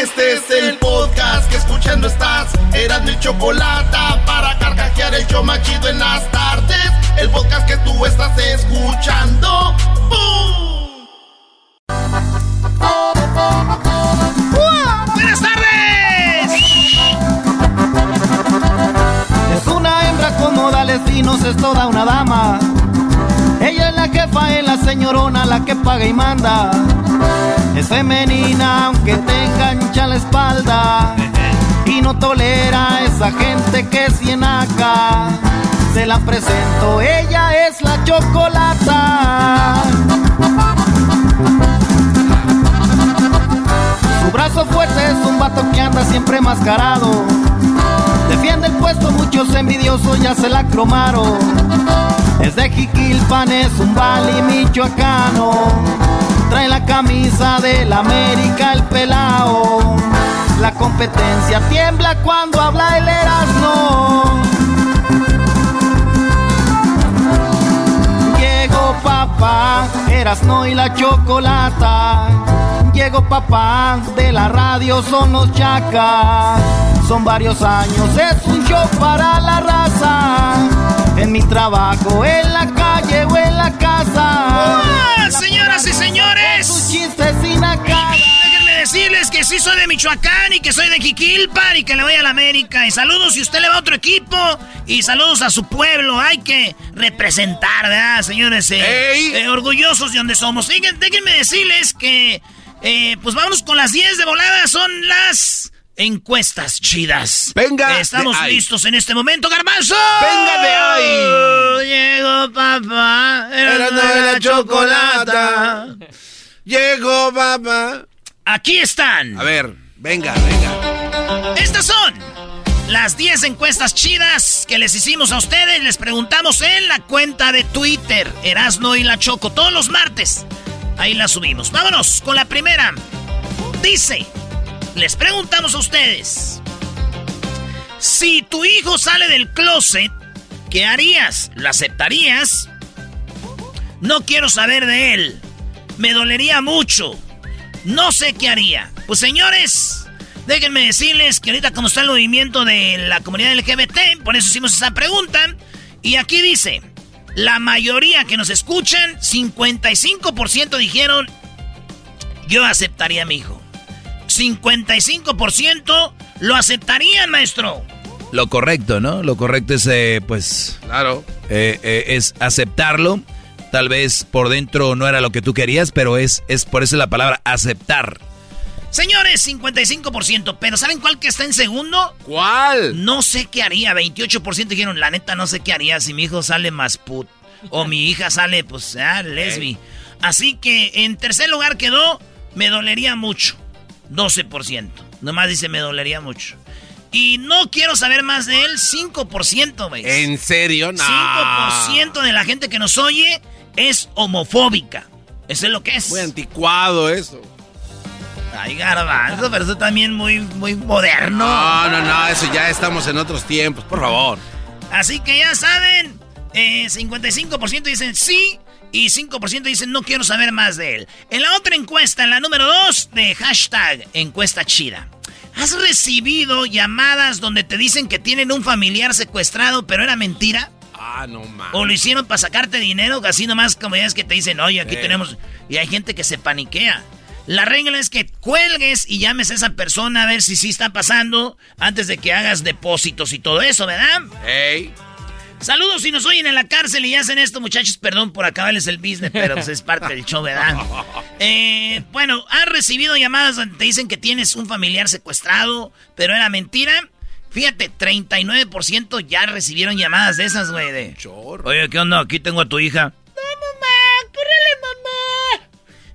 Este es el podcast que escuchando estás. Eran mi chocolate para carcajear el show machido en las tardes. El podcast que tú estás escuchando. ¡Bum! ¡Buenas tardes! Es una hembra como dales vinos, es toda una dama. Ella es la jefa, es la señorona, la que paga y manda. Es femenina, aunque tenga ancha la espalda. Y no tolera a esa gente que es acá. Se la presento, ella es la chocolata. Su brazo fuerte es un vato que anda siempre mascarado. Defiende el puesto, muchos envidiosos ya se la cromaron. Es de Jiquilpan, es un bali michoacano. Trae la camisa del América, el pelao. La competencia tiembla cuando habla el Erasmo. Llegó papá, Erasno y la chocolata. Llegó papá, de la radio son los chacas. Son varios años, es un show para la raza. En mi trabajo, en la calle o en la casa. ¡Ah, señoras y señores! Déjenme decirles que sí soy de Michoacán y que soy de Jiquilpan y que le voy a la América. Y saludos si usted le va a otro equipo. Y saludos a su pueblo. Hay que representar, ¿verdad, señores? Eh, eh, orgullosos de donde somos. Déjenme, déjenme decirles que, eh, pues vámonos con las 10 de volada. Son las encuestas chidas. Venga. Estamos de ahí. listos en este momento, Garbanzo. Venga de ahí. Llegó papá. Era de la chocolata. Llegó papá. Aquí están. A ver, venga, venga. Estas son las 10 encuestas chidas que les hicimos a ustedes. Les preguntamos en la cuenta de Twitter, Erasno y la Choco, todos los martes. Ahí la subimos. Vámonos con la primera. Dice, les preguntamos a ustedes. Si tu hijo sale del closet, ¿qué harías? ¿Lo aceptarías? No quiero saber de él. Me dolería mucho. No sé qué haría. Pues señores, déjenme decirles que ahorita como está el movimiento de la comunidad LGBT, por eso hicimos esa pregunta. Y aquí dice, la mayoría que nos escuchan, 55% dijeron, yo aceptaría a mi hijo. 55% lo aceptarían, maestro. Lo correcto, ¿no? Lo correcto es, eh, pues, Claro. eh, eh, es aceptarlo. Tal vez por dentro no era lo que tú querías, pero es, es por eso la palabra aceptar. Señores, 55%, pero ¿saben cuál que está en segundo? ¿Cuál? No sé qué haría. 28% dijeron, la neta, no sé qué haría si mi hijo sale más put. O mi hija sale, pues, ah, lesbi. Así que en tercer lugar quedó, me dolería mucho. 12%. Nomás dice, me dolería mucho. Y no quiero saber más de él, 5%, güey. ¿En serio? No. 5% de la gente que nos oye es homofóbica. Eso es lo que es. Muy anticuado eso. Ay, garbanzo, pero eso también muy, muy moderno. No, no, no, eso ya estamos en otros tiempos, por favor. Así que ya saben, eh, 55% dicen sí y 5% dicen no quiero saber más de él. En la otra encuesta, en la número 2 de hashtag encuesta chida. ¿Has recibido llamadas donde te dicen que tienen un familiar secuestrado pero era mentira? Ah, no mames. ¿O lo hicieron para sacarte dinero? Así nomás como ya es que te dicen, oye, aquí Eh. tenemos... Y hay gente que se paniquea. La regla es que cuelgues y llames a esa persona a ver si sí está pasando antes de que hagas depósitos y todo eso, ¿verdad? Hey. Saludos si nos oyen en la cárcel y hacen esto, muchachos. Perdón por acabarles el business, pero pues es parte del show, ¿verdad? Eh, bueno, ¿has recibido llamadas donde te dicen que tienes un familiar secuestrado, pero era mentira? Fíjate, 39% ya recibieron llamadas de esas, güey. De, Oye, ¿qué onda? Aquí tengo a tu hija. No, mamá, córrele, mamá.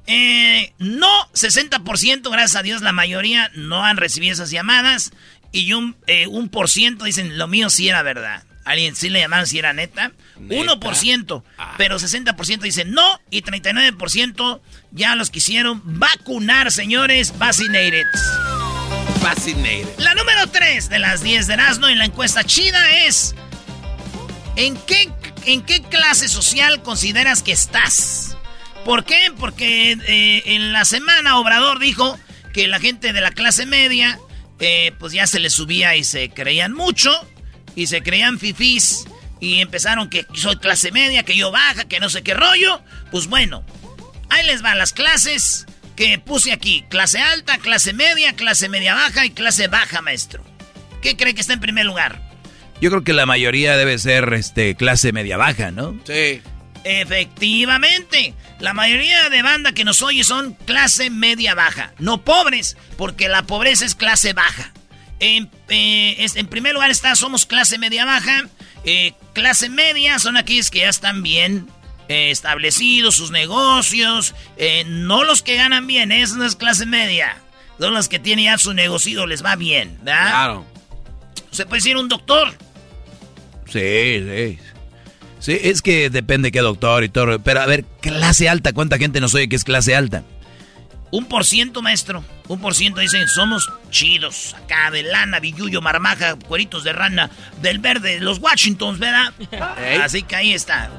Eh, no, 60%, gracias a Dios, la mayoría no han recibido esas llamadas. Y un, eh, un por ciento dicen, lo mío sí era verdad. Alguien sí le llamaban si era neta. 1%, ah. pero 60% dicen no y 39% ya los quisieron vacunar, señores. Vaccinated. Vaccinated. La número 3 de las 10 de Erasmo en la encuesta chida es ¿en qué, ¿en qué clase social consideras que estás? ¿Por qué? Porque eh, en la semana Obrador dijo que la gente de la clase media eh, pues ya se les subía y se creían mucho y se creían fifís y empezaron que soy clase media, que yo baja, que no sé qué rollo. Pues bueno, ahí les van las clases que puse aquí. Clase alta, clase media, clase media baja y clase baja, maestro. ¿Qué cree que está en primer lugar? Yo creo que la mayoría debe ser este, clase media baja, ¿no? Sí. Efectivamente, la mayoría de banda que nos oye son clase media baja, no pobres, porque la pobreza es clase baja. En, eh, en primer lugar está, somos clase media baja. Eh, clase media son aquellos que ya están bien eh, establecidos, sus negocios. no los que ganan bien, eso no es clase media. Son los que tienen ya su negocio, les va bien, ¿verdad? Claro. Se puede decir un doctor. Sí, sí. Sí, es que depende qué doctor y todo. Pero a ver, clase alta, ¿cuánta gente nos oye que es clase alta? Un por ciento, maestro. Un por ciento dicen, somos chidos. Acá de lana, billuyo, marmaja, cueritos de rana, del verde, los Washingtons, ¿verdad? Así que ahí está.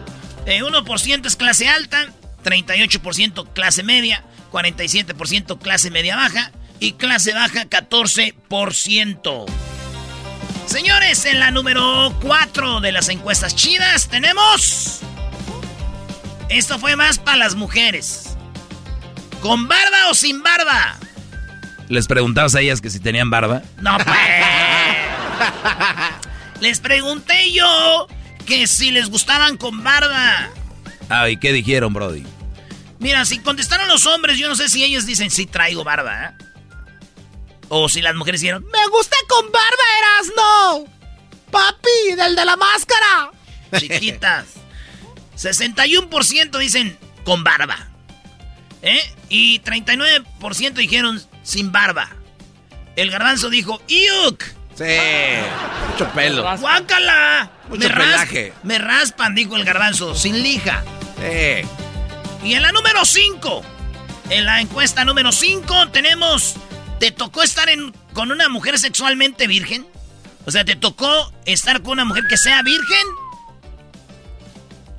Eh, 1% es clase alta, 38% clase media, 47% clase media baja y clase baja 14%. Señores, en la número 4 de las encuestas chidas tenemos... Esto fue más para las mujeres. ¿Con barba o sin barba? ¿Les preguntabas a ellas que si tenían barba? No, pues. les pregunté yo que si les gustaban con barba. Ah, ¿y qué dijeron, Brody? Mira, si contestaron los hombres, yo no sé si ellos dicen si traigo barba, ¿eh? O si las mujeres dijeron, me gusta con barba, Erasno. Papi, del de la máscara. Chiquitas. 61% dicen con barba. ¿Eh? Y 39% dijeron sin barba. El garbanzo dijo, ¡Iuk! Sí, mucho pelo. ¡Guácala! Mucho me pelaje. me raspan, dijo el garbanzo, sin lija. Sí. Y en la número 5, en la encuesta número 5, tenemos. ¿Te tocó estar en, con una mujer sexualmente virgen? O sea, ¿te tocó estar con una mujer que sea virgen?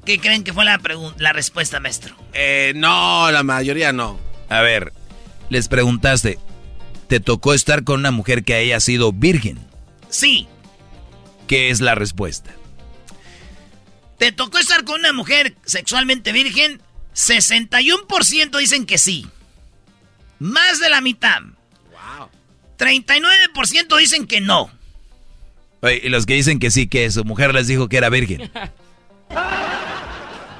¿Qué creen que fue la, la respuesta, maestro? Eh, no, la mayoría no. A ver, les preguntaste, ¿te tocó estar con una mujer que haya sido virgen? Sí. ¿Qué es la respuesta? ¿Te tocó estar con una mujer sexualmente virgen? 61% dicen que sí. Más de la mitad. Wow. 39% dicen que no. Oye, y los que dicen que sí, que su mujer les dijo que era virgen.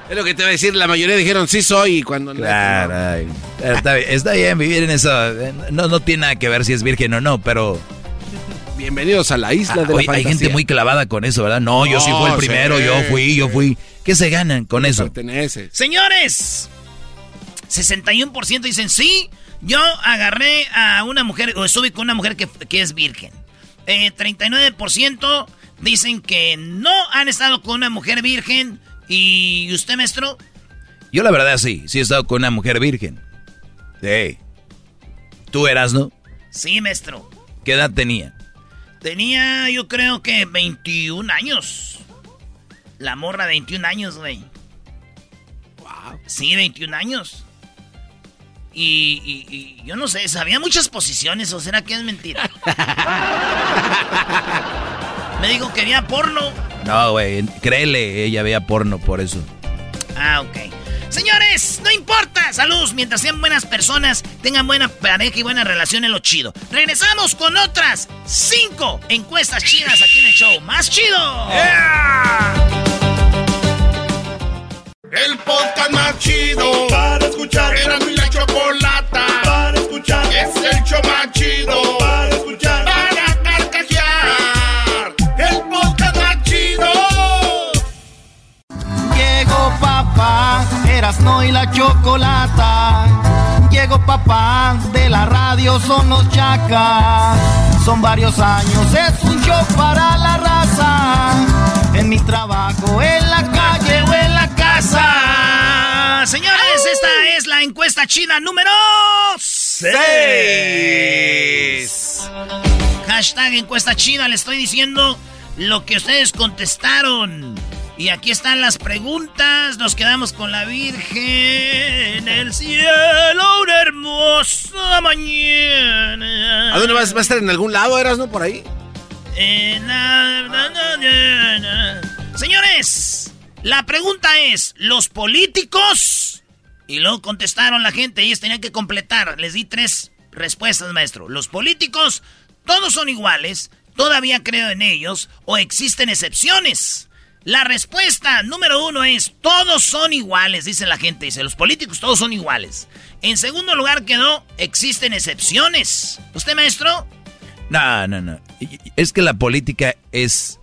Es lo que te va a decir, la mayoría dijeron sí soy y cuando no. Claro, está, bien, vivir en eso. No, no tiene nada que ver si es virgen o no, pero. Bienvenidos a la isla de la Hay gente muy clavada con eso, ¿verdad? No, yo sí fui el primero, yo fui, yo fui. ¿Qué se ganan con eso? Pertenece. Señores, 61% dicen sí. Yo agarré a una mujer, o estuve con una mujer que, que es virgen. Eh, 39% dicen que no han estado con una mujer virgen. ¿Y usted, maestro? Yo la verdad sí, sí he estado con una mujer virgen. Sí. ¿Tú eras, no? Sí, maestro. ¿Qué edad tenía? Tenía, yo creo que 21 años. La morra, 21 años, güey. Wow. Sí, 21 años. Y, y, yo no sé, sabía muchas posiciones, o será que es mentira. Me dijo que había porno. No, güey, créele, ella veía porno por eso. Ah, ok. Señores, no importa. Saludos. Mientras sean buenas personas, tengan buena pareja y buena relación en lo chido. Regresamos con otras cinco encuestas chidas aquí en el show. ¡Más chido! El podcast más chido para escuchar. Era mi la chocolata para escuchar. Es el show más chido para escuchar. Para papá, Erasno y la chocolata. Llegó papá, de la radio son los chacas. Son varios años, es un show para la raza. En mi trabajo, en la calle o en la casa. Señores, esta es la encuesta china número 6. Hashtag encuesta china, le estoy diciendo lo que ustedes contestaron. Y aquí están las preguntas. Nos quedamos con la Virgen en el cielo, una hermosa mañana. ¿A dónde vas? ¿Va a estar en algún lado, eras, no? Por ahí. En la mañana. Señores, la pregunta es, ¿los políticos? Y luego contestaron la gente, ellos tenían que completar. Les di tres respuestas, maestro. Los políticos, todos son iguales, todavía creo en ellos, o existen excepciones. La respuesta número uno es, todos son iguales, dice la gente. Dice, los políticos todos son iguales. En segundo lugar quedó, existen excepciones. ¿Usted, maestro? No, no, no. Es que la política es...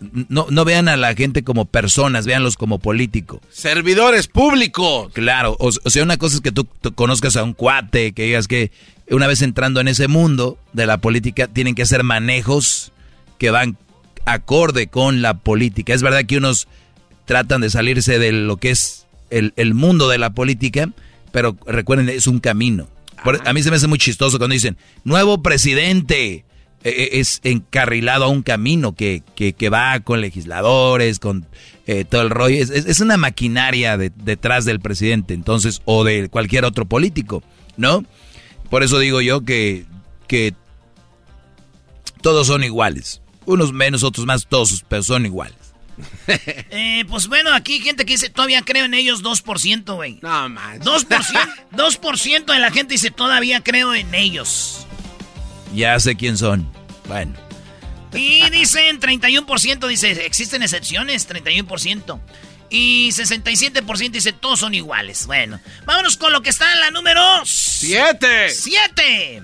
No, no vean a la gente como personas, véanlos como político. Servidores públicos. Claro, o, o sea, una cosa es que tú, tú conozcas a un cuate, que digas que una vez entrando en ese mundo de la política, tienen que hacer manejos que van acorde con la política. Es verdad que unos tratan de salirse de lo que es el, el mundo de la política, pero recuerden, es un camino. Por- a mí se me hace muy chistoso cuando dicen, nuevo presidente, Eh, eh, es encarrilado a un camino que, que, que va con legisladores, con eh, todo el rollo. Es, es- es una maquinaria de- detrás del presidente, entonces, o de cualquier otro político, ¿no? Por eso digo yo que, que todos son iguales. Unos menos, otros más, todos, pero son iguales. Eh, pues bueno, aquí hay gente que dice, todavía creo en ellos 2%, güey. No, man. 2%, 2% de la gente dice, todavía creo en ellos. Ya sé quién son. Bueno. Y dicen 31% dice, existen excepciones, 31%. Y 67% dice, todos son iguales. Bueno, vámonos con lo que está en la número ¡Siete! 7.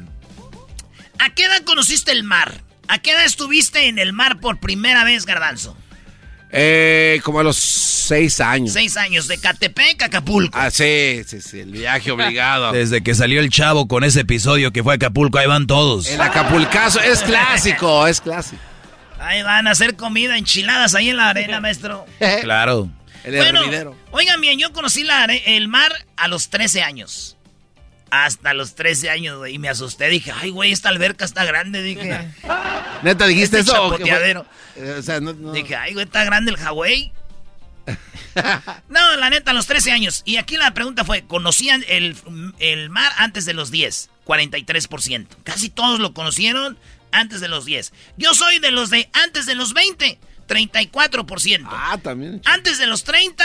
¿A qué edad conociste el mar? ¿A qué edad estuviste en el mar por primera vez, Garbanzo? Eh, como a los seis años. Seis años, de Catepec a Acapulco. Ah, sí, sí, sí, el viaje obligado. Desde que salió el chavo con ese episodio que fue a Acapulco, ahí van todos. El Acapulcazo es clásico, es clásico. Ahí van a hacer comida, enchiladas ahí en la arena, maestro. Claro. El Bueno, hervidero. oigan bien, yo conocí la are- el mar a los 13 años. Hasta los 13 años, güey, y me asusté. Dije, ay, güey, esta alberca está grande. Dije, ¿Neta dijiste este eso? o chapoteadero. Eh, O sea, no, no. Dije, ay, güey, está grande el Hawái. no, la neta, a los 13 años. Y aquí la pregunta fue, ¿conocían el, el mar antes de los 10? 43%. Casi todos lo conocieron antes de los 10. Yo soy de los de antes de los 20, 34%. Ah, también. Antes de los 30,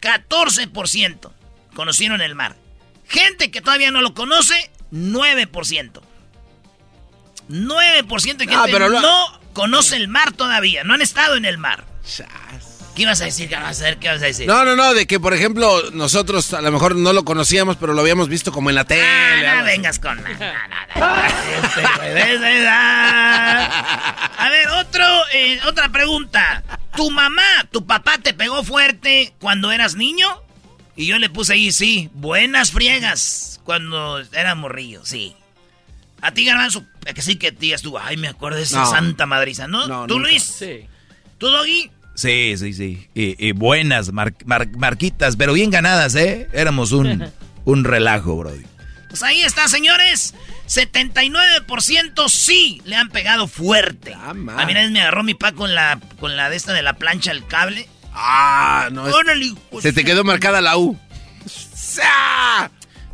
14% conocieron el mar. Gente que todavía no lo conoce, 9%. 9% de gente pero lo- no conoce el mar todavía, no han estado en el mar. ¿Qué ibas a decir? ¿Qué vas a decir? ¿Qué vas a decir? No, no, no, de que por ejemplo nosotros a lo mejor no lo conocíamos, pero lo habíamos visto como en la tele. Ah, no vengas con. Este. A ver, otro, eh, otra pregunta. ¿Tu mamá, tu papá te pegó fuerte cuando eras niño? Y yo le puse ahí, sí, buenas friegas cuando era morrillo, sí. A ti, Garbanzo, que sí que tías tú, ay, me acuerdo de esa No. santa madriza, ¿no? No, ¿Tú, nunca. Luis? Sí. ¿Tú, Doggy? Sí, sí, sí. Y, y buenas mar- mar- marquitas, pero bien ganadas, ¿eh? Éramos un, un relajo, bro. Pues ahí está, señores. 79% sí le han pegado fuerte. Ah. A mí una vez me agarró mi pa con la, con la de esta de la plancha, el cable. Ah, no. es- Órale, hijo Se te quedó marcada la U.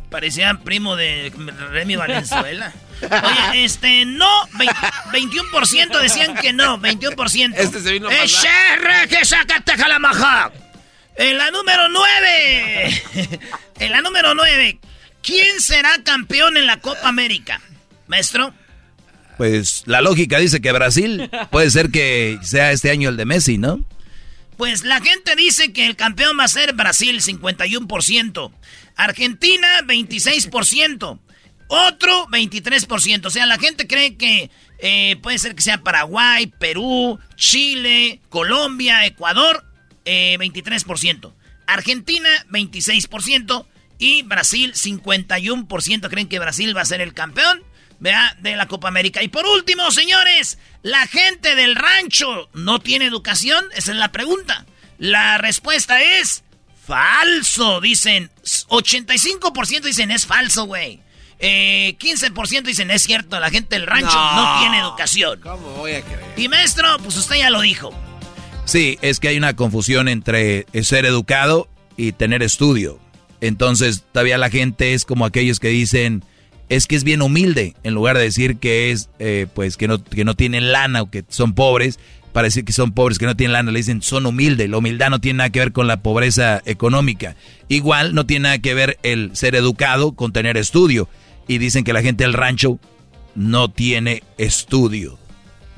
Parecía primo de Remy Valenzuela. Oye, este, no, vein- 21% decían que no, 21%. Este se vino a ¡Eh, que! En la número 9. en la número 9. ¿Quién será campeón en la Copa América? Maestro. Pues la lógica dice que Brasil puede ser que sea este año el de Messi, ¿no? Pues la gente dice que el campeón va a ser Brasil, 51%. Argentina, 26%. Otro, 23%. O sea, la gente cree que eh, puede ser que sea Paraguay, Perú, Chile, Colombia, Ecuador, 23%. Eh, Argentina, 26%. Y Brasil, 51%. Creen que Brasil va a ser el campeón. ¿Vea? De la Copa América. Y por último, señores, ¿la gente del rancho no tiene educación? Esa es la pregunta. La respuesta es falso, dicen. 85% dicen es falso, güey. Eh, 15% dicen es cierto, la gente del rancho no, tiene educación. ¿Cómo voy a creer? Y maestro, pues usted ya lo dijo. Sí, es que hay una confusión entre ser educado y tener estudio. Entonces, todavía la gente es como aquellos que dicen, es que es bien humilde, en lugar de decir que es, eh, pues, que no, que no tienen lana o que son pobres, para decir que son pobres, que no tienen lana, le dicen son humildes. La humildad no tiene nada que ver con la pobreza económica. Igual no tiene nada que ver el ser educado con tener estudio. Y dicen que la gente del rancho no tiene estudio.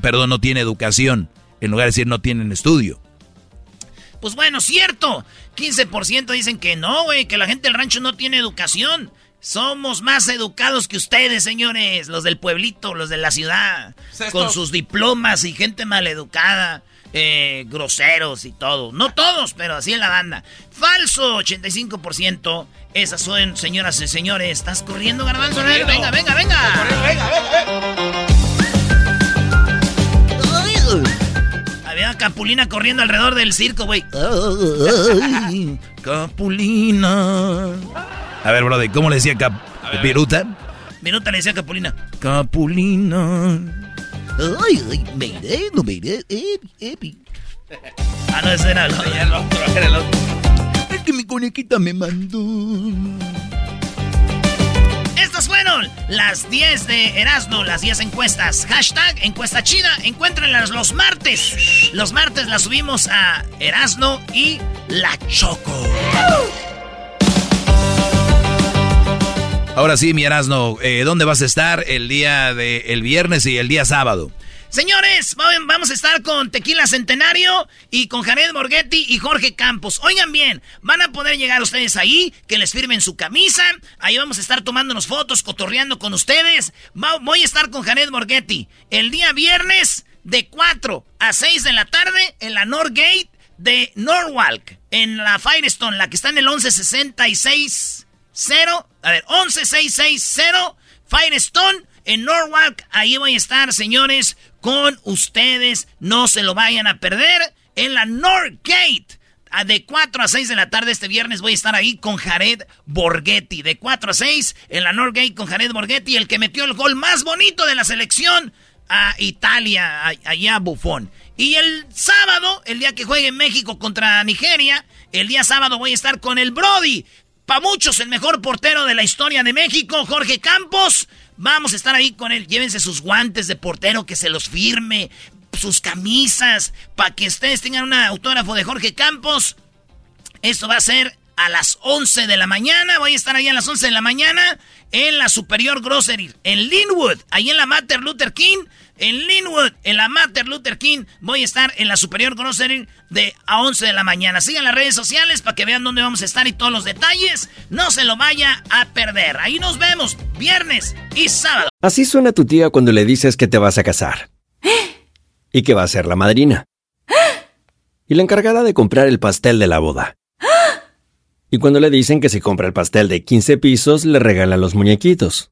Perdón, no tiene educación. En lugar de decir no tienen estudio. Pues bueno, cierto. 15% dicen que no, güey, que la gente del rancho no tiene educación. Somos más educados que ustedes, señores, los del pueblito, los de la ciudad, con sus diplomas y gente maleducada, eh, groseros y todo. No todos, pero así en la banda. Falso, 85%. Esas son, señoras y señores. ¿Estás corriendo, garbanzo? Venga, venga, venga. venga, venga. Había Capulina corriendo alrededor del circo, güey. Capulina. A ver, brother, ¿cómo le decía Cap Viruta? Viruta le decía Capulina. Capulina. Ay, ay, mire, no mire, Ah, no, ese era el otro. Era el otro. Es que mi conejita me mandó. Estas fueron las 10 de Erasmo, las 10 encuestas. Hashtag encuesta chida. Encuéntrenlas los martes. Los martes las subimos a Erasmo y La Choco. Ahora sí, mi Erasno, eh, ¿dónde vas a estar el día de el viernes y el día sábado? Señores, vamos a estar con Tequila Centenario y con Jared Borghetti y Jorge Campos. Oigan bien, van a poder llegar ustedes ahí, que les firmen su camisa. Ahí vamos a estar tomándonos fotos, cotorreando con ustedes. voy a estar con Jared Borghetti el día viernes de 4 a 6 de la tarde en la Northgate de Norwalk, en la Firestone, la que está en el 1166 0, a ver, 11660 Firestone en Norwalk. Ahí voy a estar, señores, con ustedes. No se lo vayan a perder en la Northgate. De 4 a 6 de la tarde este viernes voy a estar ahí con Jared Borghetti. De 4 a 6 en la Northgate con Jared Borghetti, el que metió el gol más bonito de la selección a Italia, allá a Buffon. Y el sábado, el día que juegue México contra Nigeria, el día sábado voy a estar con el Brody, para muchos, el mejor portero de la historia de México, Jorge Campos. Vamos a estar ahí con él. Llévense sus guantes de portero, que se los firme, sus camisas, para que ustedes tengan un autógrafo de Jorge Campos. Esto va a ser a las 11 de la mañana. Voy a estar ahí a las 11 de la mañana en la Superior Grocery, en Linwood, ahí en la Mater Luther King en Linwood, en la Mater Luther King. Voy a estar en la Superior Grocery de a 11 de la mañana. Sigan las redes sociales para que vean dónde vamos a estar y todos los detalles. No se lo vaya a perder. Ahí nos vemos viernes y sábado. Así suena tu tía cuando le dices que te vas a casar. Y que va a ser la madrina. Y la encargada de comprar el pastel de la boda. Y cuando le dicen que si compra el pastel de 15 pisos, le regalan los muñequitos.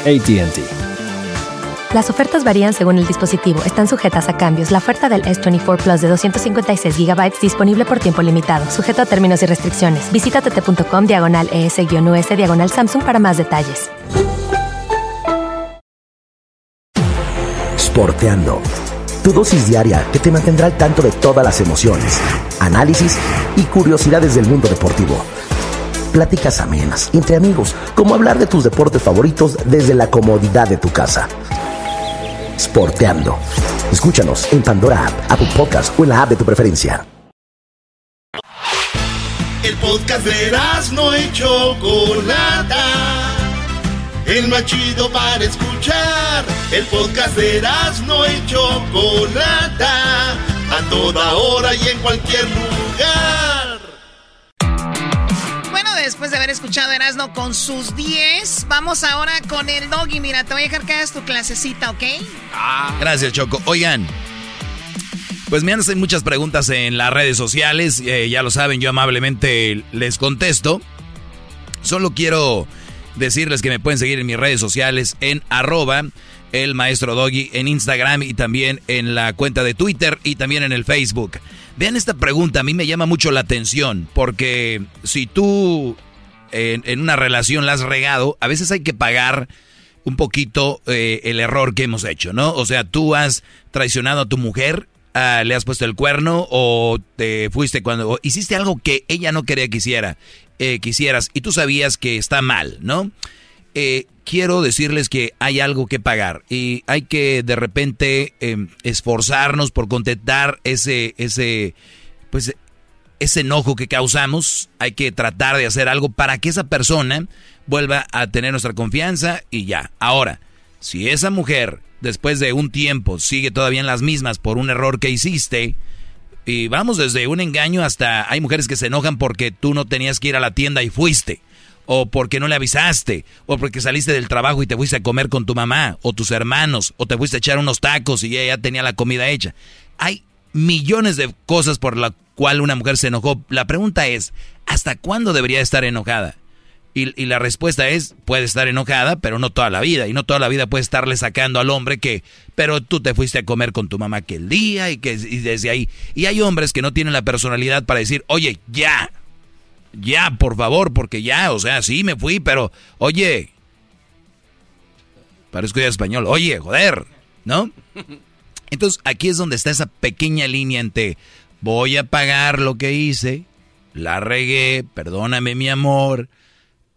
ATT. Las ofertas varían según el dispositivo. Están sujetas a cambios. La oferta del S24 Plus de 256 GB disponible por tiempo limitado, sujeto a términos y restricciones. Visita tt.com diagonal ES-US diagonal Samsung para más detalles. Sporteando. Tu dosis diaria que te mantendrá al tanto de todas las emociones, análisis y curiosidades del mundo deportivo. Pláticas amenas, entre amigos, como hablar de tus deportes favoritos desde la comodidad de tu casa. Sporteando. Escúchanos en Pandora App, Apple Podcast o en la app de tu preferencia. El podcast de no hecho Chocolata. El más chido para escuchar. El podcast de no hecho Chocolata. A toda hora y en cualquier lugar después de haber escuchado Erasmo con sus 10, vamos ahora con el doggy. Mira, te voy a dejar que hagas tu clasecita, ¿ok? Ah. Gracias, Choco. Oigan, pues me hacen muchas preguntas en las redes sociales. Eh, ya lo saben, yo amablemente les contesto. Solo quiero decirles que me pueden seguir en mis redes sociales en arroba el maestro doggy en Instagram y también en la cuenta de Twitter y también en el Facebook. Vean esta pregunta, a mí me llama mucho la atención, porque si tú en, una relación la has regado, a veces hay que pagar un poquito eh, el error que hemos hecho, ¿no? O sea, tú has traicionado a tu mujer, ah, le has puesto el cuerno o te fuiste cuando hiciste algo que ella no quería que hiciera, eh, quisieras y tú sabías que está mal, ¿no? Eh, quiero decirles que hay algo que pagar y hay que de repente em, esforzarnos por contentar ese, ese, pues, ese enojo que causamos. Hay que tratar de hacer algo para que esa persona vuelva a tener nuestra confianza y ya. Ahora, si esa mujer después de un tiempo sigue todavía en las mismas por un error que hiciste, y vamos desde un engaño hasta hay mujeres que se enojan porque tú no tenías que ir a la tienda y fuiste o porque no le avisaste, o porque saliste del trabajo y te fuiste a comer con tu mamá, o tus hermanos, o te fuiste a echar unos tacos y ella ya tenía la comida hecha. Hay millones de cosas por la cual una mujer se enojó. La pregunta es, ¿hasta cuándo debería estar enojada? Y, la respuesta es, puede estar enojada, pero no toda la vida. Y no toda la vida puede estarle sacando al hombre que, pero tú te fuiste a comer con tu mamá aquel día y que y desde ahí. Y hay hombres que no tienen la personalidad para decir, oye, ya, ya, por favor, porque ya, o sea, sí me fui, pero, oye, parezco ya español, oye, joder, ¿no? Entonces, aquí es donde está esa pequeña línea entre voy a pagar lo que hice, la regué, perdóname mi amor,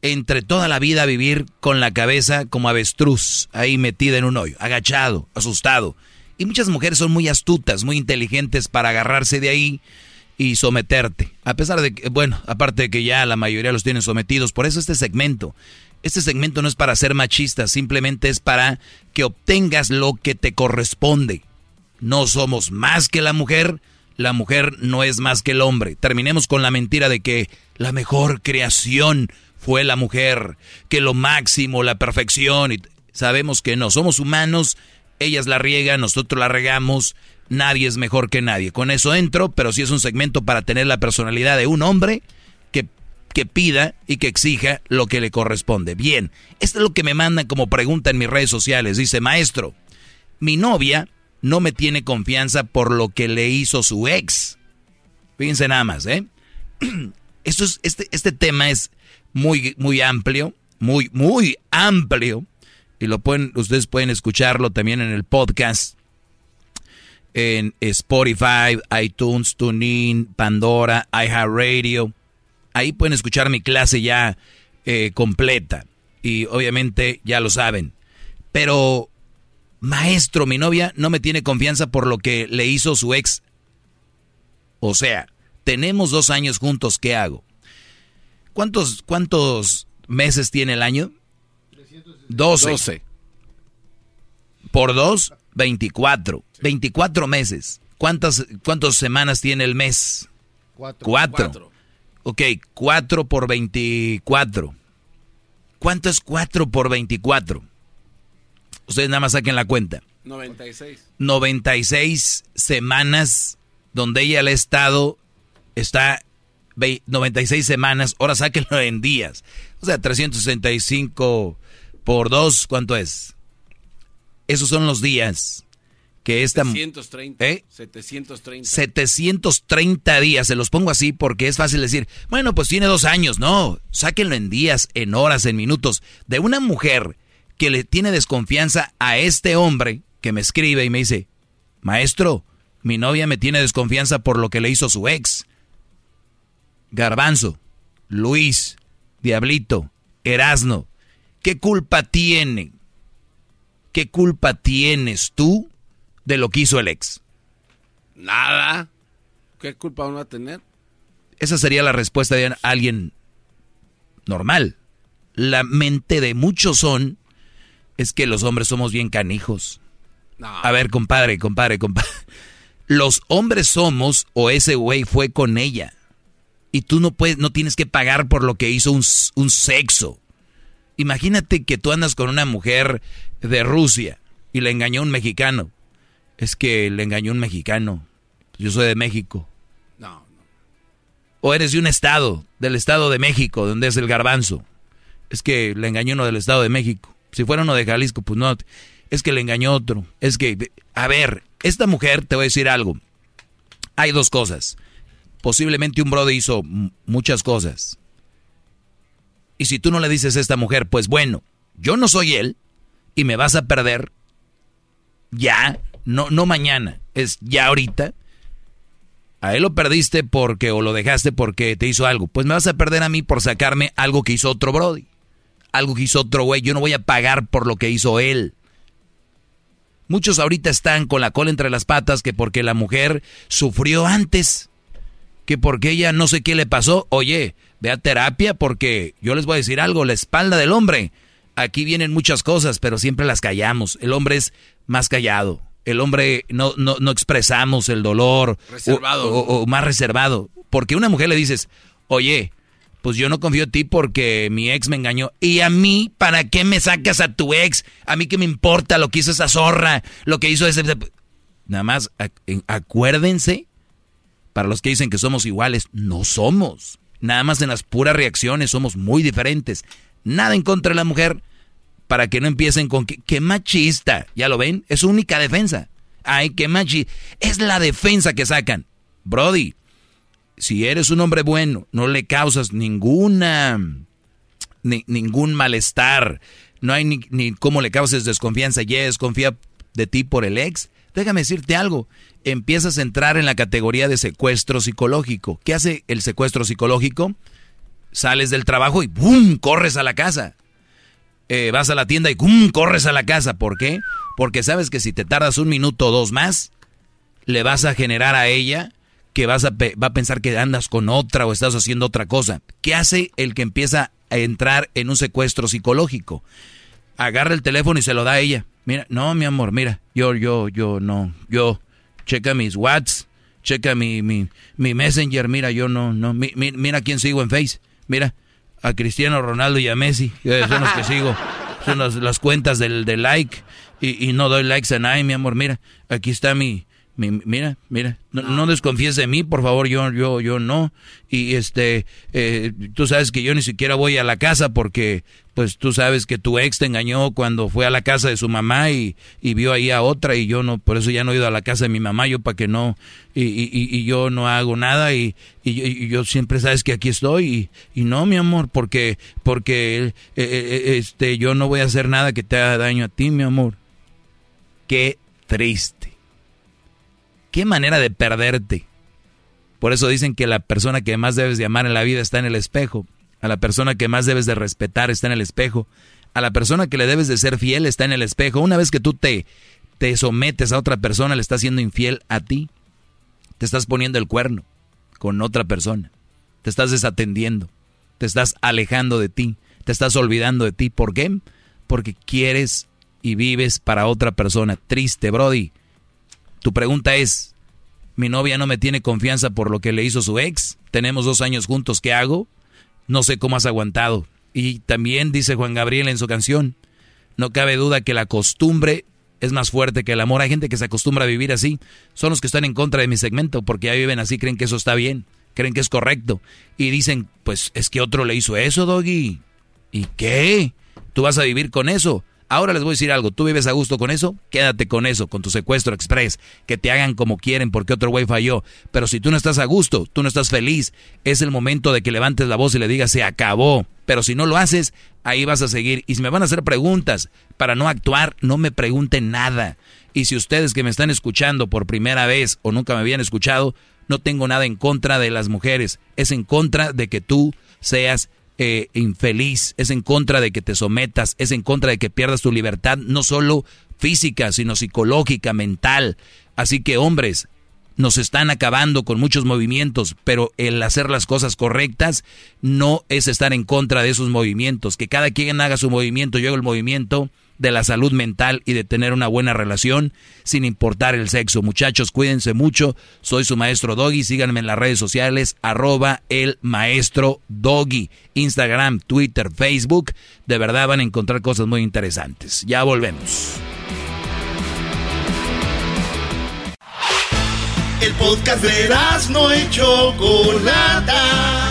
entre toda la vida vivir con la cabeza como avestruz, ahí metida en un hoyo, agachado, asustado. Y muchas mujeres son muy astutas, muy inteligentes para agarrarse de ahí y someterte. A pesar de que, bueno, aparte de que ya la mayoría los tienen sometidos, por eso este segmento. Este segmento no es para ser machista, simplemente es para que obtengas lo que te corresponde. No somos más que la mujer, la mujer no es más que el hombre. Terminemos con la mentira de que la mejor creación fue la mujer, que lo máximo, la perfección. Y sabemos que no, somos humanos, ellas la riegan, nosotros la regamos, nadie es mejor que nadie. Con eso entro, pero sí es un segmento para tener la personalidad de un hombre que, que pida y que exija lo que le corresponde. Bien, esto es lo que me mandan como pregunta en mis redes sociales. Dice, maestro, mi novia no me tiene confianza por lo que le hizo su ex. Fíjense nada más, ¿eh? Esto es, este, este tema es muy, muy amplio, muy, muy amplio. Y lo pueden, ustedes pueden escucharlo también en el podcast en Spotify, iTunes, TuneIn, Pandora, iHeartRadio. Ahí pueden escuchar mi clase ya eh, completa. Y obviamente ya lo saben. Pero, maestro, mi novia no me tiene confianza por lo que le hizo su ex. O sea, tenemos dos años juntos, ¿qué hago? ¿Cuántos, cuántos meses tiene el año? 12. 12. Por dos, 24. 24 meses. ¿Cuántas, ¿Cuántas semanas tiene el mes? Cuatro. Cuatro. Ok, 4 por 24. ¿Cuánto es 4 por 24? Ustedes nada más saquen la cuenta. 96. 96 semanas donde ella le ha estado, está 96 semanas, ahora sáquenlo en días. O sea, 365 por 2, ¿cuánto es? Esos son los días que esta... 730. ¿Eh? 730. 730 días, se los pongo así porque es fácil decir, bueno, pues tiene dos años. No, sáquenlo en días, en horas, en minutos. De una mujer que le tiene desconfianza a este hombre que me escribe y me dice, maestro, mi novia me tiene desconfianza por lo que le hizo su ex. Garbanzo, Luis, Diablito, Erasno, ¿qué culpa tiene? ¿Qué culpa tienes tú de lo que hizo el ex? Nada. ¿Qué culpa uno va a tener? Esa sería la respuesta de alguien normal. La mente de muchos son es que los hombres somos bien canijos. A ver, compadre, compadre, compadre. Los hombres somos o ese güey fue con ella. Y tú no puedes, no tienes que pagar por lo que hizo un, un sexo. Imagínate que tú andas con una mujer de Rusia y le engañó un mexicano. Es que le engañó un mexicano. Yo soy de México. No, no. O eres de un estado, del estado de México, donde es el garbanzo. Es que le engañó uno del estado de México. Si fuera uno de Jalisco, pues no. Es que le engañó otro. Es que, a ver, esta mujer, te voy a decir algo. Hay dos cosas. Posiblemente un brother hizo muchas cosas. Y si tú no le dices a esta mujer, pues bueno, yo no soy él y me vas a perder ya, no, no mañana, es ya ahorita. A él lo perdiste porque o lo dejaste porque te hizo algo. Pues me vas a perder a mí por sacarme algo que hizo otro Brody. Algo que hizo otro güey. Yo no voy a pagar por lo que hizo él. Muchos ahorita están con la cola entre las patas que porque la mujer sufrió antes, que porque ella no sé qué le pasó. Oye, ve a terapia porque yo les voy a decir algo, la espalda del hombre. Aquí vienen muchas cosas, pero siempre las callamos. El hombre es más callado. El hombre no, no, no expresamos el dolor. Reservado. O, o más reservado. Porque a una mujer le dices, oye, pues yo no confío en ti porque mi ex me engañó. ¿Y a mí para qué me sacas a tu ex? A mí qué me importa lo que hizo esa zorra, lo que hizo ese... Nada más acuérdense, para los que dicen que somos iguales, no somos. Nada más en las puras reacciones somos muy diferentes. Nada en contra de la mujer para que no empiecen con que, machista. ¿Ya lo ven? Es su única defensa. Ay, qué machista. Es la defensa que sacan. Brody, si eres un hombre bueno, no le causas ninguna, ningún malestar, no hay ni, ni cómo le causes desconfianza, ya desconfía de ti por el ex, déjame decirte algo, empiezas a entrar en la categoría de secuestro psicológico. ¿Qué hace el secuestro psicológico? Sales del trabajo y ¡bum! corres a la casa. Eh, vas a la tienda y ¡bum! corres a la casa. ¿Por qué? Porque sabes que si te tardas un minuto o dos más, le vas a generar a ella que vas a va a pensar que andas con otra o estás haciendo otra cosa. ¿Qué hace el que empieza a entrar en un secuestro psicológico? Agarra el teléfono y se lo da a ella. Mira, no, mi amor, mira, yo, yo, yo, no, yo, checa mis WhatsApp, checa mi, mi, mi Messenger, mira, yo no, no, mira quién sigo en Face, mira, a Cristiano Ronaldo y a Messi, son los que sigo, son las, cuentas del, del like, y, y, no doy likes a nadie, mi amor, mira, aquí está mi, mira, mira, no, desconfíes de mí, por favor, yo, yo, yo no. Y este, eh, tú sabes que yo ni siquiera voy a la casa porque, pues tú sabes que tu ex te engañó cuando fue a la casa de su mamá y, vio ahí a otra y yo no, por eso ya no he ido a la casa de mi mamá, yo para que no, y, y, y, yo no hago nada y, y, yo siempre sabes que aquí estoy y, no, mi amor, porque, porque, eh, eh, este, yo no voy a hacer nada que te haga daño a ti, mi amor. Qué triste. Qué manera de perderte. Por eso dicen que la persona que más debes de amar en la vida está en el espejo. A la persona que más debes de respetar está en el espejo. A la persona que le debes de ser fiel está en el espejo. Una vez que tú te, te sometes a otra persona, le estás siendo infiel a ti. Te estás poniendo el cuerno con otra persona. Te estás desatendiendo. Te estás alejando de ti. Te estás olvidando de ti. ¿Por qué? Porque quieres y vives para otra persona. Triste, Brody. Tu pregunta es, mi novia no me tiene confianza por lo que le hizo su ex, tenemos dos años juntos, ¿qué hago? No sé cómo has aguantado. Y también dice Juan Gabriel en su canción, no cabe duda que la costumbre es más fuerte que el amor. Hay gente que se acostumbra a vivir así. Son los que están en contra de mi segmento porque ya viven así, creen que eso está bien, creen que es correcto. Y dicen, pues es que otro le hizo eso, Doggy. ¿Y qué? ¿Tú vas a vivir con eso? Ahora les voy a decir algo, tú vives a gusto con eso, quédate con eso, con tu secuestro express, que te hagan como quieren porque otro güey falló. Pero si tú no estás a gusto, tú no estás feliz, es el momento de que levantes la voz y le digas, se acabó. Pero si no lo haces, ahí vas a seguir. Y si me van a hacer preguntas para no actuar, no me pregunten nada. Y si ustedes que me están escuchando por primera vez o nunca me habían escuchado, no tengo nada en contra de las mujeres, es en contra de que tú seas eh, infeliz, es en contra de que te sometas, es en contra de que pierdas tu libertad, no solo física, sino psicológica, mental. Así que hombres, nos están acabando con muchos movimientos, pero el hacer las cosas correctas no es estar en contra de esos movimientos. Que cada quien haga su movimiento, yo hago el movimiento de la salud mental y de tener una buena relación sin importar el sexo. Muchachos, cuídense mucho. Soy su maestro Doggy. Síganme en las redes sociales, arroba el maestro Doggy. Instagram, Twitter, Facebook. De verdad van a encontrar cosas muy interesantes. Ya volvemos. El podcast de no hecho Chocolata.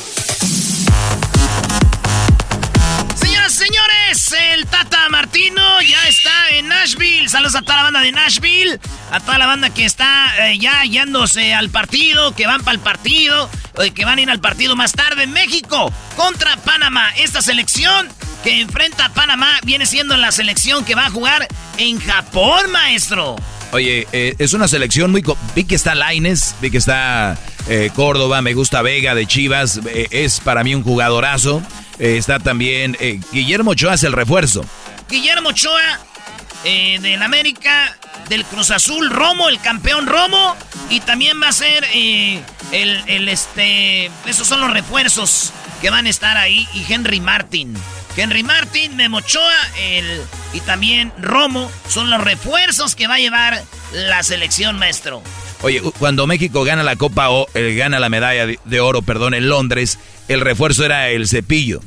Tata Martino ya está en Nashville. Saludos a toda la banda de Nashville, a toda la banda que está eh, ya yéndose al partido, que van para el partido, que van a ir al partido más tarde. México contra Panamá. Esta selección que enfrenta a Panamá viene siendo la selección que va a jugar en Japón, maestro. Oye, eh, es una selección muy... Vi que está Laines, vi que está eh, Córdoba, me gusta Vega de Chivas, es para mí un jugadorazo. Eh, está también eh, Guillermo Ochoa es el refuerzo. Guillermo Ochoa eh, del América, del Cruz Azul, Romo, el campeón Romo. Y también va a ser el, el, este. Esos son los refuerzos que van a estar ahí. Y Henry Martin. Henry Martin, Memo Ochoa, el, y también Romo son los refuerzos que va a llevar la selección, maestro. Oye, cuando México gana la Copa o gana la medalla de oro, perdón, en Londres, el refuerzo era el cepillo.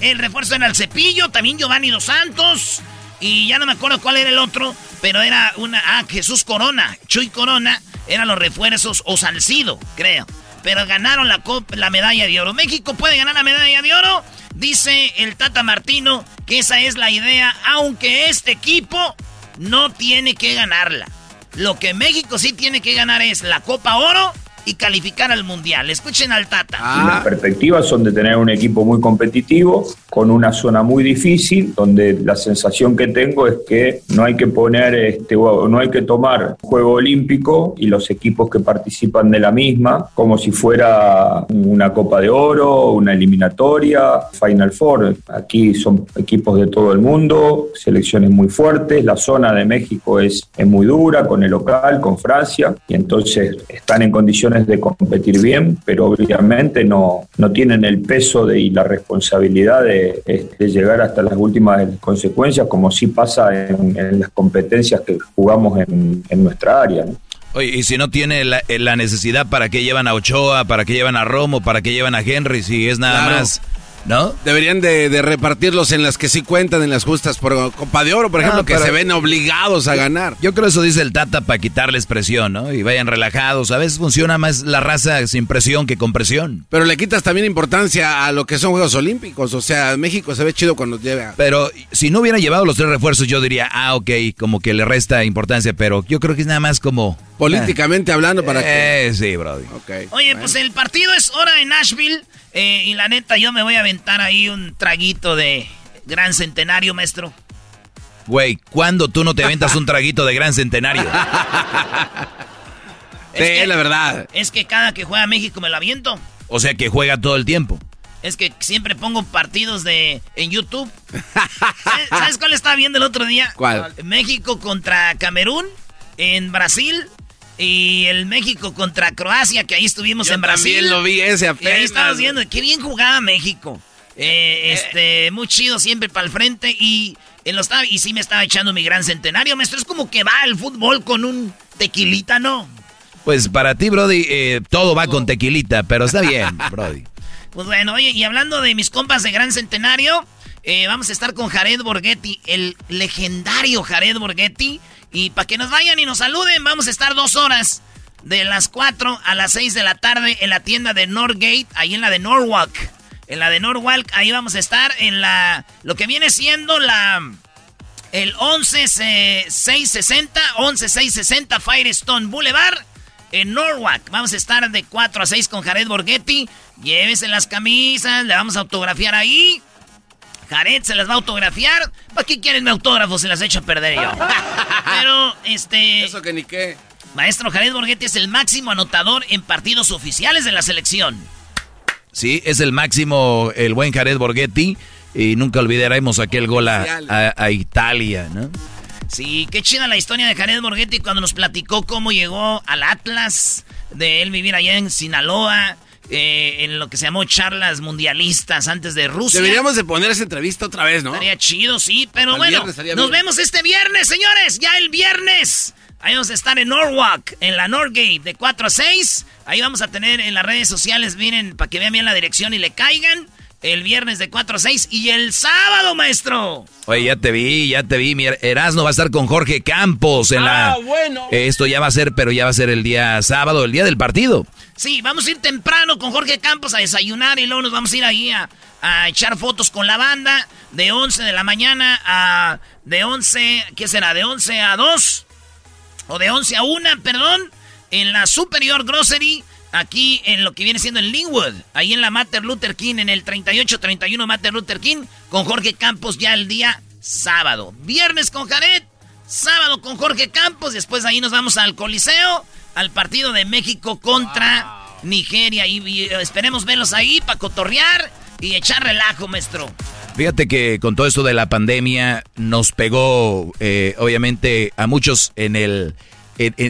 El refuerzo era el cepillo, también Giovanni Dos Santos. Y ya no me acuerdo cuál era el otro, pero era una. Ah, Jesús Corona, Chuy Corona, eran los refuerzos, o Salcido, creo. Pero ganaron la, la medalla de oro. México puede ganar la medalla de oro. Dice el Tata Martino que esa es la idea, aunque este equipo no tiene que ganarla. Lo que México sí tiene que ganar es la Copa Oro y calificar al Mundial. Escuchen al Tata. Las perspectivas son de tener un equipo muy competitivo, con una zona muy difícil, donde la sensación que tengo es que no hay que poner, este, no hay que tomar juego olímpico y los equipos que participan de la misma como si fuera una Copa de Oro, una eliminatoria, Final Four. Aquí son equipos de todo el mundo, selecciones muy fuertes, la zona de México es, es muy dura con el local, con Francia, y entonces están en condiciones de competir bien, pero obviamente no, no tienen el peso de, y la responsabilidad de, llegar hasta las últimas consecuencias, como sí pasa en, las competencias que jugamos en, nuestra área. Oye, y si no tiene la, necesidad, ¿para qué llevan a Ochoa? ¿Para qué llevan a Romo? ¿Para qué llevan a Henry? Si es nada más ¿No? Deberían de, repartirlos en las que sí cuentan, en las justas por Copa de Oro, por ejemplo, que se ven obligados a ganar. Yo creo eso dice el Tata para quitarles presión, ¿no? Y vayan relajados. A veces funciona más la raza sin presión que con presión. Pero le quitas también importancia a lo que son Juegos Olímpicos. O sea, México se ve chido cuando lleva. Pero si no hubiera llevado los tres refuerzos, yo diría, ah, ok, como que le resta importancia. Pero yo creo que es nada más como. Políticamente hablando, para que. Eh, sí, Brody. Oye, pues el partido es hora en Nashville. Eh, y la neta, yo me voy a aventar ahí un traguito de gran centenario, maestro. Güey, ¿cuándo tú no te aventas un traguito de gran centenario? es la verdad. Es que cada que juega México me lo aviento. O sea que juega todo el tiempo. Es que siempre pongo partidos de en YouTube. ¿Sabes, cuál estaba viendo el otro día? ¿Cuál? México contra Camerún en Brasil y el México contra Croacia, que ahí estuvimos en Brasil. También lo vi ese apenas. Y ahí estabas viendo, qué bien jugaba México. Eh, este, muy chido siempre para el frente y, en los, y sí me estaba echando mi gran centenario, maestro. Es como que va el fútbol con un Tequilita no. Pues para ti, Brody, eh, todo va con tequilita, pero está bien, Brody. Pues bueno, oye, y hablando de mis compas de Gran Centenario, eh, vamos a estar con Jared Borghetti, el legendario Jared Borghetti. Y para que nos vayan y nos saluden, vamos a estar dos horas de las 4 a las 6 de la tarde en la tienda de Northgate, ahí en la de Norwalk. En la de Norwalk, ahí vamos a estar en la. Lo que viene siendo la. El 11660, 11660 Firestone Boulevard en Norwalk. Vamos a estar de 4 a 6 con Jared Borghetti. Llévese las camisas, le vamos a autografiar ahí. Jared se las va a autografiar. ¿Para qué quieren mi autógrafo? Se las hecho a perder yo. Pero, este. Eso que ni qué. Maestro Jared Borghetti es el máximo anotador en partidos oficiales de la selección. Sí, es el máximo, el buen Jared Borghetti. Y nunca olvidaremos aquel gol a, Italia, ¿no? Sí, qué chida la historia de Jared Borghetti cuando nos platicó cómo llegó al Atlas, de él vivir allá en Sinaloa, eh, en lo que se llamó charlas mundialistas antes de Rusia. Deberíamos de poner esa entrevista otra vez, ¿no? Estaría chido, sí, pero bueno, nos vemos este viernes, señores, ya el viernes. Ahí vamos a estar en Norwalk, en la Norgate, de 4 a 6. Ahí vamos a tener en las redes sociales, miren, para que vean bien la dirección y le caigan. El viernes de 4 a 6 y el sábado, maestro. Oye, ya te vi, ya te vi. Mira, Erasmo va a estar con Jorge Campos en la. Ah, bueno. esto ya va a ser, pero ya va a ser el día sábado, el día del partido. Sí, vamos a ir temprano con Jorge Campos a desayunar y luego nos vamos a ir ahí a, a echar fotos con la banda de 11 de la mañana a. De 11, ¿qué será? De 11 a 2 o de 11 a 1, perdón, en la Superior Grocery, aquí en lo que viene siendo en Linwood, ahí en la Mater Luther King, en el 3831 Mater Luther King, con Jorge Campos ya el día sábado. Viernes con Jared, sábado con Jorge Campos, después ahí nos vamos al Coliseo, al partido de México contra Nigeria, y, esperemos verlos ahí para cotorrear y echar relajo, maestro. Fíjate que con todo esto de la pandemia nos pegó, eh, obviamente, a muchos en el,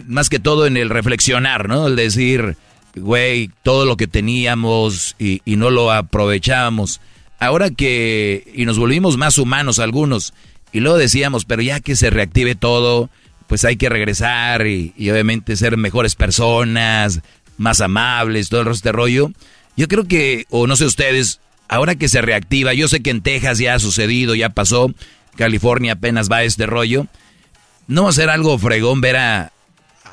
más que todo en el reflexionar, ¿no? El decir, güey, todo lo que teníamos y, no lo aprovechábamos. Ahora que, y nos volvimos más humanos algunos, y luego decíamos, pero ya que se reactive todo, pues hay que regresar y, obviamente ser mejores personas, más amables, todo el resto de rollo. Yo creo que, o no sé ustedes, ahora que se reactiva, yo sé que en Texas ya ha sucedido, ya pasó, California apenas va a este rollo. No va a ser algo fregón ver a,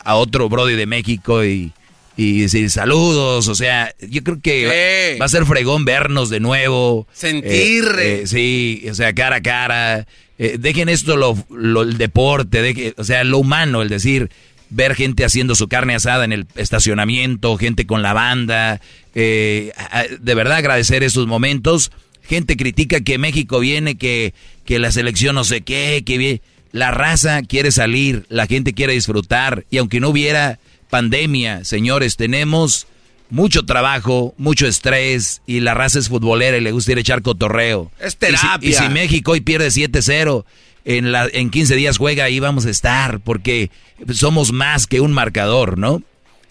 otro Brody de México y, decir saludos, o sea, yo creo que va, a ser fregón vernos de nuevo. Sentir. Eh, eh, sí, o sea, cara a cara. Eh, dejen esto lo, el deporte, o sea, lo humano, el decir, ver gente haciendo su carne asada en el estacionamiento, gente con la banda, eh, de verdad agradecer esos momentos. Gente critica que México viene, que, que la selección no sé qué, que la raza quiere salir, la gente quiere disfrutar y aunque no hubiera pandemia, señores, tenemos mucho trabajo, mucho estrés y la raza es futbolera y le gusta ir a echar cotorreo. Es terapia. Y si, México hoy pierde 7-0, en, la, en 15 días juega, ahí vamos a estar, porque somos más que un marcador, ¿no?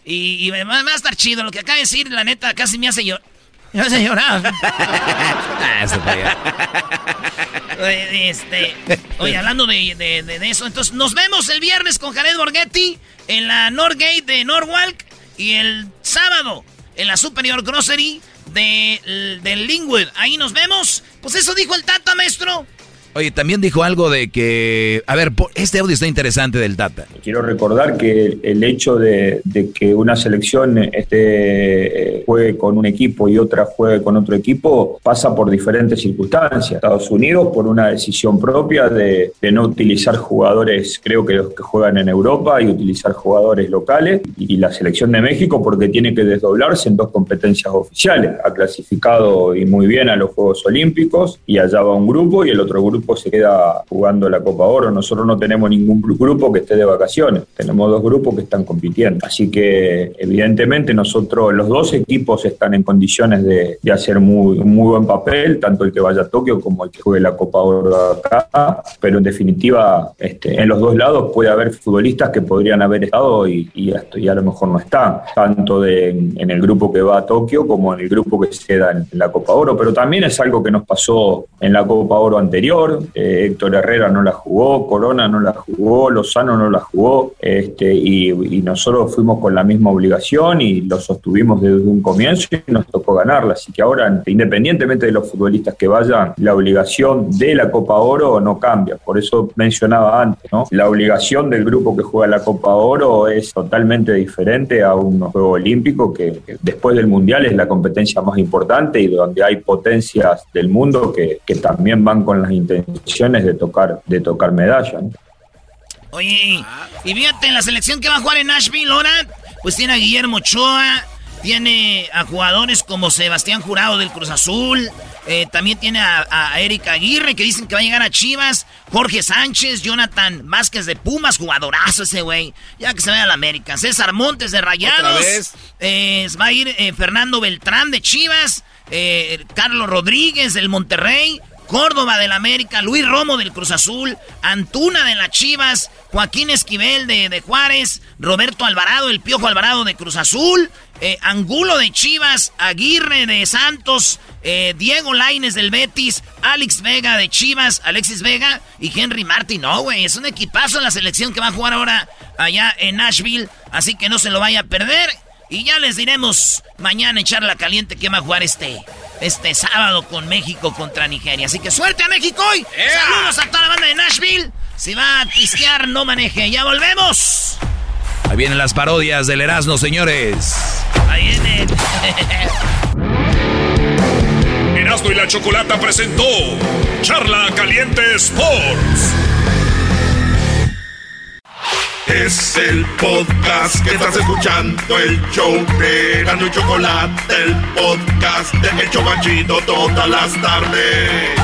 Y, me va a estar chido lo que acaba de decir, la neta, casi me hace llorar. Me hace llorar. oye, este, oye, hablando de, de, eso, entonces nos vemos el viernes con Jared Borghetti en la Norgate de Norwalk y el sábado en la Superior Grocery de, de Lingwood. Ahí nos vemos. Pues eso dijo el Tata, maestro. Oye, también dijo algo de que, a ver, este audio está interesante del Tata. Quiero recordar que el hecho de, que una selección este, juegue con un equipo y otra juegue con otro equipo pasa por diferentes circunstancias. Estados Unidos por una decisión propia de, no utilizar jugadores, creo que los que juegan en Europa, y utilizar jugadores locales. Y la selección de México porque tiene que desdoblarse en dos competencias oficiales. Ha clasificado y muy bien a los Juegos Olímpicos y allá va un grupo y el otro grupo se queda jugando la Copa Oro. Nosotros no tenemos ningún grupo que esté de vacaciones, tenemos dos grupos que están compitiendo. Así que evidentemente nosotros, los dos equipos están en condiciones de, hacer muy, muy buen papel, tanto el que vaya a Tokio como el que juegue la Copa Oro acá, pero en definitiva este, en los dos lados puede haber futbolistas que podrían haber estado y, a lo mejor no están, tanto en, el grupo que va a Tokio como en el grupo que se da en la Copa Oro, pero también es algo que nos pasó en la Copa Oro anterior eh, Héctor Herrera no la jugó, Corona no la jugó, Lozano no la jugó, este, y, nosotros fuimos con la misma obligación y lo sostuvimos desde un comienzo y nos tocó ganarla. Así que ahora, independientemente de los futbolistas que vayan, la obligación de la Copa Oro no cambia. Por eso mencionaba antes, ¿no? La obligación del grupo que juega la Copa Oro es totalmente diferente a un juego olímpico que, después del Mundial es la competencia más importante y donde hay potencias del mundo que también van con las intenciones de tocar, de tocar medallas. Oye, y fíjate, en la selección que va a jugar en Nashville ahora, pues tiene a Guillermo Ochoa, tiene a jugadores como Sebastián Jurado del Cruz Azul, eh, también tiene a, a, Erika Aguirre, que dicen que va a llegar a Chivas. Jorge Sánchez, Jonathan Vázquez de Pumas, jugadorazo ese güey. Ya que se vaya a la América. César Montes de Rayados. Eh, va a ir eh, Fernando Beltrán de Chivas. Carlos Rodríguez del Monterrey. Córdoba del América, Luis Romo del Cruz Azul, Antuna de las Chivas, Joaquín Esquivel de, Juárez, Roberto Alvarado, el Piojo Alvarado de Cruz Azul, eh, Angulo de Chivas, Aguirre de Santos, eh, Diego Laines del Betis, Alex Vega de Chivas, Alexis Vega y Henry Martin. No, güey, es un equipazo la selección que va a jugar ahora allá en Nashville, así que no se lo vaya a perder. Y ya les diremos mañana la caliente que va a jugar este este sábado con México contra Nigeria. Así que suerte a México hoy. Saludos a toda la banda de Nashville. Si va a pisquear, no maneje. Ya volvemos. Ahí vienen las parodias del Erasmo, señores. Ahí vienen. Erasmo y la Chocolata presentó Charla Caliente Sports. Es el podcast que estás escuchando, el show de Gano y Chocolate, el podcast de El Chocachito todas las tardes.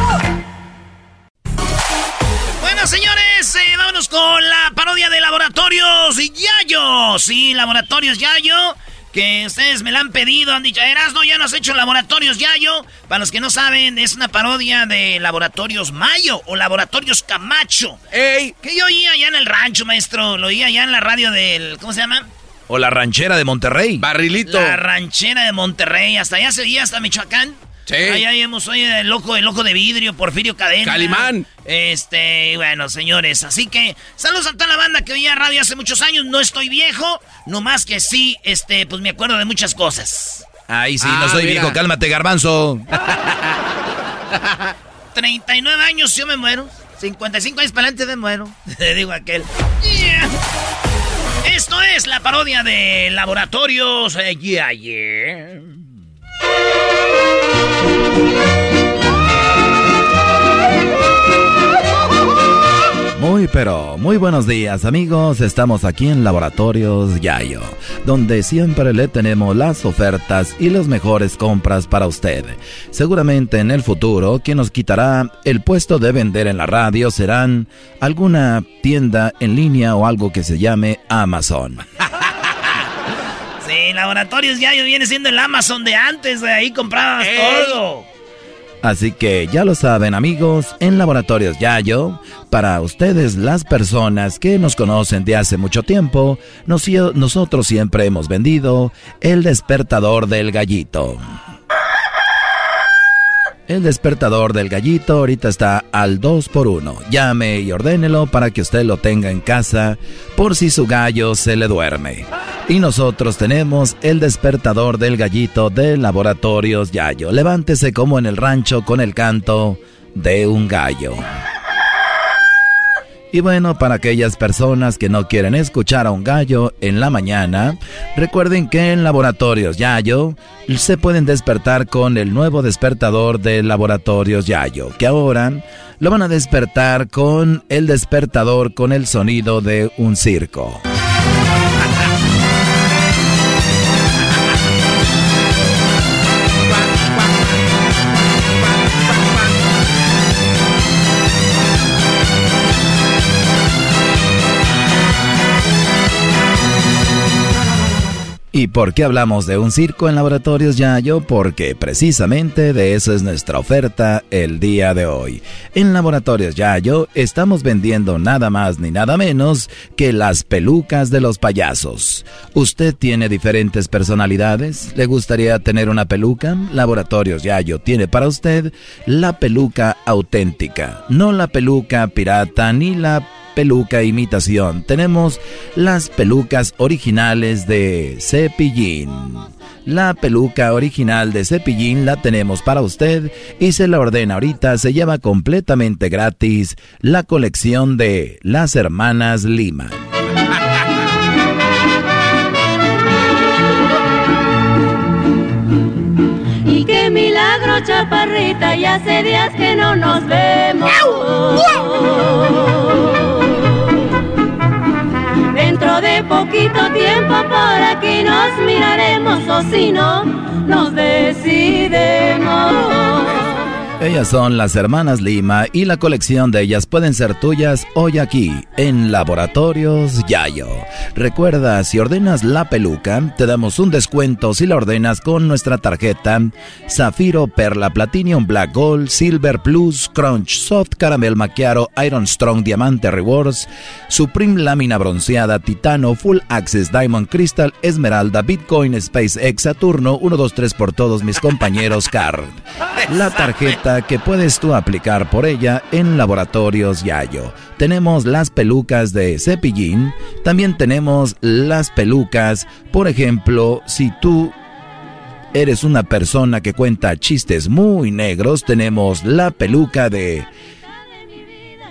Bueno, señores, eh, vámonos con la parodia de Laboratorios Yayo. Sí, Laboratorios Yayo que ustedes me la han pedido, han dicho, no ya nos has hecho Laboratorios Yayo. Para los que no saben, es una parodia de Laboratorios Mayo o Laboratorios Camacho. ¡Ey! Que yo oía allá en el rancho, maestro. Lo oía allá en la radio del. ¿Cómo se llama? O la ranchera de Monterrey. Barrilito. La ranchera de Monterrey. Hasta allá se oía, hasta Michoacán. Sí. Ahí vemos hoy el loco, el loco de vidrio, Porfirio Cadena. Calimán. Este, bueno, señores, así que saludos a toda la banda que oía radio hace muchos años. No estoy viejo, nomás que sí, este, pues me acuerdo de muchas cosas. Ay, sí, no ah, soy viejo, cálmate, garbanzo. 39 años yo me muero. 55 años para adelante me muero. Le digo aquel. Esto es la parodia de Laboratorios eh, yeah, yeah. Muy pero muy buenos días amigos, estamos aquí en Laboratorios Yayo, donde siempre le tenemos las ofertas y las mejores compras para usted. Seguramente en el futuro quien nos quitará el puesto de vender en la radio serán alguna tienda en línea o algo que se llame Amazon. sí, Laboratorios Yayo viene siendo el Amazon de antes, de ahí comprabas todo. Así que ya lo saben amigos, en Laboratorios Yayo, para ustedes las personas que nos conocen de hace mucho tiempo, nosotros siempre hemos vendido el despertador del gallito. El despertador del gallito ahorita está al 2 por 1 Llame y ordénelo para que usted lo tenga en casa por si su gallo se le duerme. Y nosotros tenemos el despertador del gallito de Laboratorios Yayo. Levántese como en el rancho con el canto de un gallo. Y bueno, para aquellas personas que no quieren escuchar a un gallo en la mañana, recuerden que en Laboratorios Yayo se pueden despertar con el nuevo despertador de Laboratorios Yayo, que ahora lo van a despertar con el despertador con el sonido de un circo. Y por qué hablamos de un circo en Laboratorios Yayo? Porque precisamente de eso es nuestra oferta el día de hoy. En Laboratorios Yayo estamos vendiendo nada más ni nada menos que las pelucas de los payasos. ¿Usted tiene diferentes personalidades? ¿Le gustaría tener una peluca? Laboratorios Yayo tiene para usted la peluca auténtica, no la peluca pirata ni la peluca imitación. Tenemos las pelucas originales de Cepillín. La peluca original de Cepillín la tenemos para usted y se la ordena ahorita. Se lleva completamente gratis la colección de las hermanas Lima. Chaparrita, ya hace días que no nos vemos. Dentro de poquito tiempo por aquí nos miraremos o si no, nos decidemos. Ellas son las hermanas Lima y la colección de ellas pueden ser tuyas hoy aquí en Laboratorios Yayo. Recuerda, si ordenas la peluca, te damos un descuento si la ordenas con nuestra tarjeta Zafiro, Perla, Platinum, Black Gold, Silver Plus, Crunch, Soft, Caramel Macchiato, Iron Strong, Diamante Rewards, Supreme Lámina Bronceada, Titano, Full Access, Diamond Crystal, Esmeralda, Bitcoin, SpaceX, Saturno, 1, 2, 3 por todos mis compañeros Card. La tarjeta que puedes tú aplicar por ella en Laboratorios Yayo. Tenemos las pelucas de cepillín, también tenemos las pelucas, por ejemplo, si tú eres una persona que cuenta chistes muy negros, tenemos la peluca de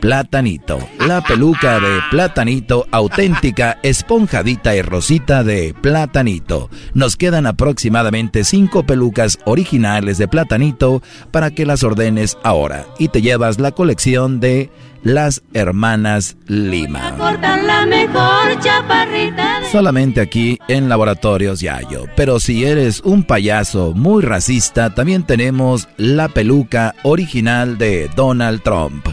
Platanito. La peluca de Platanito, auténtica, esponjadita y rosita de Platanito. Nos quedan aproximadamente cinco pelucas originales de Platanito para que las ordenes ahora. Y te llevas la colección de las hermanas Lima. Solamente aquí en Laboratorios Yayo. Pero si eres un payaso muy racista, también tenemos la peluca original de Donald Trump.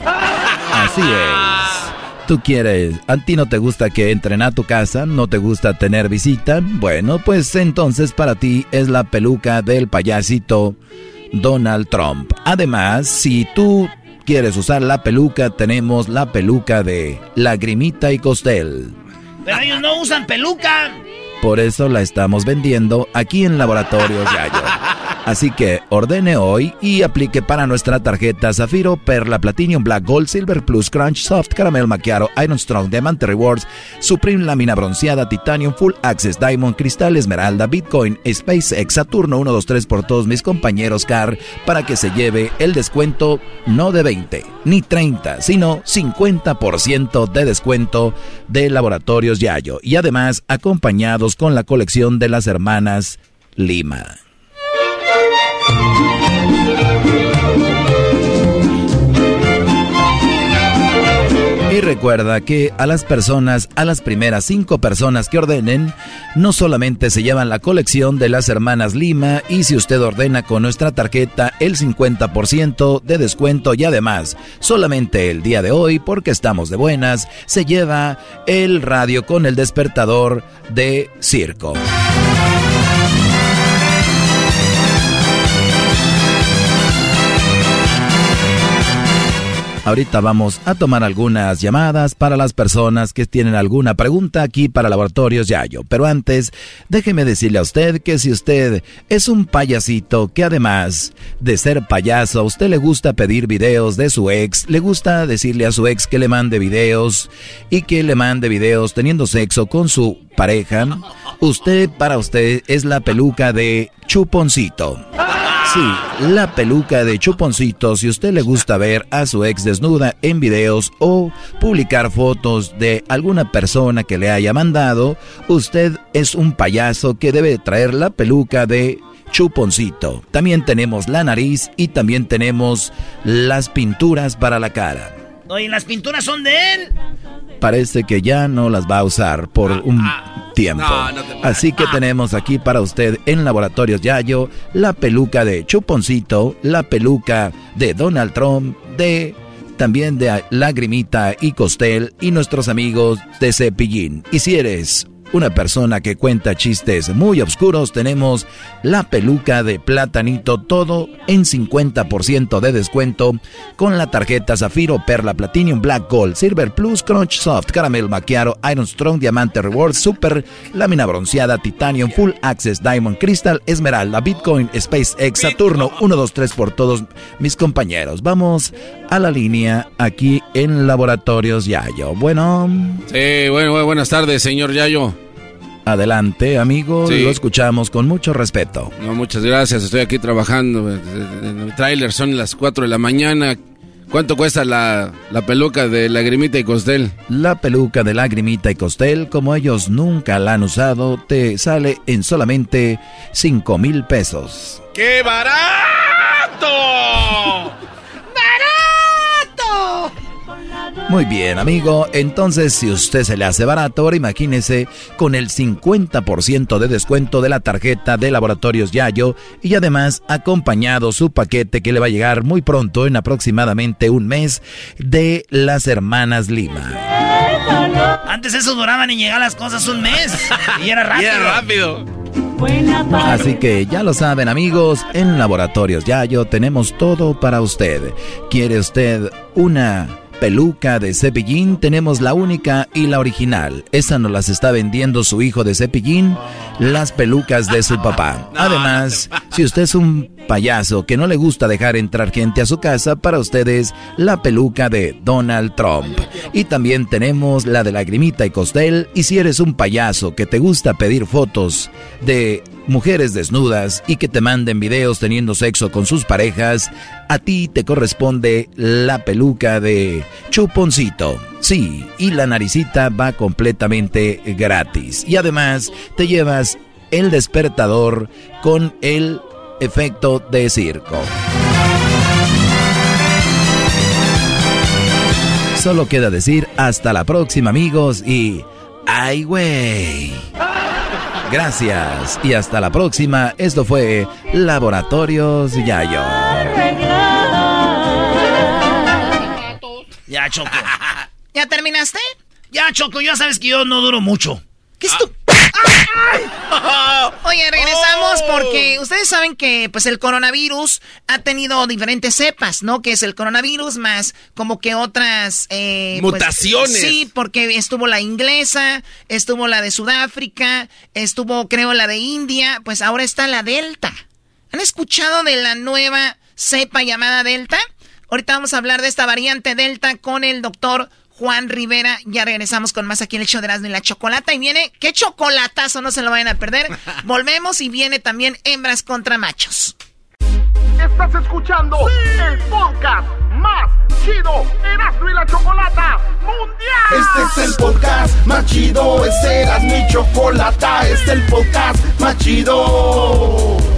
Así es. Tú quieres, a ti no te gusta que entren a tu casa, no te gusta tener visita. Bueno, pues entonces para ti es la peluca del payasito Donald Trump. Además, si tú quieres usar la peluca, tenemos la peluca de Lagrimita y Costel. Pero ellos no usan peluca. Por eso la estamos vendiendo aquí en Laboratorios Yayo. Así que ordene hoy y aplique para nuestra tarjeta Zafiro, Perla, Platinum, Black Gold, Silver Plus, Crunch, Soft, Caramel Macchiato, Iron Strong, Diamante Rewards, Supreme Lámina Bronceada, Titanium, Full Access, Diamond, Cristal, Esmeralda, Bitcoin, SpaceX, Saturno 123 por todos mis compañeros CAR para que se lleve el descuento no de 20 ni 30, sino 50% de descuento de Laboratorios Yayo y además acompañados con la colección de las hermanas Lima. Y recuerda que a las personas, a las primeras cinco personas que ordenen, no solamente se llevan la colección de las hermanas Lima y si usted ordena con nuestra tarjeta el 50% de descuento y además, solamente el día de hoy, porque estamos de buenas, se lleva el radio con el despertador de circo. Ahorita vamos a tomar algunas llamadas para las personas que tienen alguna pregunta aquí para Laboratorios Yayo. Pero antes, déjeme decirle a usted que si usted es un payasito que además de ser payaso, a usted le gusta pedir videos de su ex, le gusta decirle a su ex que le mande videos y que le mande videos teniendo sexo con su pareja, usted para usted es la peluca de chuponcito. Sí, la peluca de chuponcito si usted le gusta ver a su ex desnuda en videos o publicar fotos de alguna persona que le haya mandado, usted es un payaso que debe traer la peluca de chuponcito. También tenemos la nariz y también tenemos las pinturas para la cara. Oye, ¿las pinturas son de él? Parece que ya no las va a usar por Ah, un tiempo. Así que tenemos aquí para usted en Laboratorios Yayo la peluca de Chuponcito, la peluca de Donald Trump, de también de Lagrimita y Costel y nuestros amigos de Cepillín. Y si eres una persona que cuenta chistes muy oscuros, tenemos la peluca de platanito, todo en 50% de descuento con la tarjeta Zafiro, Perla, Platinum, Black Gold, Silver Plus, Crunch Soft, Caramel Maquiaro, Iron Strong, Diamante Reward, Super, Lámina Bronceada, Titanium, Full Access, Diamond Crystal, Esmeralda, Bitcoin, SpaceX, Saturno, 1, 2, 3 por todos mis compañeros. Vamos a la línea aquí en Laboratorios Yayo. Bueno. Sí, bueno, buenas tardes, señor Yayo. Adelante, amigo, lo escuchamos con mucho respeto. No, muchas gracias, estoy aquí trabajando. En el tráiler son las 4 de la mañana. ¿Cuánto cuesta la, la, peluca de Lagrimita y Costel? La peluca de Lagrimita y Costel, como ellos nunca la han usado, te sale en solamente 5 mil pesos. ¡Qué barato! Muy bien, amigo. Entonces, si usted se le hace barato, ahora imagínese con el 50% de descuento de la tarjeta de Laboratorios Yayo y además acompañado su paquete que le va a llegar muy pronto, en aproximadamente un mes, de las hermanas Lima. Antes eso duraban en llegar las cosas un mes. Y era rápido. Y era rápido. Así que ya lo saben amigos, en Laboratorios Yayo tenemos todo para usted. ¿Quiere usted una peluca de Cepillín tenemos la única y la original. Esa nos las está vendiendo su hijo de Cepillín, las pelucas de su papá. Además, si usted es un payaso que no le gusta dejar entrar gente a su casa, para ustedes la peluca de Donald Trump. Y también tenemos la de Lagrimita y Costel. Y si eres un payaso que te gusta pedir fotos de mujeres desnudas y que te manden videos teniendo sexo con sus parejas, a ti te corresponde la peluca de chuponcito. Sí, y la naricita va completamente gratis. Y además te llevas el despertador con el efecto de circo. Solo queda decir hasta la próxima amigos y... ¡Ay, güey! Gracias y hasta la próxima. Esto fue Laboratorios Yayo. Ya, Choco. ¿Ya terminaste? Ya, Choco, ya sabes que yo no duro mucho. ¿Qué es Oye, regresamos porque ustedes saben que pues el coronavirus ha tenido diferentes cepas, ¿no? Que es el coronavirus más como que otras eh, pues, mutaciones. sí, porque estuvo la inglesa, estuvo la de Sudáfrica, estuvo creo la de India, pues ahora está la Delta. ¿Han escuchado de la nueva cepa llamada Delta? Ahorita vamos a hablar de esta variante Delta con el doctor Juan Rivera. Ya regresamos con más aquí en el show de Erasmo y la Chocolata. Y viene, qué chocolatazo, no se lo vayan a perder. Volvemos y viene también hembras contra machos. Estás escuchando el podcast más chido Erasmo y la Chocolata Mundial. Este es el podcast más chido, este Erasmo y Chocolata, este es el podcast más chido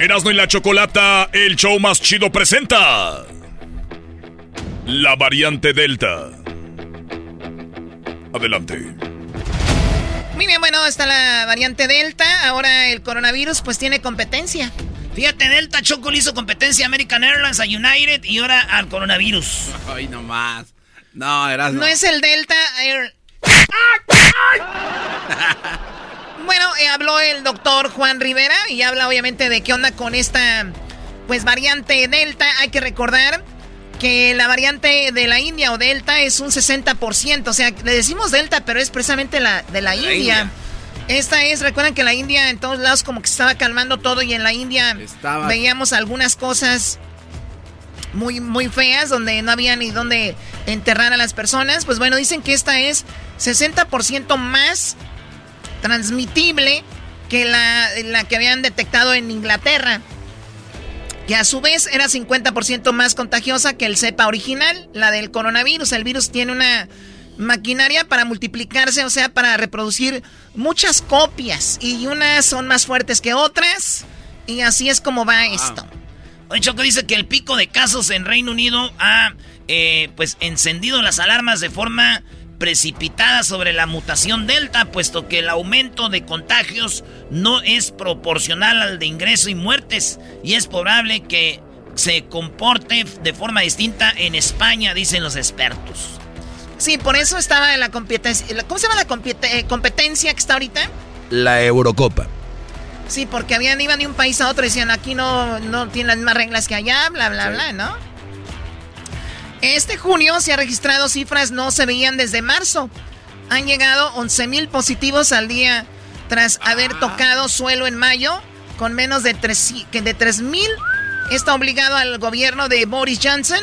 Erasmo y la Chocolata, el show más chido presenta. La variante Delta. Adelante. Muy bien, bueno, está la variante Delta. Ahora el coronavirus pues tiene competencia. Fíjate, Delta Choco le hizo competencia a American Airlines, a United y ahora al coronavirus. Ay, no más. No, Erasmo. No es el Delta Air... Bueno, eh, habló el doctor Juan Rivera y habla obviamente de qué onda con esta pues variante Delta. Hay que recordar que la variante de la India o Delta es un 60%. O sea, le decimos Delta, pero es precisamente la de la, India. Esta es, recuerdan que la India en todos lados como que se estaba calmando todo y en la India veíamos algunas cosas muy, muy feas donde no había ni dónde enterrar a las personas. Pues bueno, dicen que esta es 60% más transmitible que la, la que habían detectado en Inglaterra, que a su vez era 50% más contagiosa que el cepa original, la del coronavirus. El virus tiene una maquinaria para multiplicarse, o sea, para reproducir muchas copias. Y unas son más fuertes que otras. Y así es como va esto. Hoy Choco dice que el pico de casos en Reino Unido ha eh, pues encendido las alarmas de forma precipitada sobre la mutación Delta, puesto que el aumento de contagios no es proporcional al de ingreso y muertes, y es probable que se comporte de forma distinta en España, dicen los expertos. Sí, por eso estaba en la competencia. ¿Cómo se llama la eh, competencia que está ahorita? La Eurocopa. Sí, porque habían iban de un país a otro y decían aquí no, no tienen las mismas reglas que allá, bla, bla, bla, ¿no? Este junio se ha registrado cifras no se veían desde marzo. Han llegado 11 mil positivos al día tras haber ah. tocado suelo en mayo con menos de 3 mil. Está obligado al gobierno de Boris Johnson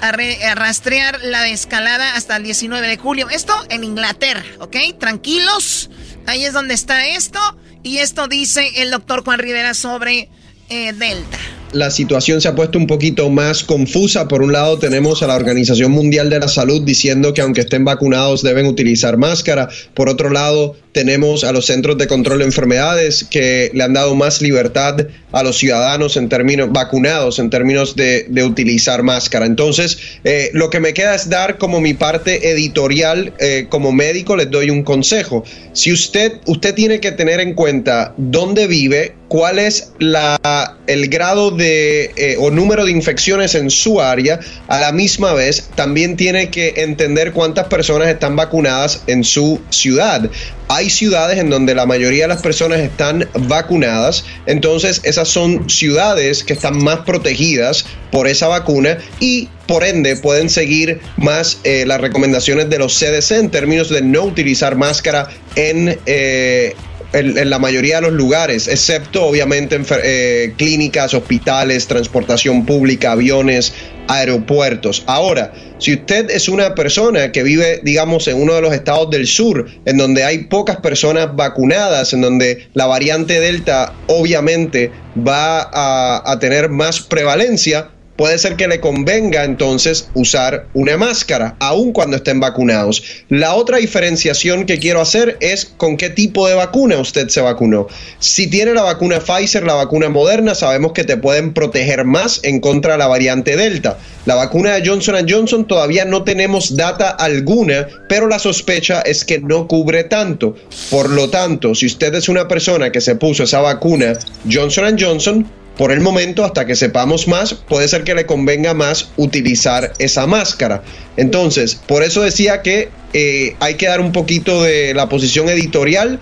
a, rastrear la escalada hasta el 19 de julio. Esto en Inglaterra, ¿ok? Tranquilos. Ahí es donde está esto. Y esto dice el doctor Juan Rivera sobre eh, Delta la situación se ha puesto un poquito más confusa. Por un lado tenemos a la Organización Mundial de la Salud diciendo que aunque estén vacunados deben utilizar máscara. Por otro lado tenemos a los Centros de Control de Enfermedades que le han dado más libertad a los ciudadanos en términos vacunados, en términos de, utilizar máscara. Entonces, eh, lo que me queda es dar como mi parte editorial, eh, como médico les doy un consejo. Si usted, usted tiene que tener en cuenta dónde vive, cuál es la, el grado de eh, o número de infecciones en su área, a la misma vez también tiene que entender cuántas personas están vacunadas en su ciudad. Hay ciudades en donde la mayoría de las personas están vacunadas, entonces esas son ciudades que están más protegidas por esa vacuna y por ende pueden seguir más eh, las recomendaciones de los CDC en términos de no utilizar máscara en, eh, en, la mayoría de los lugares, excepto obviamente en eh, clínicas, hospitales, transportación pública, aviones, aeropuertos. Ahora, si usted es una persona que vive, digamos, en uno de los estados del sur, en donde hay pocas personas vacunadas, en donde la variante Delta obviamente va a, a tener más prevalencia, puede ser que le convenga entonces usar una máscara, aun cuando estén vacunados. La otra diferenciación que quiero hacer es con qué tipo de vacuna usted se vacunó. Si tiene la vacuna Pfizer, la vacuna Moderna, sabemos que te pueden proteger más en contra de la variante Delta. La vacuna de Johnson Johnson todavía no tenemos data alguna, pero la sospecha es que no cubre tanto. Por lo tanto, si usted es una persona que se puso esa vacuna Johnson Johnson, por el momento, hasta que sepamos más, puede ser que le convenga más utilizar esa máscara. Entonces, por eso decía que eh, hay que dar un poquito de la posición editorial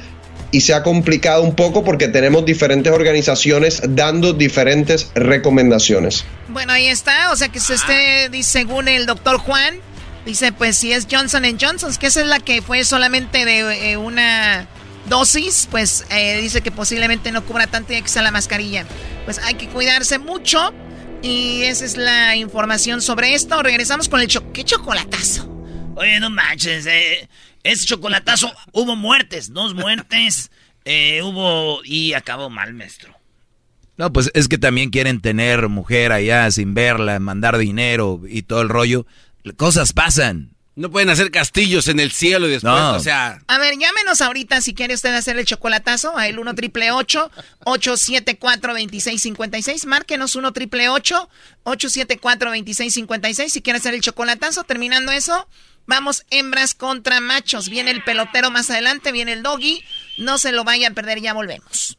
y se ha complicado un poco porque tenemos diferentes organizaciones dando diferentes recomendaciones. Bueno, ahí está, o sea que se esté, según el doctor Juan, dice pues si es Johnson Johnson, que esa es la que fue solamente de eh, una dosis, pues eh, dice que posiblemente no cubra tanto y que la mascarilla. Pues hay que cuidarse mucho. Y esa es la información sobre esto. Regresamos con el cho ¿Qué chocolatazo? Oye, no manches. Eh, ese chocolatazo hubo muertes, dos muertes. Eh, hubo y acabó mal, maestro. No, pues es que también quieren tener mujer allá sin verla, mandar dinero y todo el rollo. Cosas pasan. No pueden hacer castillos en el cielo y después, o sea. A ver, llámenos ahorita si quiere usted hacer el chocolatazo a el 1 triple 874 2656. Márquenos 1 triple 874 2656 si quiere hacer el chocolatazo. Terminando eso, vamos hembras contra machos. Viene el pelotero más adelante, viene el doggy. No se lo vaya a perder, ya volvemos.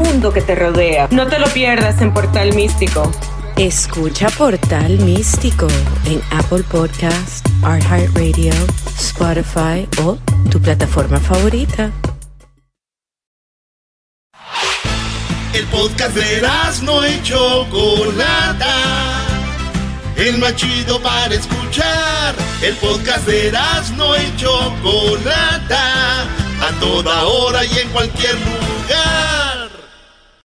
que te rodea. No te lo pierdas en Portal Místico. Escucha Portal Místico en Apple Podcast, Radio, Spotify o tu plataforma favorita. El podcast de no hecho Chocolata el más chido para escuchar. El podcast de no y Chocolata, a toda hora y en cualquier lugar.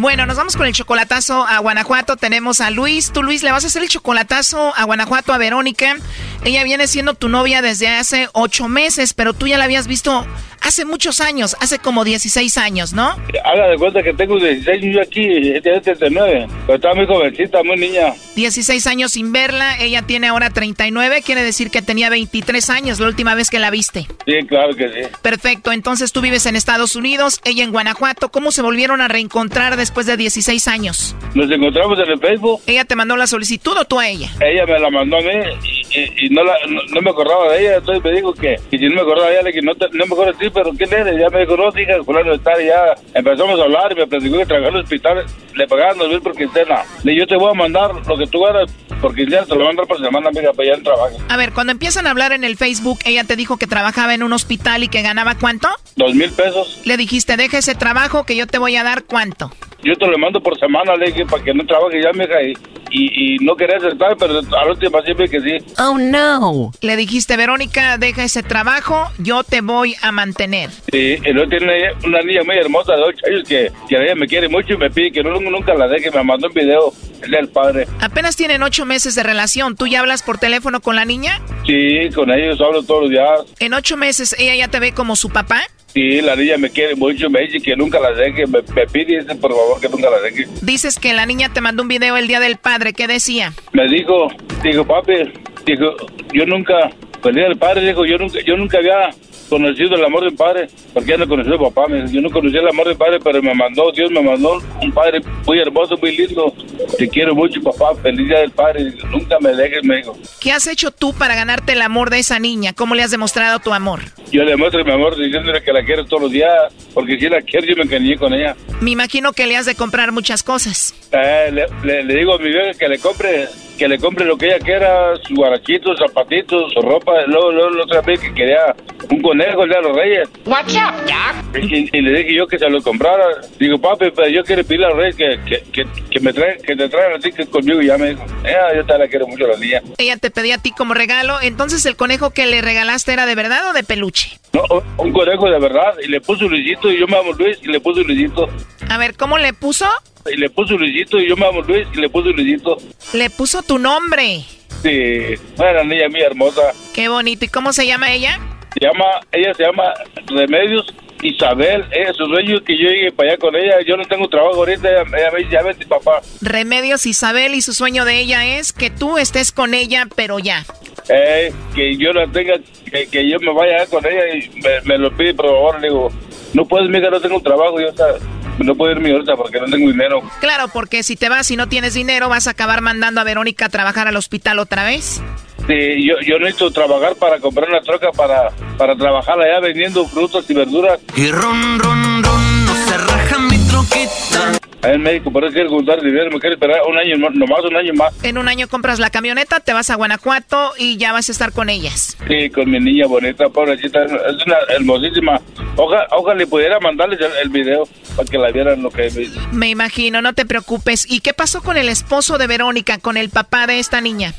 Bueno, nos vamos con el chocolatazo a Guanajuato. Tenemos a Luis. Tú, Luis, le vas a hacer el chocolatazo a Guanajuato a Verónica. Ella viene siendo tu novia desde hace ocho meses, pero tú ya la habías visto hace muchos años, hace como 16 años, ¿no? Haga de cuenta que tengo 16 años aquí, tiene 39, pero está muy jovencita, muy niña. 16 años sin verla, ella tiene ahora 39, quiere decir que tenía 23 años la última vez que la viste. Sí, claro que sí. Perfecto, entonces tú vives en Estados Unidos, ella en Guanajuato, ¿cómo se volvieron a reencontrar después de 16 años? Nos encontramos en el Facebook. ¿Ella te mandó la solicitud o tú a ella? Ella me la mandó a mí y, no, no, me acordaba de ella, entonces me dijo que, si no me acordaba de ella, le dije, no, no me acuerdo de ti, pero ¿quién eres? Ya me dijo, no, hija, fulano estar, y ya empezamos a hablar y me platicó que trabajaba en el hospital, le pagaban dos mil por quincena. Le yo te voy a mandar lo que tú ganas por quincena, te lo voy a mandar por semana, amiga, para allá en trabajo. A ver, cuando empiezan a hablar en el Facebook, ella te dijo que trabajaba en un hospital y que ganaba ¿cuánto? Dos mil pesos. Le dijiste, deja ese trabajo que yo te voy a dar ¿cuánto? Yo te lo mando por semana, le dije, para que no trabaje ya, mija, y, y, no quería aceptar, pero a la última siempre que sí. Oh, no. Le dijiste, Verónica, deja ese trabajo, yo te voy a mantener. Sí, y luego tiene una niña muy hermosa de 8 años que, que ella me quiere mucho y me pide que no, nunca la deje, me mandó un video, él es el padre. Apenas tienen ocho meses de relación, ¿tú ya hablas por teléfono con la niña? Sí, con ellos hablo todos los días. ¿En ocho meses ella ya te ve como su papá? Sí, la niña me quiere mucho, me dice que nunca la deje, me, pide por favor que nunca la deje. Dices que la niña te mandó un video el día del padre, ¿qué decía? Me dijo, dijo papi, dijo, yo nunca, el día del padre, dijo, yo nunca, yo nunca había conocido el amor del padre, porque ya no conocí a papá, yo no conocí el amor del padre, pero me mandó, Dios me mandó un padre muy hermoso, muy lindo, te quiero mucho papá, feliz día del padre, nunca me dejes, me dijo. ¿Qué has hecho tú para ganarte el amor de esa niña? ¿Cómo le has demostrado tu amor? Yo le muestro mi amor diciéndole que la quiero todos los días, porque si la quiero yo me engañé con ella. Me imagino que le has de comprar muchas cosas. Eh, le, le digo a mi vieja que le compre que le compre lo que ella quiera, sus guarachitos, zapatitos, su ropa. Luego, luego la otra vez que quería un conejo el de los reyes. What's up, Y, le dije yo que se lo comprara. Digo, papi, pero yo quiero pedirle a los reyes que, que, que, me traen, que te traigan así que conmigo. Y ya me dijo, eh, yo te la quiero mucho la niña. Ella te pedía a ti como regalo. Entonces, ¿el conejo que le regalaste era de verdad o de peluche? No, un conejo de verdad. Y le puso Luisito y yo me amo Luis y le puso Luisito. A ver, ¿cómo le puso? Y le puso Luisito y yo me amo Luis y le puso Luisito. Le puso tu nombre. Sí, una niña muy hermosa. Qué bonito. ¿Y cómo se llama ella? Se llama, ella se llama Remedios Isabel. Ella, su sueño es que yo llegue para allá con ella. Yo no tengo trabajo ahorita. Ella, me dice, ya vete, papá. Remedios Isabel y su sueño de ella es que tú estés con ella, pero ya. Eh, que yo la tenga, que, que yo me vaya con ella y me, me, lo pide, por favor. Le digo, no puedes, mira, no tengo trabajo. Yo, está no puedo irme ahorita porque no tengo dinero. Claro, porque si te vas y no tienes dinero, vas a acabar mandando a Verónica a trabajar al hospital otra vez. Sí, yo, yo necesito trabajar para comprar una troca para, para trabajar allá vendiendo frutas y verduras. Y ron, ron, ron, no se raja mi troquita. Ahí en México, pero quiero juntar dinero, me quiero esperar un año más, nomás un año más. En un año compras la camioneta, te vas a Guanajuato y ya vas a estar con ellas. Sí, con mi niña bonita, pobrecita, es una hermosísima. Ojalá, ojalá pudiera mandarles el, el video para que la vieran lo que me Me imagino, no te preocupes. ¿Y qué pasó con el esposo de Verónica, con el papá de esta niña?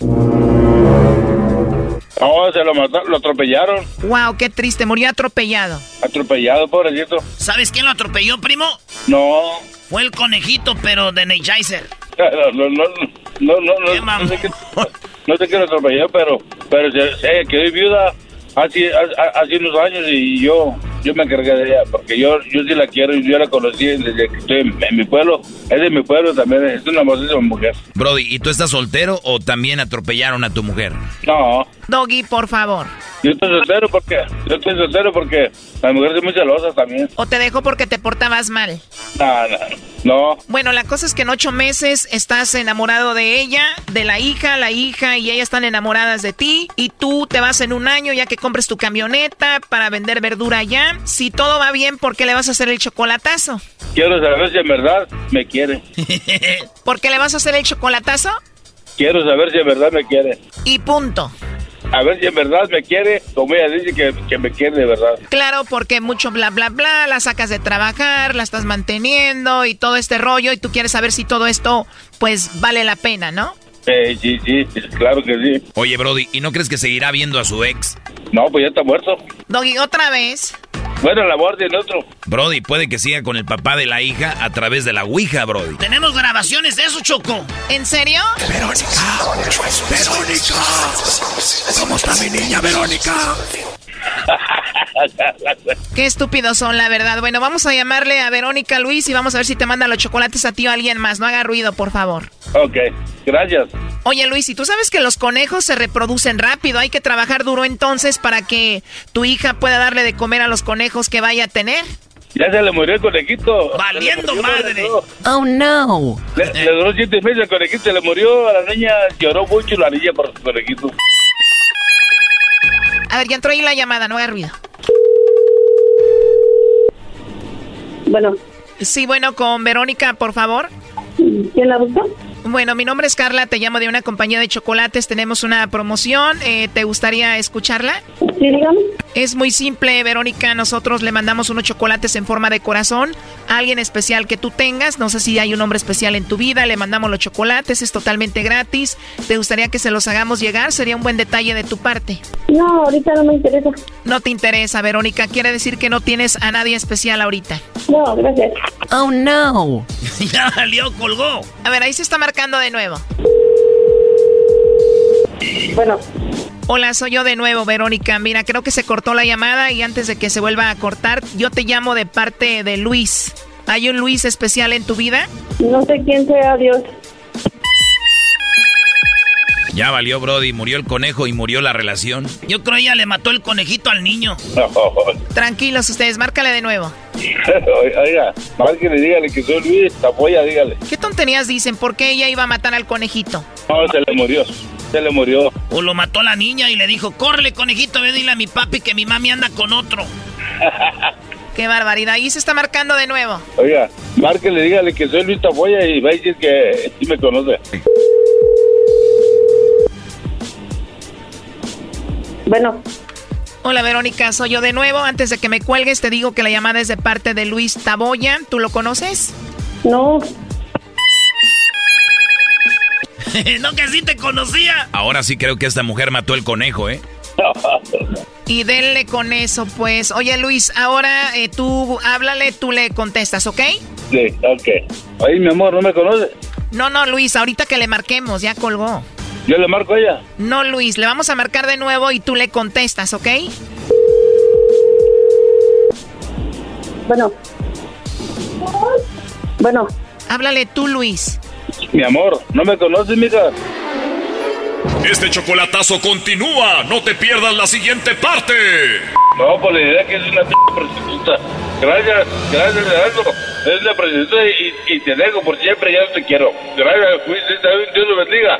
No, se lo mataron, lo atropellaron. Wow, qué triste, murió atropellado. Atropellado, pobrecito. ¿Sabes quién lo atropelló, primo? No. Fue el conejito, pero de Energizer. No, no, no, no, no, no, no sé qué, no sé qué lo atropelló, pero, pero se, se quedó viuda hace, hace, hace unos años y yo, yo me encargué de ella, porque yo, yo sí la quiero y yo la conocí desde que estoy en, en mi pueblo. Es de mi pueblo también, es una hermosísima mujer. Brody, ¿y tú estás soltero o también atropellaron a tu mujer? No, Doggy, por favor. yo estoy soltero porque, yo estoy soltero porque la mujer es muy celosa también. ¿O te dejo porque te portabas mal? No, no, no. Bueno, la cosa es que en ocho meses estás enamorado de ella, de la hija, la hija y ella están enamoradas de ti. Y tú te vas en un año ya que compres tu camioneta para vender verdura allá. Si todo va bien, ¿por qué le vas a hacer el chocolatazo? Quiero saber si en verdad me quiere. ¿Por qué le vas a hacer el chocolatazo? Quiero saber si en verdad me quiere. Y punto. A ver si en verdad me quiere, como ella dice que, que me quiere de verdad. Claro, porque mucho bla bla bla, la sacas de trabajar, la estás manteniendo y todo este rollo y tú quieres saber si todo esto pues vale la pena, ¿no? Eh, sí, sí, claro que sí. Oye, Brody, ¿y no crees que seguirá viendo a su ex? No, pues ya está muerto. Doggy, otra vez. Bueno, la muerte en otro. Brody, puede que siga con el papá de la hija a través de la Ouija, Brody. Tenemos grabaciones de eso, Choco. ¿En serio? Verónica, Verónica, ¿cómo está mi niña Verónica? Qué estúpidos son, la verdad. Bueno, vamos a llamarle a Verónica Luis y vamos a ver si te manda los chocolates a ti o a alguien más. No haga ruido, por favor. Ok, gracias. Oye, Luis, y tú sabes que los conejos se reproducen rápido. Hay que trabajar duro entonces para que tu hija pueda darle de comer a los conejos que vaya a tener. Ya se le murió el conejito. Valiendo madre. Oh, no. Le, le duró siete meses el conejito, se le murió a la niña, lloró mucho la niña por su conejito. A ver, ya entró ahí la llamada, no haga ruido. Bueno. Sí, bueno, con Verónica, por favor. ¿Quién la busca? Bueno, mi nombre es Carla, te llamo de una compañía de chocolates, tenemos una promoción, eh, ¿te gustaría escucharla? Sí, dígame. Es muy simple, Verónica, nosotros le mandamos unos chocolates en forma de corazón a alguien especial que tú tengas, no sé si hay un hombre especial en tu vida, le mandamos los chocolates, es totalmente gratis, ¿te gustaría que se los hagamos llegar? Sería un buen detalle de tu parte. No, ahorita no me interesa. No te interesa, Verónica, quiere decir que no tienes a nadie especial ahorita. No, gracias. Oh, no. ya salió, colgó. A ver, ahí se está marcando de nuevo. Bueno. Hola, soy yo de nuevo, Verónica. Mira, creo que se cortó la llamada y antes de que se vuelva a cortar, yo te llamo de parte de Luis. ¿Hay un Luis especial en tu vida? No sé quién sea Dios. Ya valió, Brody. Murió el conejo y murió la relación. Yo creo ella le mató el conejito al niño. Tranquilos ustedes, márcale de nuevo. Oiga, márquele, dígale que soy Luis Tapoya, dígale. ¿Qué tonterías dicen? ¿Por qué ella iba a matar al conejito? No, se le murió, se le murió. O lo mató la niña y le dijo, córrele conejito, ve dile a mi papi que mi mami anda con otro. Qué barbaridad. Ahí se está marcando de nuevo. Oiga, márquele, dígale que soy Luis Tapoya y va a decir que sí me conoce. Bueno. Hola Verónica, soy yo de nuevo. Antes de que me cuelgues, te digo que la llamada es de parte de Luis Taboya. ¿Tú lo conoces? No. no, que sí te conocía. Ahora sí creo que esta mujer mató el conejo, ¿eh? Y denle con eso, pues. Oye Luis, ahora eh, tú háblale, tú le contestas, ¿ok? Sí, ok. Ay, mi amor, ¿no me conoce? No, no, Luis, ahorita que le marquemos, ya colgó. Yo le marco a ella. No, Luis, le vamos a marcar de nuevo y tú le contestas, ¿ok? Bueno. Bueno. Háblale tú, Luis. Mi amor, ¿no me conoces, mija? Este chocolatazo continúa. No te pierdas la siguiente parte. No, por la idea que es una p prostituta. Gracias, gracias, Leandro. Es la prostituta y, y te dejo por siempre, ya no te quiero. Gracias, Luis, Dios lo bendiga.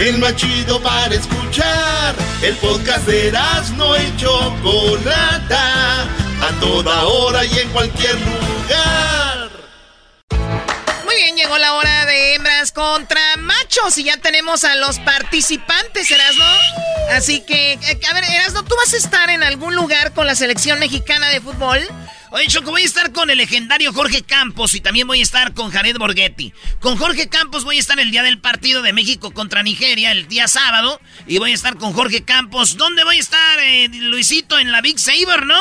el más chido para escuchar. El podcast de Erasmo y Chocolata, a toda hora y en cualquier lugar. Muy bien, llegó la hora de hembras contra machos y ya tenemos a los participantes, Erasmo. Así que, eh, a ver, Erasmo, ¿tú vas a estar en algún lugar con la selección mexicana de fútbol? Oye, Choco, voy a estar con el legendario Jorge Campos y también voy a estar con Jared Borghetti. Con Jorge Campos voy a estar el día del partido de México contra Nigeria, el día sábado. Y voy a estar con Jorge Campos. ¿Dónde voy a estar, eh, Luisito? En la Big Saber, ¿no?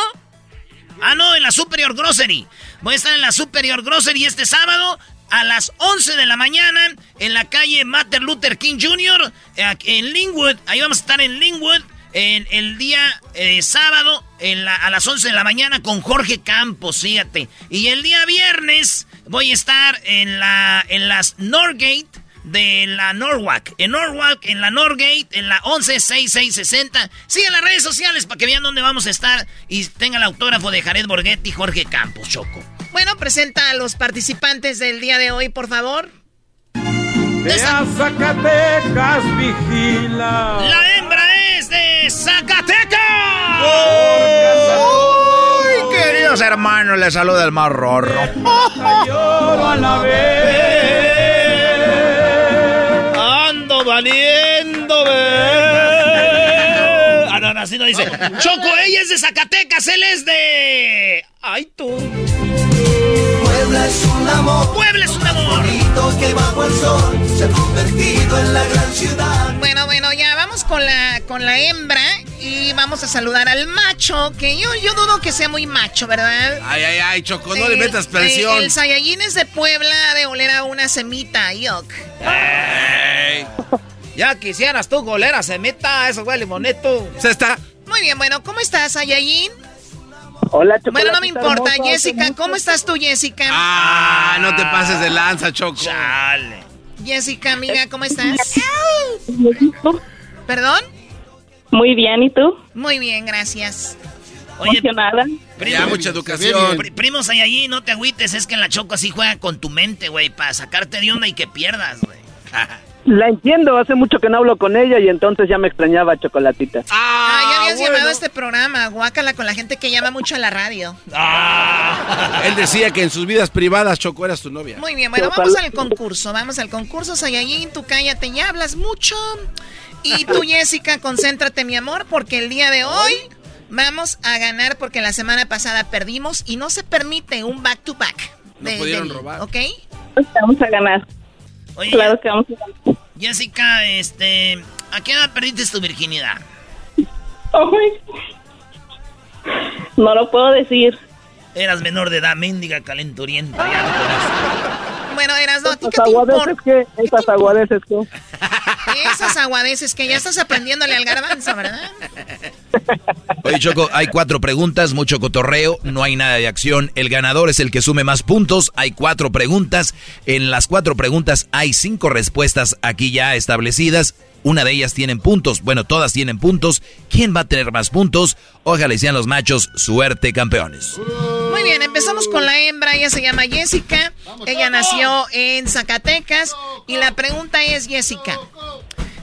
Ah, no, en la Superior Grocery. Voy a estar en la Superior Grocery este sábado a las 11 de la mañana en la calle Martin Luther King Jr. Eh, en Linwood. Ahí vamos a estar en Linwood en el día eh, sábado en la, a las 11 de la mañana con Jorge Campos, fíjate. Y el día viernes voy a estar en la en las Norgate de la Norwalk. En Norwalk, en la Norgate, en la 116660. Sigan las redes sociales para que vean dónde vamos a estar y tengan el autógrafo de Jared Borghetti y Jorge Campos, Choco. Bueno, presenta a los participantes del día de hoy, por favor. De Zacatecas vigila. La hembra es de Zacatecas. Uy, queridos hermanos, les saluda el más rorro. a la vez. Ando valiendo, Ah, no, no, así no dice. Choco, ella es de Zacatecas, él es de. Ay, tú. Puebla es un amor. Puebla es un amor. que bajo el sol se ha convertido en la gran ciudad. Bueno, con la, con la hembra y vamos a saludar al macho, que yo, yo dudo que sea muy macho, ¿verdad? Ay, ay, ay, Choco, no le metas presión. el Saiyajin es de Puebla de oler a una semita, yok. Ya quisieras tú golera semita, eso huele bonito. Se está. Muy bien, bueno, ¿cómo estás, Saiyajin? Hola, Bueno, no me importa, Jessica. ¿Cómo estás tú, Jessica? Ah, no te pases de lanza, Choco. Chale. Jessica, amiga, ¿cómo estás? ¿Perdón? Muy bien, ¿y tú? Muy bien, gracias. Oye, Emocionada. ya, mucha educación. Pri primos hay allí, no te agüites. Es que la Choco así juega con tu mente, güey, para sacarte de onda y que pierdas, güey. La entiendo, hace mucho que no hablo con ella y entonces ya me extrañaba Chocolatita. Ah, ya habías llamado a este programa, guácala con la gente que llama mucho a la radio. Ah. Él decía que en sus vidas privadas Choco eras tu novia. Muy bien, bueno, vamos al concurso, vamos al concurso, Sayayin, tú cállate, ya hablas mucho. Y tú, Jessica, concéntrate, mi amor, porque el día de hoy vamos a ganar porque la semana pasada perdimos y no se permite un back to back. No pudieron robar. ¿Ok? Vamos a ganar. Oye, claro que vamos a ganar. Jessica, este, ¿a qué edad perdiste tu virginidad? No lo puedo decir. Eras menor de edad, mendiga calenturienta. Ya no. Bueno, eras no, ¿a ti qué Esas te importa? que, aguadeces que. Esas aguadeces que ya estás aprendiéndole al garbanzo, ¿verdad? Oye, Choco, hay cuatro preguntas, mucho cotorreo, no hay nada de acción. El ganador es el que sume más puntos. Hay cuatro preguntas. En las cuatro preguntas hay cinco respuestas aquí ya establecidas. Una de ellas tienen puntos. Bueno, todas tienen puntos. ¿Quién va a tener más puntos? Ojalá sean los machos. Suerte, campeones. Muy bien, empezamos con la hembra. Ella se llama Jessica. Ella nació en Zacatecas. Y la pregunta es, Jessica,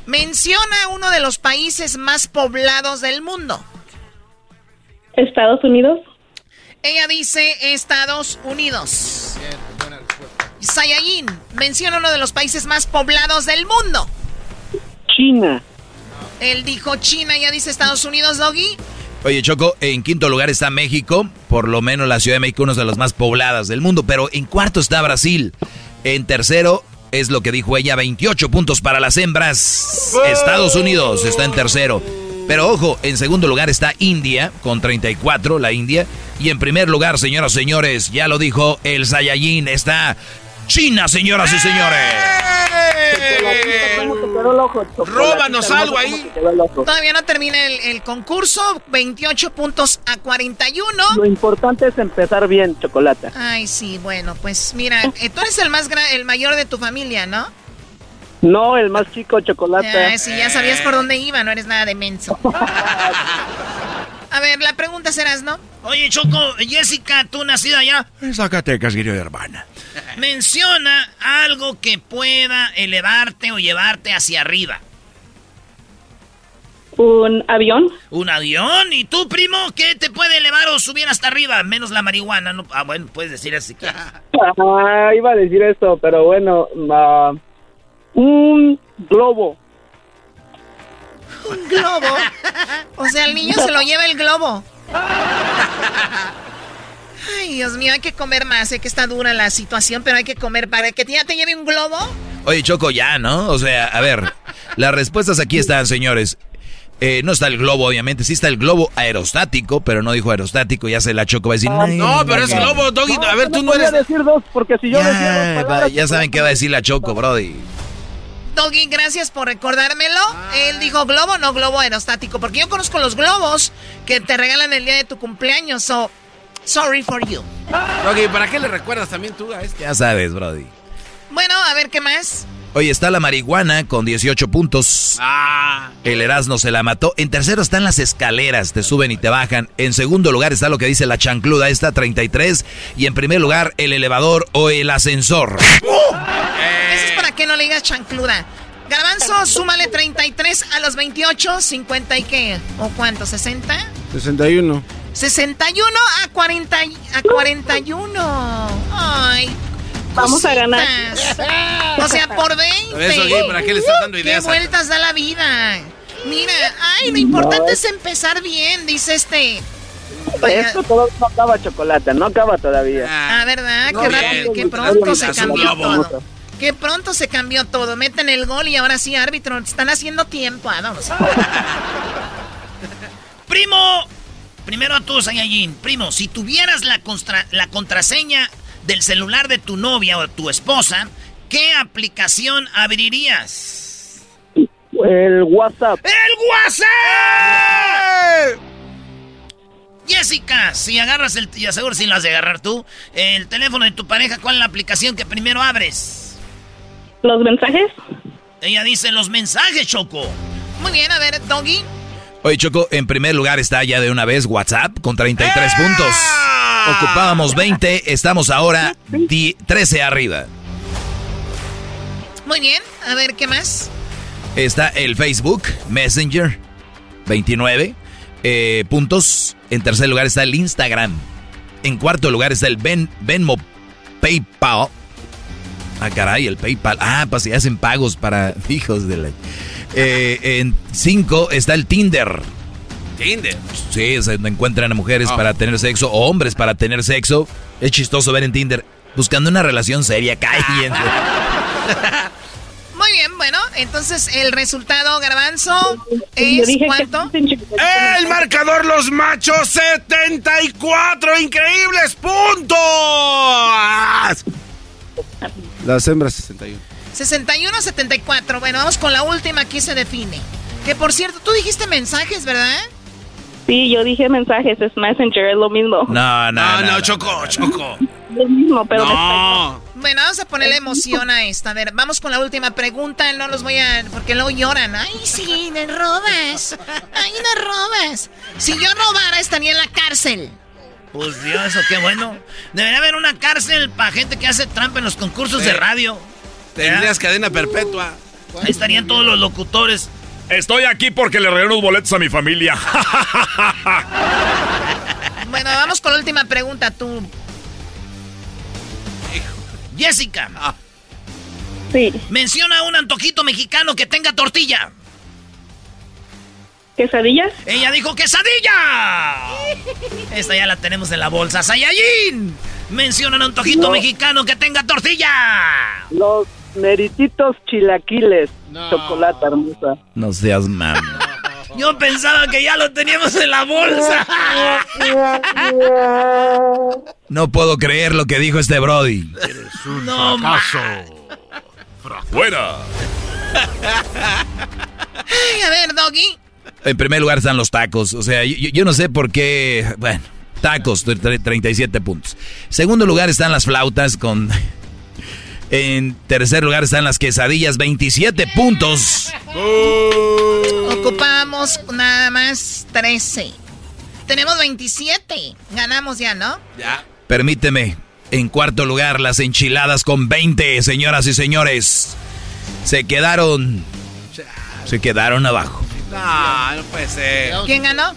menciona uno de los países más poblados del mundo. ¿Estados Unidos? Ella dice Estados Unidos. Sayayin, menciona uno de los países más poblados del mundo. China. Él dijo China, ya dice Estados Unidos, Doggy. Oye, Choco, en quinto lugar está México, por lo menos la Ciudad de México, una de las más pobladas del mundo, pero en cuarto está Brasil. En tercero es lo que dijo ella, 28 puntos para las hembras. Estados Unidos está en tercero. Pero ojo, en segundo lugar está India, con 34, la India. Y en primer lugar, señoras y señores, ya lo dijo el Saiyajin, está China, señoras y señores. ¿Cómo te quedó el ojo, Chocolatita Róbanos algo ahí. Todavía no termina el, el concurso. 28 puntos a 41. Lo importante es empezar bien, Chocolata. Ay, sí, bueno, pues mira, eh, tú eres el más gra- el mayor de tu familia, ¿no? No, el más chico, Chocolata. Ah, sí, ya sabías por dónde iba, no eres nada de menso. A ver, la pregunta serás, ¿no? Oye, Choco, Jessica, tú nacida allá, Zacatecas, querida hermana. menciona algo que pueda elevarte o llevarte hacia arriba. ¿Un avión? ¿Un avión? ¿Y tú, primo, qué te puede elevar o subir hasta arriba? Menos la marihuana, ¿no? Ah, bueno, puedes decir así que... Ah, iba a decir esto, pero bueno, ah, un globo. Un globo. O sea, el niño se lo lleva el globo. Ay, Dios mío, hay que comer más. Sé que está dura la situación, pero hay que comer para que ya te lleve un globo. Oye, Choco, ya, ¿no? O sea, a ver, las respuestas aquí están, señores. Eh, no está el globo, obviamente. Sí está el globo aerostático, pero no dijo aerostático. Ya se la Choco va a decir. "Ay, No, pero es no". globo, Doggy. A ver, tú no Podía eres. decir dos, porque si yo decía Ya, dos va- palabras, ya saben qué va a decir la Choco, Brody. Doggy, gracias por recordármelo. Él dijo globo, no globo aerostático. Porque yo conozco los globos que te regalan el día de tu cumpleaños. So, sorry for you. Doggy, ¿para qué le recuerdas también tú a este? Ya sabes, Brody. Bueno, a ver qué más. Oye, está la marihuana con 18 puntos. Ah. El Erasmo se la mató. En tercero están las escaleras, te suben y te bajan. En segundo lugar está lo que dice la chancluda, está 33. Y en primer lugar, el elevador o el ascensor. Eso es para que no le digas chancluda. Garbanzo, súmale 33 a los 28, 50 y qué? ¿O cuánto? ¿60? 61. 61 a 40 y- a 41. Ay. Vamos a ganar. O sea, por 20. Eso, Gui, ¿para qué le estás dando ¿Qué ideas? a- vueltas da la vida? Mira, ay, lo importante es empezar bien, dice este. Esto todo no acaba chocolate, no acaba todavía. Ah, ¿verdad? No, qué qué Bien. pronto se cambió todo. Qué pronto se cambió todo. Meten el gol y ahora sí, árbitro, están haciendo tiempo. Ah, vámonos. Primo, primero a todos, Saiyajin. Primo, si tuvieras la, constra- la contraseña del celular de tu novia o tu esposa, ¿qué aplicación abrirías? El WhatsApp. ¡El WhatsApp! Jessica, si agarras el... Y aseguro si lo has de agarrar tú. El teléfono de tu pareja, ¿cuál es la aplicación que primero abres? ¿Los mensajes? Ella dice los mensajes, Choco. Muy bien, a ver, Doggy. Oye, Choco, en primer lugar está ya de una vez WhatsApp con 33 puntos. Ocupábamos 20, estamos ahora di- 13 arriba. Muy bien, a ver, ¿qué más? Está el Facebook, Messenger, 29 eh, puntos. En tercer lugar está el Instagram. En cuarto lugar está el ben, Venmo PayPal. Ah, caray, el PayPal. Ah, pues si hacen pagos para hijos de la... Eh, en cinco está el Tinder. Tinder. Sí, es donde encuentran a mujeres Ah. para tener sexo o hombres para tener sexo. Es chistoso ver en Tinder buscando una relación seria. Cállense. Muy bien, bueno, entonces el resultado, Garbanzo, es ¿cuánto? El marcador Los Machos 74 increíbles puntos. Las hembras 61. 61-74. Bueno, vamos con la última, aquí se define. Que por cierto, tú dijiste mensajes, ¿verdad? Sí, yo dije mensajes, es Messenger, es lo mismo. No, no, No, no. no, Choco, Choco. Lo mismo, pero No. Bueno, vamos a ponerle emoción a esta. A ver, vamos con la última pregunta. No los voy a... Porque luego lloran. Ay, sí, me robas. Ay, me robas. Si yo robara, estaría en la cárcel. Pues Dios, eso qué bueno. Debería haber una cárcel para gente que hace trampa en los concursos de radio. Tendrías cadena perpetua. Ahí estarían todos los locutores. Estoy aquí porque le regalé unos boletos a mi familia. Bueno, vamos con la última pregunta, tú. Jessica. Sí. Menciona un antojito mexicano que tenga tortilla. ¿Quesadillas? Ella dijo quesadilla. Esta ya la tenemos en la bolsa. Sayayin. Menciona un antojito No. mexicano que tenga tortilla. Los merititos chilaquiles. Chocolate hermosa. No seas mam. Yo pensaba que ya lo teníamos en la bolsa. No puedo creer lo que dijo este Brody. No, ma- fuera. Ay, a ver, Doggy. En primer lugar están los tacos. O sea, yo, yo no sé por qué. Bueno, tacos, tre- 37 puntos. Segundo lugar están las flautas con. En tercer lugar están las quesadillas, 27 puntos. Ocupamos nada más 13. Tenemos 27. Ganamos ya, ¿no? Ya. Permíteme. En cuarto lugar, las enchiladas con 20, señoras y señores. Se quedaron. Se quedaron abajo. No, no puede ser. ¿Quién ganó?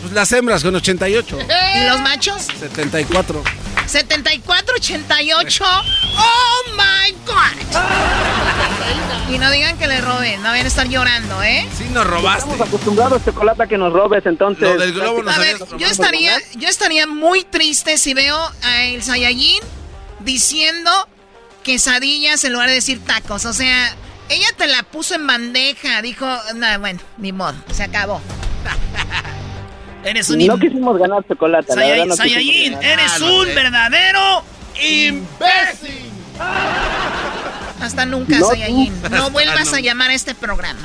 Pues las hembras con 88. ¿Y los machos? 74. 74, 88. ¡Oh, my God! Y no digan que le roben, no vayan a estar llorando, ¿eh? Sí, nos robaste. Estamos acostumbrados, chocolate, a que nos robes, entonces. Lo del globo nos A ver, yo estaría, yo estaría muy triste si veo a el Saiyajin diciendo quesadillas en lugar de decir tacos. O sea, ella te la puso en bandeja. Dijo, no, bueno, ni modo, se acabó. Eres un No im- quisimos ganar chocolate. la verdad, Sayay- no Saiyajin, ganar. eres Ah, un verdadero imbécil. Hasta nunca, No. No vuelvas a llamar a este programa.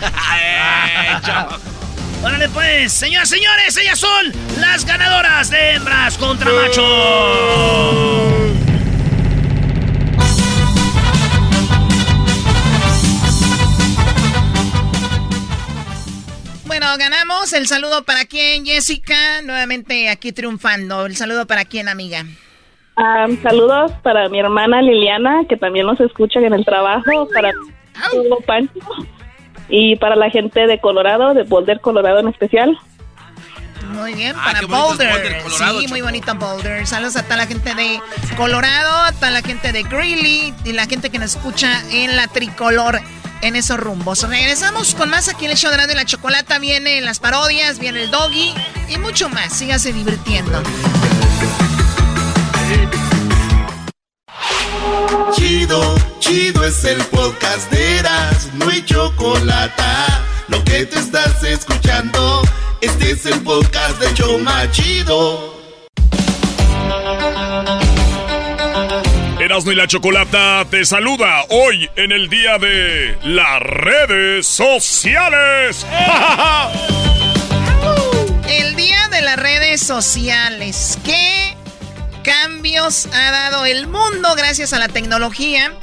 Órale pues, señoras, señores, ellas son las ganadoras de hembras contra machos. Bueno, ganamos. El saludo para quién, Jessica. Nuevamente aquí triunfando. El saludo para quién, amiga. Am, saludos para mi hermana Liliana, que también nos escucha en el trabajo, para Hugo Pancho y para la gente de Colorado, de Boulder, Colorado en especial. Muy bien, Ah, para Boulder. Boulder, Colorado, sí, muy bonito Boulder. Saludos a toda la gente de Colorado, a toda la gente de Greeley y la gente que nos escucha en la tricolor en esos rumbos. Regresamos con más aquí en el show de la Chocolata. Vienen las parodias, viene el doggy y mucho más. Sígase divirtiendo. Chido, chido es el podcast de Eras, no hay chocolate. Lo que te estás escuchando, este es el podcast de Choma Chido. Erasmo y la Chocolata te saluda hoy en el día de las redes sociales. El día de las redes sociales. ¿Qué cambios ha dado el mundo gracias a la tecnología?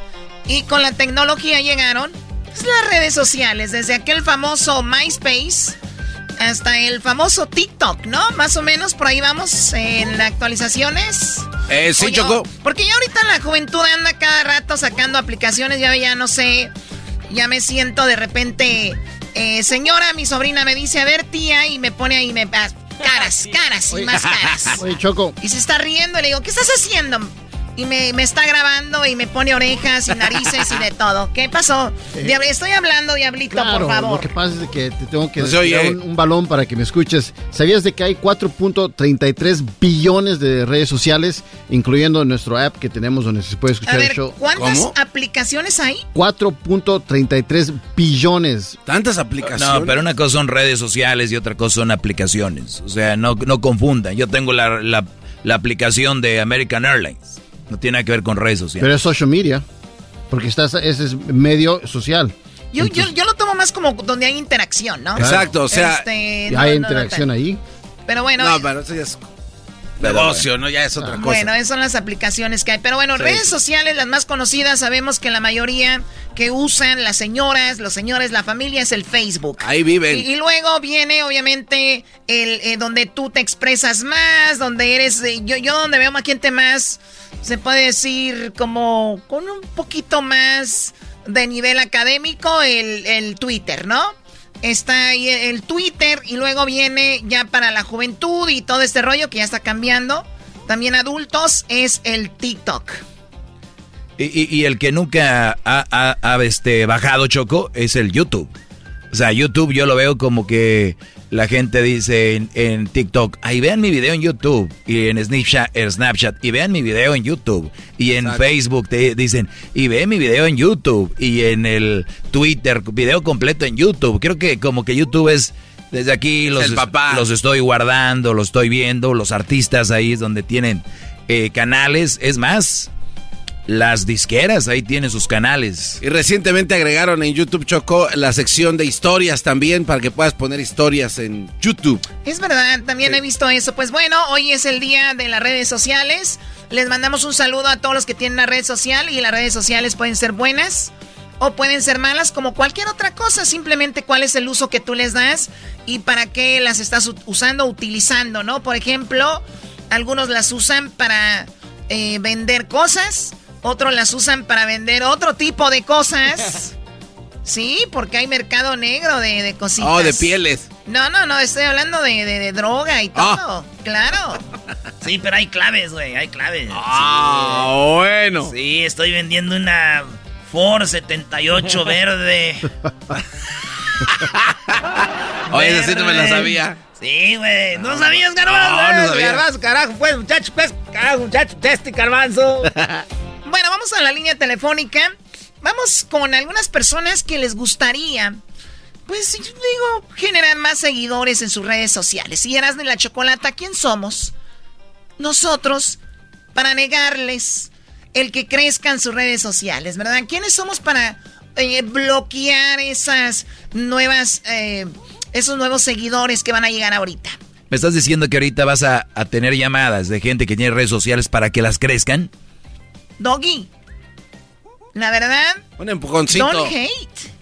Y con la tecnología llegaron pues, las redes sociales, desde aquel famoso MySpace hasta el famoso TikTok, ¿no? Más o menos por ahí vamos en actualizaciones. Eh, sí, Oye, Choco. oh, porque ya ahorita la juventud anda cada rato sacando aplicaciones, ya, ya no sé, ya me siento de repente, eh, señora, mi sobrina me dice, a ver tía, y me pone ahí, me ah, caras, caras y más caras. Oye, Choco. Y se está riendo y le digo, ¿qué estás haciendo? Y me, me está grabando y me pone orejas y narices y de todo. ¿Qué pasó? Diab- Estoy hablando, diablito, Claro, por favor. lo que pasa es que te tengo que No tirar un, un balón para que me escuches. ¿Sabías de que hay 4.33 billones de redes sociales, incluyendo nuestro app que tenemos donde se puede escuchar A ver, el show? ¿cuántas aplicaciones hay? 4.33 billones. ¿Tantas aplicaciones? No, pero una cosa son redes sociales y otra cosa son aplicaciones. O sea, no, no confundan. Yo tengo la, la- la aplicación de American Airlines. No tiene nada que ver con redes sociales. Pero es social media, porque estás, ese es medio social. Yo, yo, yo lo tomo más como donde hay interacción, ¿no? Exacto, o sea, Este, no, hay no, no, interacción ahí. Pero bueno, No, eh, pero eso ya es negocio, ¿no? Ya es otra cosa. bueno, esas son las aplicaciones que hay. Pero bueno, Sí, redes sociales, las más conocidas, sabemos que la mayoría que usan las señoras, los señores, la familia es el Facebook. Ahí viven. Y, y luego viene, obviamente, el eh, donde tú te expresas más, donde eres. eh, yo, yo donde veo más gente más, se puede decir como con un poquito más de nivel académico, el, el Twitter, ¿no? Está ahí el Twitter y luego viene ya para la juventud y todo este rollo que ya está cambiando. También adultos es el TikTok. Y, el que nunca ha, ha- ha, este, bajado Choco es el YouTube. O sea, YouTube yo lo veo como que la gente dice en, en TikTok, ahí vean mi video en YouTube. Y en Snapchat, Snapchat, y vean mi video en YouTube. Y en Exacto. Facebook te dicen, y vean mi video en YouTube. Y en el Twitter, video completo en YouTube. Creo que como que YouTube es... Desde aquí los, papá. los estoy guardando, los estoy viendo, los artistas ahí es donde tienen eh, canales. Es más, las disqueras, ahí tienen sus canales. Y recientemente agregaron en YouTube Choco la sección de historias también para que puedas poner historias en YouTube. Es verdad, también he visto eso. Pues bueno, hoy es el día de las redes sociales. Les mandamos un saludo a todos los que tienen una red social y las redes sociales pueden ser buenas o pueden ser malas como cualquier otra cosa, simplemente cuál es el uso que tú les das y para qué las estás usando, utilizando, ¿no? Por ejemplo, algunos las usan para eh, vender cosas, otros las usan para vender otro tipo de cosas. Sí, porque hay mercado negro de, de cositas. Oh, de pieles. No, no, no, estoy hablando de, droga y Ah. todo. Claro. Sí, pero hay claves, güey, hay claves. Ah, bueno. Sí, estoy vendiendo una Ford 78 verde. Oye, esa sí no me la sabía. Sí, güey. ¿No sabías, Garbanzo? No, no sabía. Garbanzo, carajo, pues, muchacho, pues, carajo, muchacho, este Garbanzo. Bueno, vamos a la línea telefónica. Vamos con algunas personas que les gustaría, pues, digo, generar más seguidores en sus redes sociales. Y Erasmo y la Chocolata, ¿quién somos? Nosotros, para negarles el que crezcan sus redes sociales, ¿verdad? ¿Quiénes somos para eh, bloquear esas nuevas, eh, esos nuevos seguidores que van a llegar ahorita? ¿Me estás diciendo que ahorita vas a, a tener llamadas de gente que tiene redes sociales para que las crezcan? Doggy, la verdad, Un empujoncito. don't hate.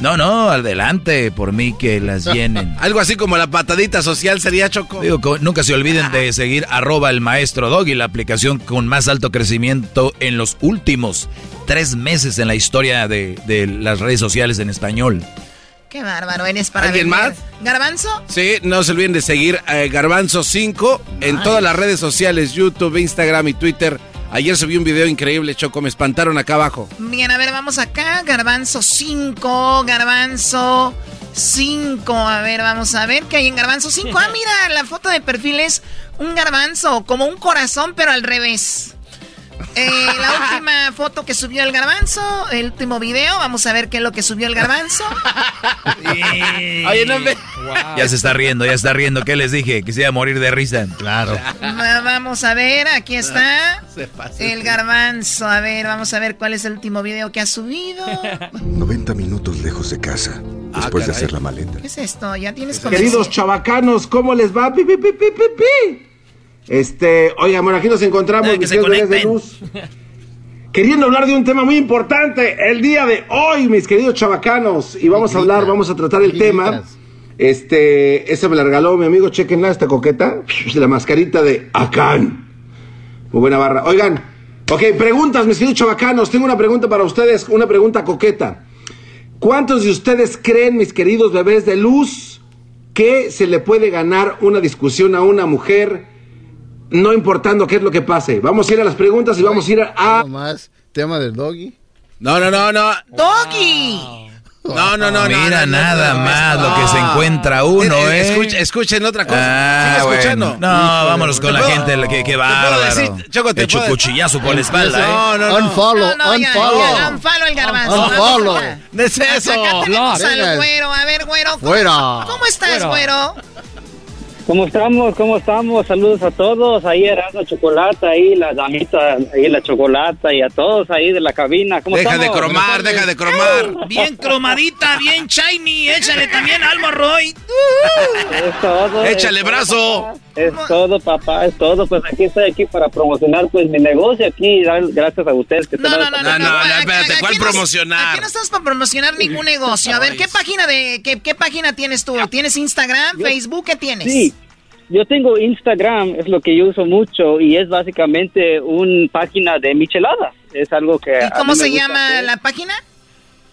No, no, adelante, por mí que las llenen. Algo así como la patadita social sería Choco. Digo, nunca se olviden de seguir arroba el maestro Doggy, la aplicación con más alto crecimiento en los últimos tres meses en la historia de, de las redes sociales en español. Qué bárbaro, eres para ¿Alguien vender. más? ¿Garbanzo? Sí, no se olviden de seguir a Garbanzo 5 en todas las redes sociales, YouTube, Instagram y Twitter. Ayer subí un video increíble, Choco, me espantaron acá abajo. Bien, a ver, vamos acá. Garbanzo 5, Garbanzo 5. A ver, vamos a ver qué hay en Garbanzo 5. Ah, mira, la foto de perfil es un garbanzo, como un corazón, pero al revés. Eh, la última foto que subió el garbanzo, el último video, vamos a ver qué es lo que subió el garbanzo. Oye, no me... Ya se está riendo, ya está riendo. ¿Qué les dije? Que se iba a morir de risa. Claro. Va- Vamos a ver, aquí está el garbanzo. A ver, vamos a ver cuál es el último video que ha subido. 90 minutos lejos de casa, después de hacer la maleta. ¿Qué es esto? Ya tienes Queridos chavacanos, ¿cómo les va? Pi, pi, pi, pi, pi, pi. Este, oiga, bueno, aquí nos encontramos, que mis queridos bebés de luz. Queriendo hablar de un tema muy importante el día de hoy, mis queridos chavacanos. Y vamos a hablar, vamos a tratar el tema. Este, esa me la regaló mi amigo, chequenla, esta coqueta. La mascarita de Acán. Muy buena barra. Oigan, ok, preguntas, mis queridos chavacanos. Tengo una pregunta para ustedes, una pregunta coqueta. ¿Cuántos de ustedes creen, mis queridos bebés de luz, que se le puede ganar una discusión a una mujer, no importando qué es lo que pase? Vamos a ir a las preguntas y vamos a ir a... más tema del doggy. No, no, no, no. ¡Doggy! No, no, no, no. Mira no, no, nada no, más no. lo que se encuentra uno, Eh, ¿eh? escucha- escuchen otra cosa. Ah, Sigue bueno. escuchando. No, vámonos con ¿Te la gente, la que, que te bárbaro. puedo decir, Choco, te Hecho puedo- cuchillazo por la espalda, ¿eh? No, no, no. Unfollow, No, no, ya, unfollow. ya, unfollow el garbanzo. Unfollow. No es eso. Acá tenemos al güero. A ver, güero. ¿cómo- Fuera. ¿Cómo estás, Fuera. güero? ¿Cómo estamos? ¿Cómo estamos? Saludos a todos. Ahí Erasmo Chocolata, ahí la damita, ahí la Chocolata y a todos ahí de la cabina. ¿Cómo Deja de cromar, deja de cromar. Bien cromadita, bien shiny. Échale también alma, Roy. Es todo. Échale es brazo. Es todo, papá, es todo. Pues aquí estoy aquí para promocionar pues mi negocio aquí. Gracias a ustedes que No, están no, no, no. No, no, no, espérate, ¿cuál promocionar? Aquí no estamos para promocionar ningún negocio. A ver, ¿qué página de qué, qué página tienes tú? ¿Tienes Instagram, Facebook? ¿Qué tienes? Sí, yo tengo Instagram, es lo que yo uso mucho y es básicamente una página de micheladas. Es algo que... ¿Y cómo se llama hacer. la página?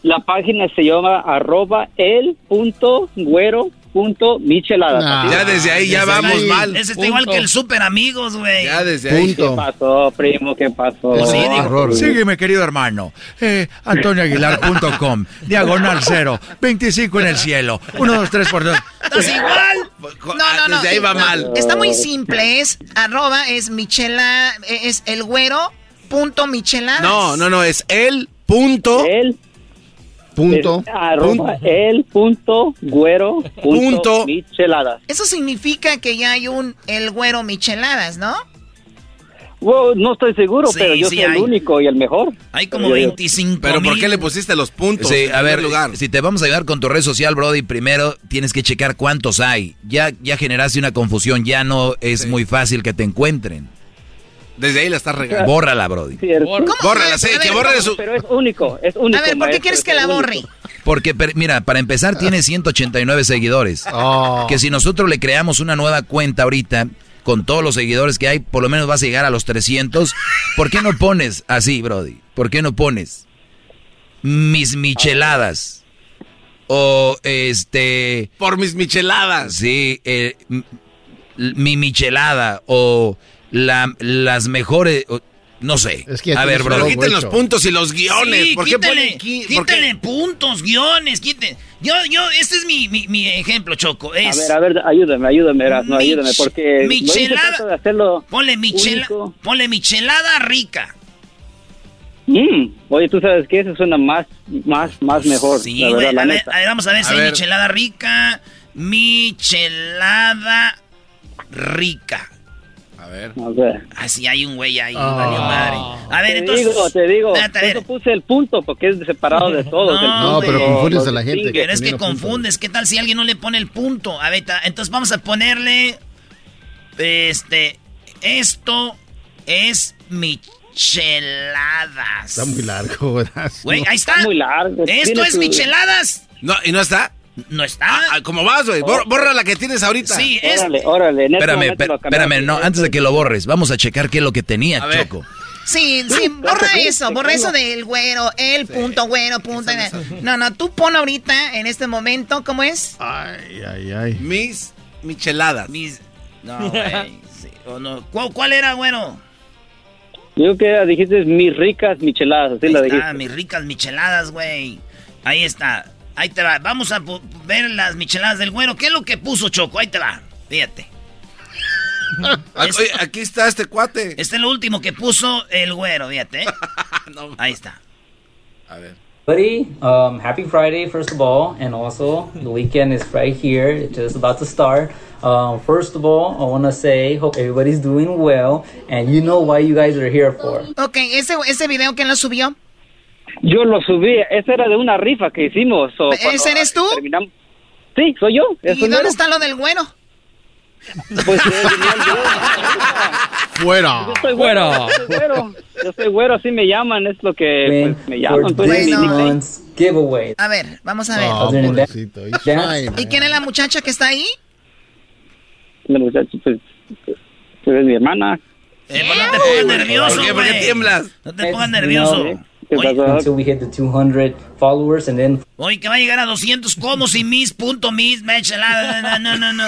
La página se llama arroba el punto güero punto. Nah. Así Ya es. desde ahí ya Desde vamos ahí. mal. Ese está igual que el super amigos, güey. Ya desde ahí. ¿Qué pasó, primo? ¿Qué pasó? Pues sí, digo, error. Sígueme, querido hermano. Eh, AntonioAguilar.com. Diagonal cero. 25 en el cielo. 1, 2, 3 por 2. ¿Estás igual? No, no, no. Desde ahí va No, mal. Está muy simple. Es arroba, es michela, es el güero punto micheladas. No, no, no, es el punto. El Punto. es arroba el punto güero punto, Punto. micheladas. Eso significa que ya hay un el güero micheladas, ¿no? No estoy seguro, Sí, pero yo sí soy el único y el mejor. Hay como digo, 25 Pero ¿por qué le pusiste los puntos? Sí, a ver, lugar? si te vamos a ayudar con tu red social, Brody, primero tienes que checar cuántos hay. Ya, ya generaste una confusión, ya no es muy fácil que te encuentren. Desde ahí la estás regando. Bórrala, Brody. Bórrala, sí, que borre de su... Pero es único, es único. A ver, ¿por qué quieres es que la único. borre? Porque, per- mira, para empezar tiene 189 seguidores. Oh. Que si nosotros le creamos una nueva cuenta ahorita, con todos los seguidores que hay, por lo menos vas a llegar a los 300. ¿Por qué no pones así, Brody? ¿Por qué no pones mis micheladas? O este... Por mis micheladas. Sí, eh, mi michelada o la- las mejores... no sé. que a ver, bro. quiten los puntos y los guiones. Sí, ¿Por qué quítale, qué? quítale puntos, guiones, quiten. Yo, yo, este es mi, mi, mi ejemplo, Choco. A Es ver, a ver, ayúdame, ayúdame, Erasmo, Mich- ayúdame, porque michelada- de hacerlo ponle, michela, único. ponle michelada rica. Mm, Oye, tú sabes que eso suena más, más, más mejor, Sí, la güey. verdad, la A ver, neta. a ver, vamos a ver si A hay ver. michelada rica. Michelada rica. A ver. A ver. Ah, sí, hay un güey ahí, Ah. valió madre. A ver, te entonces. digo, te digo, ver. eso puse el punto porque es separado de todo. No, pero confundes a la gente. Pero es que confundes. ¿Qué tal si alguien no le pone el punto? A ver, entonces vamos a ponerle. Este. Esto es micheladas. Está muy largo, ¿verdad? Güey, ahí está. muy largo. Esto Tiene es su- micheladas. No, ¿y no está? No está. Ah, ¿Cómo vas, güey? Bor- borra la que tienes ahorita. Sí, es. Órale, órale. este Espérame, espérame, no, antes de que lo borres, vamos a checar qué es lo que tenía, A ver. Choco. Sí, sí, borra eso, borra eso del güero, el punto güero, punto. No, no, tú pon ahorita, en este momento, ¿cómo es? Ay, ay, ay. Mis micheladas. Mis. No, güey. sí, o no. ¿Cuál, cuál era, bueno? Yo que dijiste mis ricas micheladas, así la Ahí dijiste. está, mis ricas micheladas, güey. Ahí está. Ahí te va. Vamos a ver las micheladas del güero. ¿Qué es lo que puso Choco? Ahí te va. Fíjate. Aquí, oye, aquí está este cuate. Este es lo último que puso el güero, fíjate. ¿eh? Ahí está. A ver. Buddy, um, happy Friday, first of all, and also the weekend is right here. It's just about to start. Um, first of all, I want to say, hope everybody's doing well, and you know why you guys are here for. Ok, ese, ese video, ¿quién lo subió? Yo lo subí, ese era de una rifa que hicimos. o ¿Ese eres tú? terminamos- Sí, soy yo. ¿Y dónde mero. está lo del güero? Pues, eh. Fuera. Yo soy güero, yo soy güero, yo soy güero, así me llaman, es lo que pues, me llaman. Pues, month's giveaway. A ver, vamos a ver. Oh, fine, ¿Y quién es la muchacha que está ahí? La muchacha, pues, pues, es mi hermana. Eh, pues no te pongas nervioso, ¿Por qué? ¿Por qué tiemblas? No te pongas nervioso. Until we hit the 200 followers, and then Oye, que va a llegar a 200 como y mis punto mis michelada. No, no, no,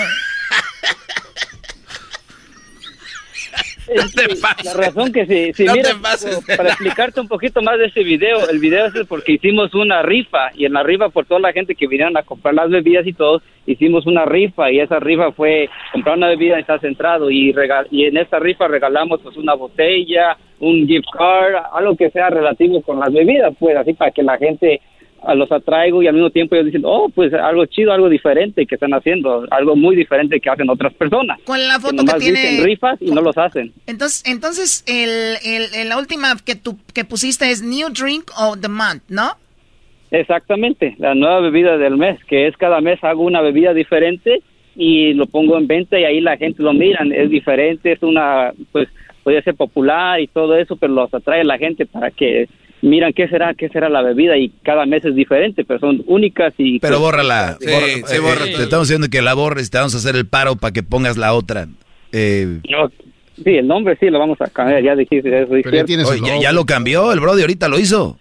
no. Es que La razón que si, si No te pases de para la- explicarte un poquito más de ese video, el video es porque hicimos una rifa y en la rifa por toda la gente que vinieron a comprar las bebidas y todo, hicimos una rifa y esa rifa fue comprar una bebida y está centrado y regal y en esa rifa regalamos pues una botella, un gift card, algo que sea relativo con las bebidas, pues así para que la gente los atraigo y al mismo tiempo ellos dicen, oh, pues algo chido, algo diferente que están haciendo, algo muy diferente que hacen otras personas. ¿Cuál es la Que foto que nomás tiene? dicen rifas y no los hacen. Entonces, entonces el, el- el- la última que, tú, que pusiste es New Drink of the Month, ¿no? Exactamente, la nueva bebida del mes, que es cada mes hago una bebida diferente y lo pongo en venta y ahí la gente lo miran, es diferente, es una, pues puede ser popular y todo eso, pero los atrae la gente para que miran qué será, qué será la bebida y cada mes es diferente, pero son únicas y... Pero pues, bórrala. Sí, Borra- sí, eh, borra eh, te estamos diciendo que la borres, te vamos a hacer el paro para que pongas la otra. Eh, no, sí, el nombre sí lo vamos a cambiar, ya dijiste eso. Pero ya cierto. tienes oye, el ya, logo. ya lo cambió, el Brody ahorita lo hizo.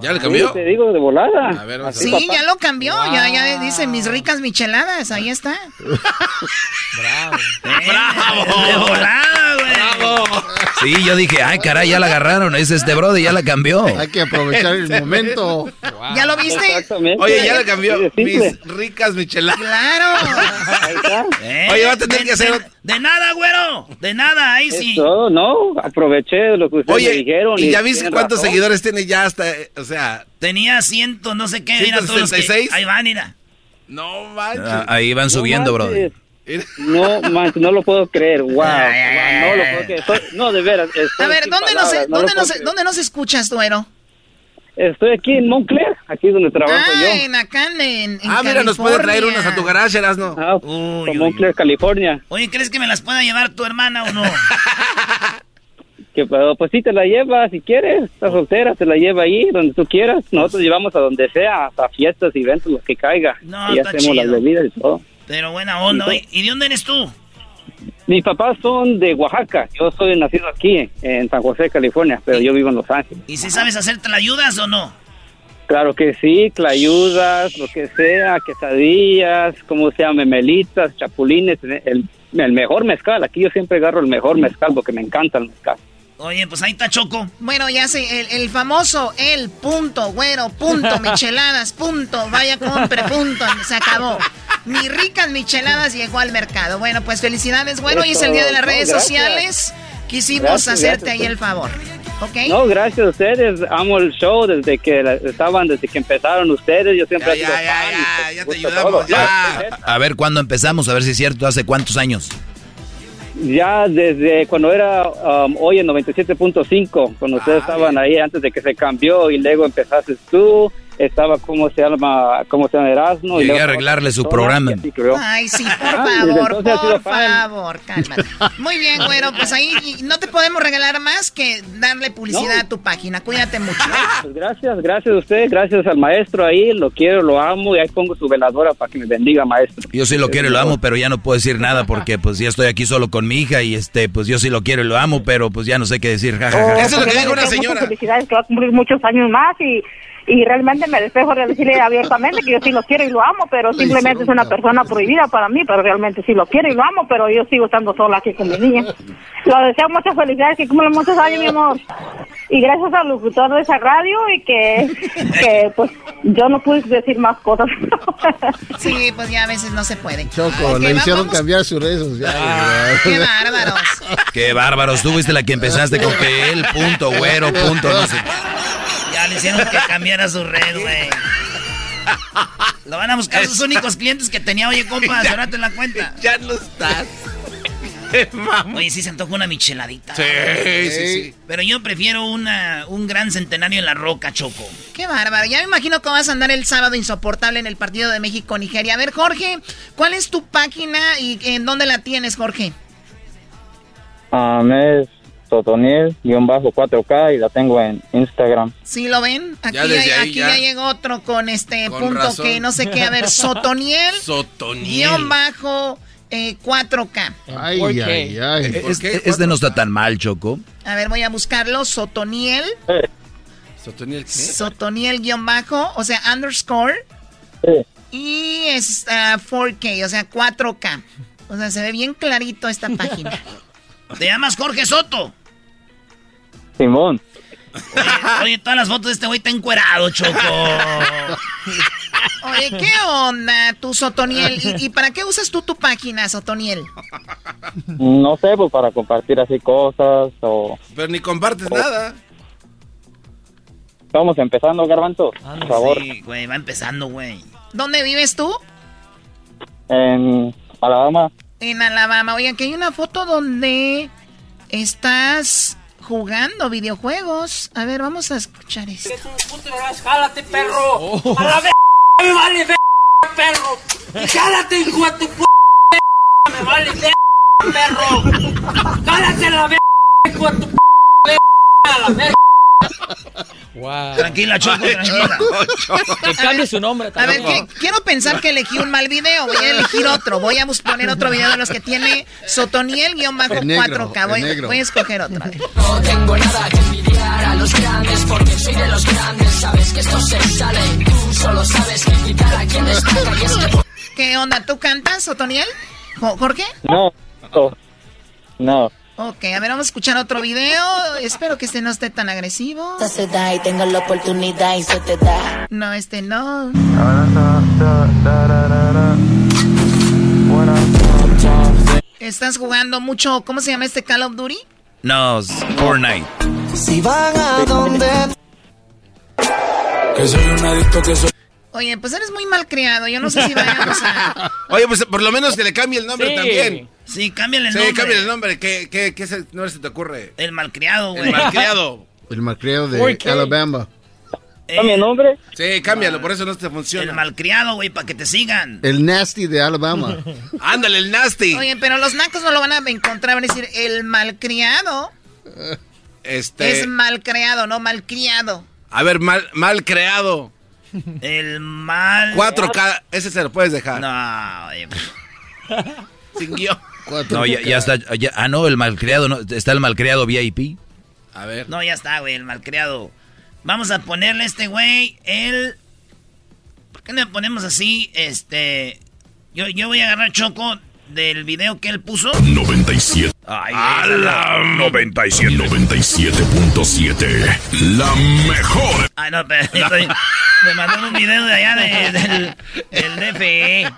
¿Ya le Sí, cambió? te digo de volada. A ver, vamos a Sí, ya lo cambió, ya, ya dice mis ricas micheladas, ahí está. ¡Bravo! De volada, güey. Sí, yo dije, ay, caray, ya la agarraron. Es este Brody, ya la cambió. Hay que aprovechar el momento. ¿Ya lo viste? Exactamente. Oye, ya le cambió. Sí. Mis ricas micheladas. Claro. Ahí está. Eh, Oye, va a tener que hacer- De, nada, güero. De nada, ahí sí. Eso, no, aproveché lo que ustedes me dijeron. ¿y ya viste cuántos razón. seguidores tiene ya hasta, eh, o sea, Tenía ciento, no sé qué. Mira todos los que- 166. Ahí va, mira. no manches. Ah, ahí van subiendo, manches. No, man, no lo puedo creer. Wow. wow, no lo puedo creer. No, de veras. A ver, ¿dónde nos, no dónde lo nos, creer. dónde nos escuchas, Duero? Estoy aquí en Montclair, aquí donde trabajo Ah, yo. en acá en, en Ah, mira, nos puede traer unas a tu garage, Erasno. Ah, en Montclair, California. Oye, ¿crees que me las pueda llevar tu hermana o no? Que, pero, pues sí te la lleva si quieres. Estás soltera, te la lleva ahí, donde tú quieras. Nosotros llevamos a donde sea, hasta fiestas, eventos, lo que caiga. No, y está hacemos las chido. bebidas y todo. Pero buena onda. Oye, ¿y de dónde eres tú? Mis papás son de Oaxaca. Yo soy nacido aquí, en San José, California, pero yo vivo en Los Ángeles. ¿Y si sabes hacer te la ayudas o no? Claro que sí, clayudas, lo que sea, quesadillas, como se llama, memelitas, chapulines, el, el mejor mezcal. Aquí yo siempre agarro el mejor mezcal porque me encanta el mezcal. Oye, pues ahí está Choco. Bueno, ya sé, el, el famoso el punto, güero, punto, micheladas, punto, vaya compre, punto, se acabó. Ni ricas micheladas llegó al mercado. Bueno, pues felicidades, bueno, hoy es el día de las redes no, gracias. sociales. Quisimos Gracias, hacerte gracias. ahí el favor. ¿Ok? No, gracias a ustedes. Amo el show desde que la- estaban, desde que empezaron ustedes. Yo siempre he sido fan y, pues, me gusta todo. A ver cuándo empezamos, a ver si es cierto, hace cuántos años. Ya desde cuando era um, hoy en 97.5, cuando ustedes estaban ahí antes de que se cambió y luego empezaste tú, estaba como se llama, cómo se llama Erasmo. y Llegué luego a arreglarle su programa. y así creo. Ay, sí, por Ah, favor, por favor, cálmate. Muy bien, güero, pues ahí no te podemos regalar más que darle publicidad No. a tu página. Cuídate mucho. Pues gracias, gracias a usted, gracias al maestro ahí, lo quiero, lo amo y ahí pongo su veladora para que me bendiga, maestro. Yo sí lo quiero y lo amo, pero ya no puedo decir nada porque pues ya estoy aquí solo con mi hija y este, pues yo sí lo quiero y lo amo, pero pues ya no sé qué decir. ja, ja, ja. Eso es lo que dijo una Muchas señora. felicidades, que va a cumplir muchos años más y, y realmente me despejo de decirle abiertamente que yo sí lo quiero y lo amo, pero simplemente es una persona prohibida para mí, pero realmente sí lo quiero y lo amo, pero yo sigo estando sola aquí con mi niña. Lo deseo muchas felicidades, que cumplan muchos años, mi amor. Y gracias al locutor de esa radio y que, que pues yo no pude decir más cosas. Sí, pues ya a veces no se puede. Choco, le hicieron vamos- cambiar sus redes sociales. Qué bárbaros. Qué bárbaros, tú fuiste la que empezaste con que él, punto, güero, punto, no sé. Ya le hicieron que cambiara su red, güey. Lo van a buscar sus únicos clientes que tenía. Oye, compa, cerrate la cuenta. Ya no estás. Oye, sí se antoja una micheladita. Sí, sí, sí. Pero yo prefiero una, un gran centenario en la roca, Choco. Qué bárbaro. Ya me imagino que vas a andar el sábado insoportable en el partido de México-Nigeria. A ver, Jorge, ¿cuál es tu página y en dónde la tienes, Jorge? Um, es Sotoniel-4K y la tengo en Instagram. ¿Sí lo ven? Aquí, Ya desde ya, ahí aquí ya. ya llegó otro con este Con punto razón. que no sé qué. A ver, Sotoniel, Sotoniel. guion bajo eh, 4K. Ay, ay, ay. Es- Este no está tan mal, Choco. A ver, voy a buscarlo. Sotoniel, ¿Sotoniel qué? Sotoniel guion bajo, o sea, underscore. Y es ah, 4K, o sea, 4K. O sea, se ve bien clarito esta página. Te llamas Jorge Soto. Simón. Oye, oye, todas las fotos de este güey está encuerado, Choco. Oye, ¿qué onda tú, Sotoniel? ¿Y, y para qué usas tú tu página, Sotoniel? No sé, pues para compartir así cosas o... Pero ni compartes nada. Vamos empezando, Garbanzo, por favor. Sí, güey, va empezando, güey. ¿Dónde vives tú? En Alabama. En Alabama. Oye, aquí hay una foto donde estás jugando videojuegos. A ver, vamos a escuchar esto. ¡Jálate, perro! ¡A la vez me vale ver, perro! ¡Y jálate, hijo de tu p ¡Me vale ver, perro! ¡Jálate la vez, hijo de tu p ¡A la vez! Tranquila, Choco, tranquila. Que cambie su nombre A ver, que- quiero pensar que elegí un mal video. Voy a elegir otro. Voy a poner otro video de los que tiene Sotoniel-4K. En negro, Voy, voy a escoger otro. No tengo nada que envidiar a los grandes porque soy de los grandes. Sabes que esto se sale. Tú solo sabes criticar a quien destaca y es que ¿Qué onda? ¿Tú cantas, Sotoniel? Jo- ¿Jorge? No, no. Ok, a ver, vamos a escuchar otro video. Espero que este no esté tan agresivo. se da y tengo la oportunidad y se te da. No, este no. ¿Estás jugando mucho? ¿Cómo se llama este Call of Duty? No, es Fortnite. Si van a donde Que soy un adicto, que soy... Oye, pues eres muy malcriado. Yo no sé si vayamos a. Oye, pues por lo menos que le cambie el nombre Sí. también. Sí, cámbiale el Sí, nombre. cámbiale el nombre. ¿Qué, qué, qué se- nombre se te ocurre? El malcriado, güey. El malcriado. El malcriado ¿Por de? Alabama. ¿Cambia el nombre? Sí, cámbialo, por eso no te funciona. El malcriado, güey, para que te sigan. El nasty de Alabama. Ándale, el nasty. Oye, pero los nacos no lo van a encontrar. Van a decir, el malcriado Este. es malcriado, no malcriado. A ver, mal, mal creado. El mal. 4K, ese se lo puedes dejar. No, oye. Sin guion. No, ya, ya está. ya- ah, no, el malcriado. No, está el malcriado VIP. A ver. No, ya está, güey, el malcriado. Vamos a ponerle a este güey el. ¿Por qué no le ponemos así? Este. Yo, yo voy a agarrar Choco del video que él puso. 97. Ay, A la 97. 97.7. La mejor. Ay, no, pero estoy- me mandaron un video de allá de- del, del DFE.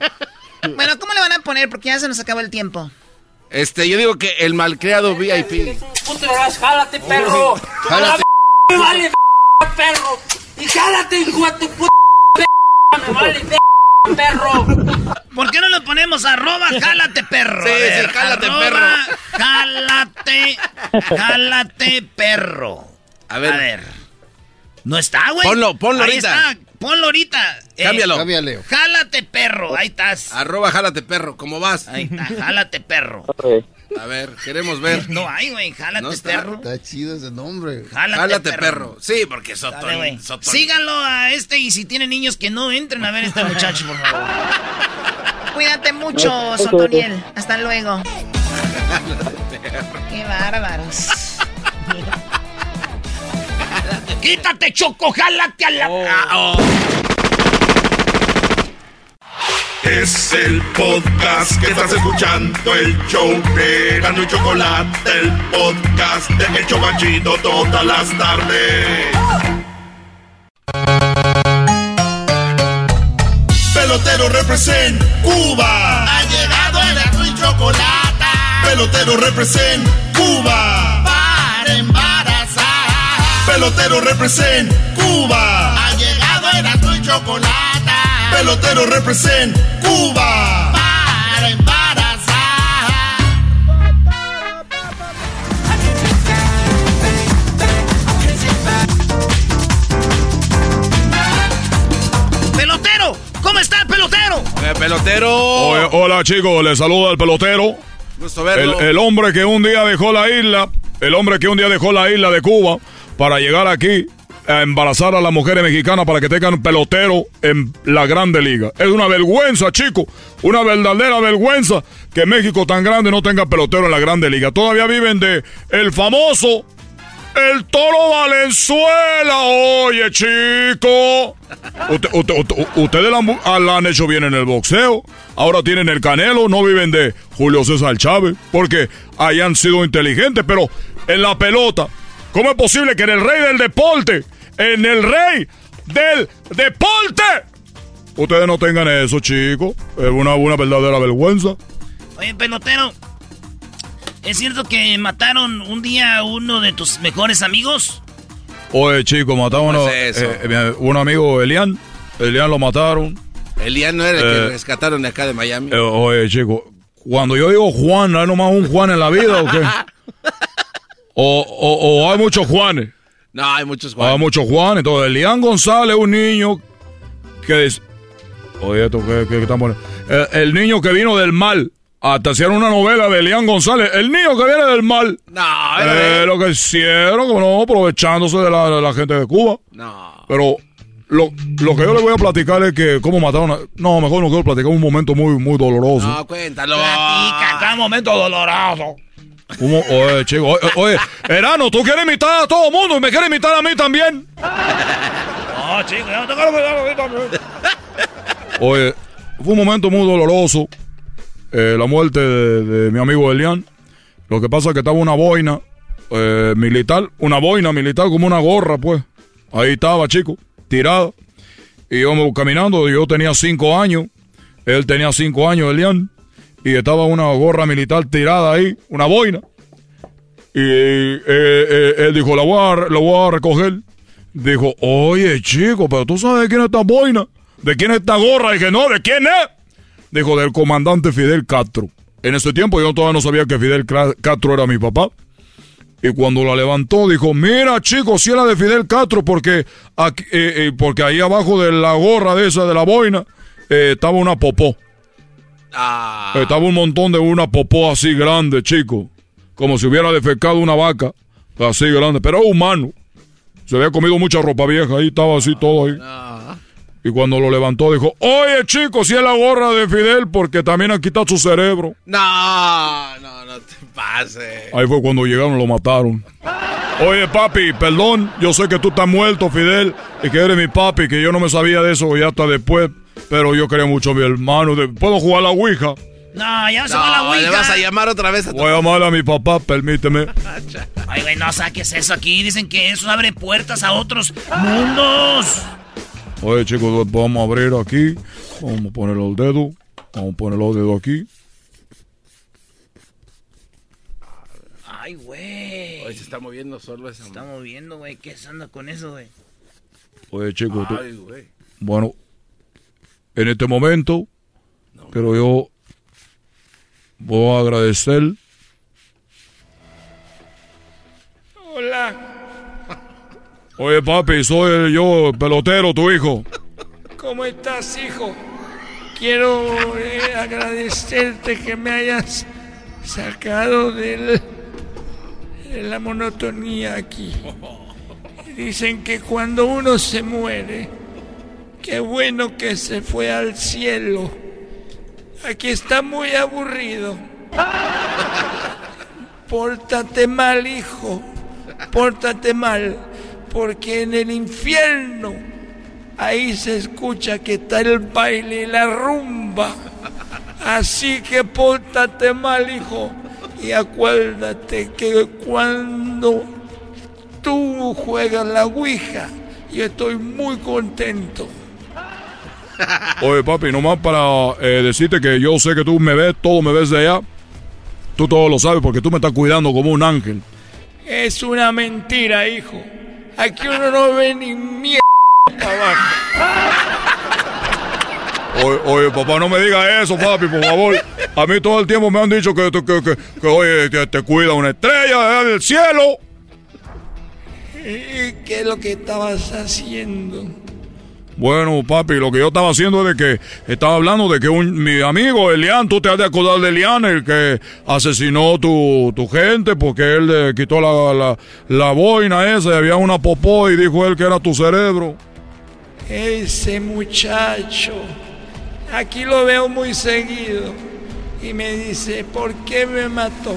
Bueno, ¿cómo le van a poner? Porque ya se nos acabó el tiempo. Este, yo digo que el malcriado VIP. Puto jálate, perro. Jálate. Me vale, perro. Y jálate, hijo de tu puta. Me vale, perro. ¿Por qué no le ponemos arroba jálate perro? Sí, A ver, sí, jálate, arroba perro. Jálate, jálate perro. A ver. A ver. No está, güey. Ponlo, ponlo Ahí ahorita. está, ponlo ahorita. Eh, Cámbialo. Cámbiale. Jálate perro, ahí estás. Arroba jálate perro, ¿cómo vas? Ahí está, jálate perro. A ver, queremos ver. No hay, güey, jálate No está. perro. Está chido ese nombre. Jálate, Jálate perro. perro. Sí, porque Soto. Síganlo a este y si tienen niños que no entren a ver a este muchacho, por favor. Cuídate mucho, Sotoniel. Hasta luego. Qué bárbaros. Quítate, Choco, jálate a la. Ah, oh. Es el podcast que estás escuchando, el show de Gano y Chocolate, el podcast de El Chobachito todas las tardes. Pelotero represent Cuba. Ha llegado el Gano y Chocolate. Pelotero represent Cuba. Para embarazar. Pelotero represent Cuba. Ha llegado el Gano y Chocolate. Pelotero represent Cuba. Para embarazar. ¡Pelotero! ¿Cómo está el pelotero? Eh, pelotero. Oye, hola chicos, les saluda el pelotero. Gusto El, verlo. el hombre que un día dejó la isla, el hombre que un día dejó la isla de Cuba para llegar aquí a embarazar a las mujeres mexicanas para que tengan pelotero en la Grande Liga. Es una vergüenza, chicos, una verdadera vergüenza que México tan grande no tenga pelotero en la Grande Liga. Todavía viven de el famoso el Toro Valenzuela. Oye, chico. Usted- usted- usted- ustedes la ah, la han hecho bien en el boxeo. Ahora tienen el canelo. No viven de Julio César Chávez. Porque hayan sido inteligentes. Pero en la pelota, ¿cómo es posible que en el rey del deporte, en el rey del deporte, ustedes no tengan eso, chicos? Es una, una verdadera vergüenza. Oye, pelotero. ¿Es cierto que mataron un día a uno de tus mejores amigos? Oye, chicos, mataron ¿Cómo a es eh, eh, un amigo, Elian. Elian lo mataron. Elian no era el Eh, que rescataron de acá de Miami. Eh, oye, chico, cuando yo digo Juan, ¿hay nomás un Juan en la vida o qué? O, o- o hay muchos Juanes. No, hay muchos Hay Juan. muchos Juanes. Entonces, Elian González, un niño que es. Oye, esto que, que, que poniendo. Eh, el niño que vino del mal. Hasta hicieron una novela de Elian González. El niño que viene del mal. No, Eh, lo que hicieron, como no, aprovechándose de la, de la gente de Cuba. No. Pero lo, lo que yo le voy a platicar es que cómo mataron a... No, mejor no quiero platicar un momento muy, muy doloroso. No, cuéntalo. Platica, cada momento doloroso. ¿Cómo? Oye, chico, oye, oye, Erano, tú quieres imitar a todo mundo y me quieres imitar a mí también. No, chico, yo te quiero mirar a mí también. Oye, fue un momento muy doloroso. eh, la muerte de, de mi amigo Elian. Lo que pasa es que estaba una boina eh, militar, una boina militar como una gorra, pues. Ahí estaba, chico, tirada. Y íbamos caminando, yo tenía cinco años, él tenía cinco años, Elian. Y estaba una gorra militar tirada ahí, una boina. Y eh, eh, él dijo, la voy, a, la recoger. Dijo, oye, chico, pero tú sabes quién es esta boina. ¿de quién es esta gorra? dije, no, ¿de quién es? Dijo, del comandante Fidel Castro. En ese tiempo yo todavía no sabía que Fidel Castro era mi papá. Y cuando la levantó, dijo, mira chicos, si era de Fidel Castro, porque, eh, porque ahí abajo de la gorra de esa, de la boina, estaba una popó. Ah. Estaba un montón de una popó así grande, chico. Como si hubiera defecado una vaca, así grande, pero humano. Se había comido mucha ropa vieja, ahí estaba así todo ahí. Y cuando lo levantó dijo, oye chicos, si es la gorra de Fidel porque también han quitado su cerebro. No, no, no te pases. Ahí fue cuando llegaron, lo mataron. Oye papi, perdón, yo sé que tú estás muerto, Fidel, y que eres mi papi, que yo no me sabía de eso ya hasta después, pero yo quería mucho a mi hermano. ¿Puedo jugar a la Ouija? No, ya se va la Ouija. le vas a llamar otra vez a tu... Voy a llamar a mi papá, permíteme. Ay, güey, no saques eso aquí. Dicen que eso abre puertas a otros mundos. Oye, chicos, vamos a abrir aquí. Vamos a poner el dedo. Vamos a poner los dedos aquí. Ay, güey. Oye, se está moviendo solo esa. Se está moviendo, güey. ¿Qué anda con eso, güey? Oye, chicos. tú- Ay, güey. Bueno, en este momento, pero yo voy a agradecer. Hola, Oye, papi, soy yo, el pelotero, tu hijo. ¿cómo estás, hijo? Quiero eh, agradecerte que me hayas sacado del- de la monotonía aquí. Dicen que cuando uno se muere, qué bueno que se fue al cielo. Aquí está muy aburrido. Pórtate mal, hijo. Pórtate mal. Porque en el infierno ahí se escucha que está el baile y la rumba. Así que pórtate mal, hijo. Y acuérdate que cuando tú juegas la Ouija, yo estoy muy contento. Oye, papi, nomás para eh, decirte que yo sé que tú me ves, todo me ves de allá. Tú todo lo sabes porque tú me estás cuidando como un ángel. Es una mentira, hijo. Aquí uno no ve ni mierda abajo. Oye, oye, papá, no me diga eso, papi, por favor. A mí todo el tiempo me han dicho que, que, que, que, oye, te cuida una estrella del cielo. ¿Y qué es lo que estabas haciendo? Bueno, papi, lo que yo estaba haciendo es de que estaba hablando de que un, mi amigo Elian, tú te has de acordar de Elian, el que asesinó tu, tu gente porque él le quitó la, la, la boina esa y había una popó y dijo él que era tu cerebro. Ese muchacho, aquí lo veo muy seguido y me dice, ¿por qué me mató?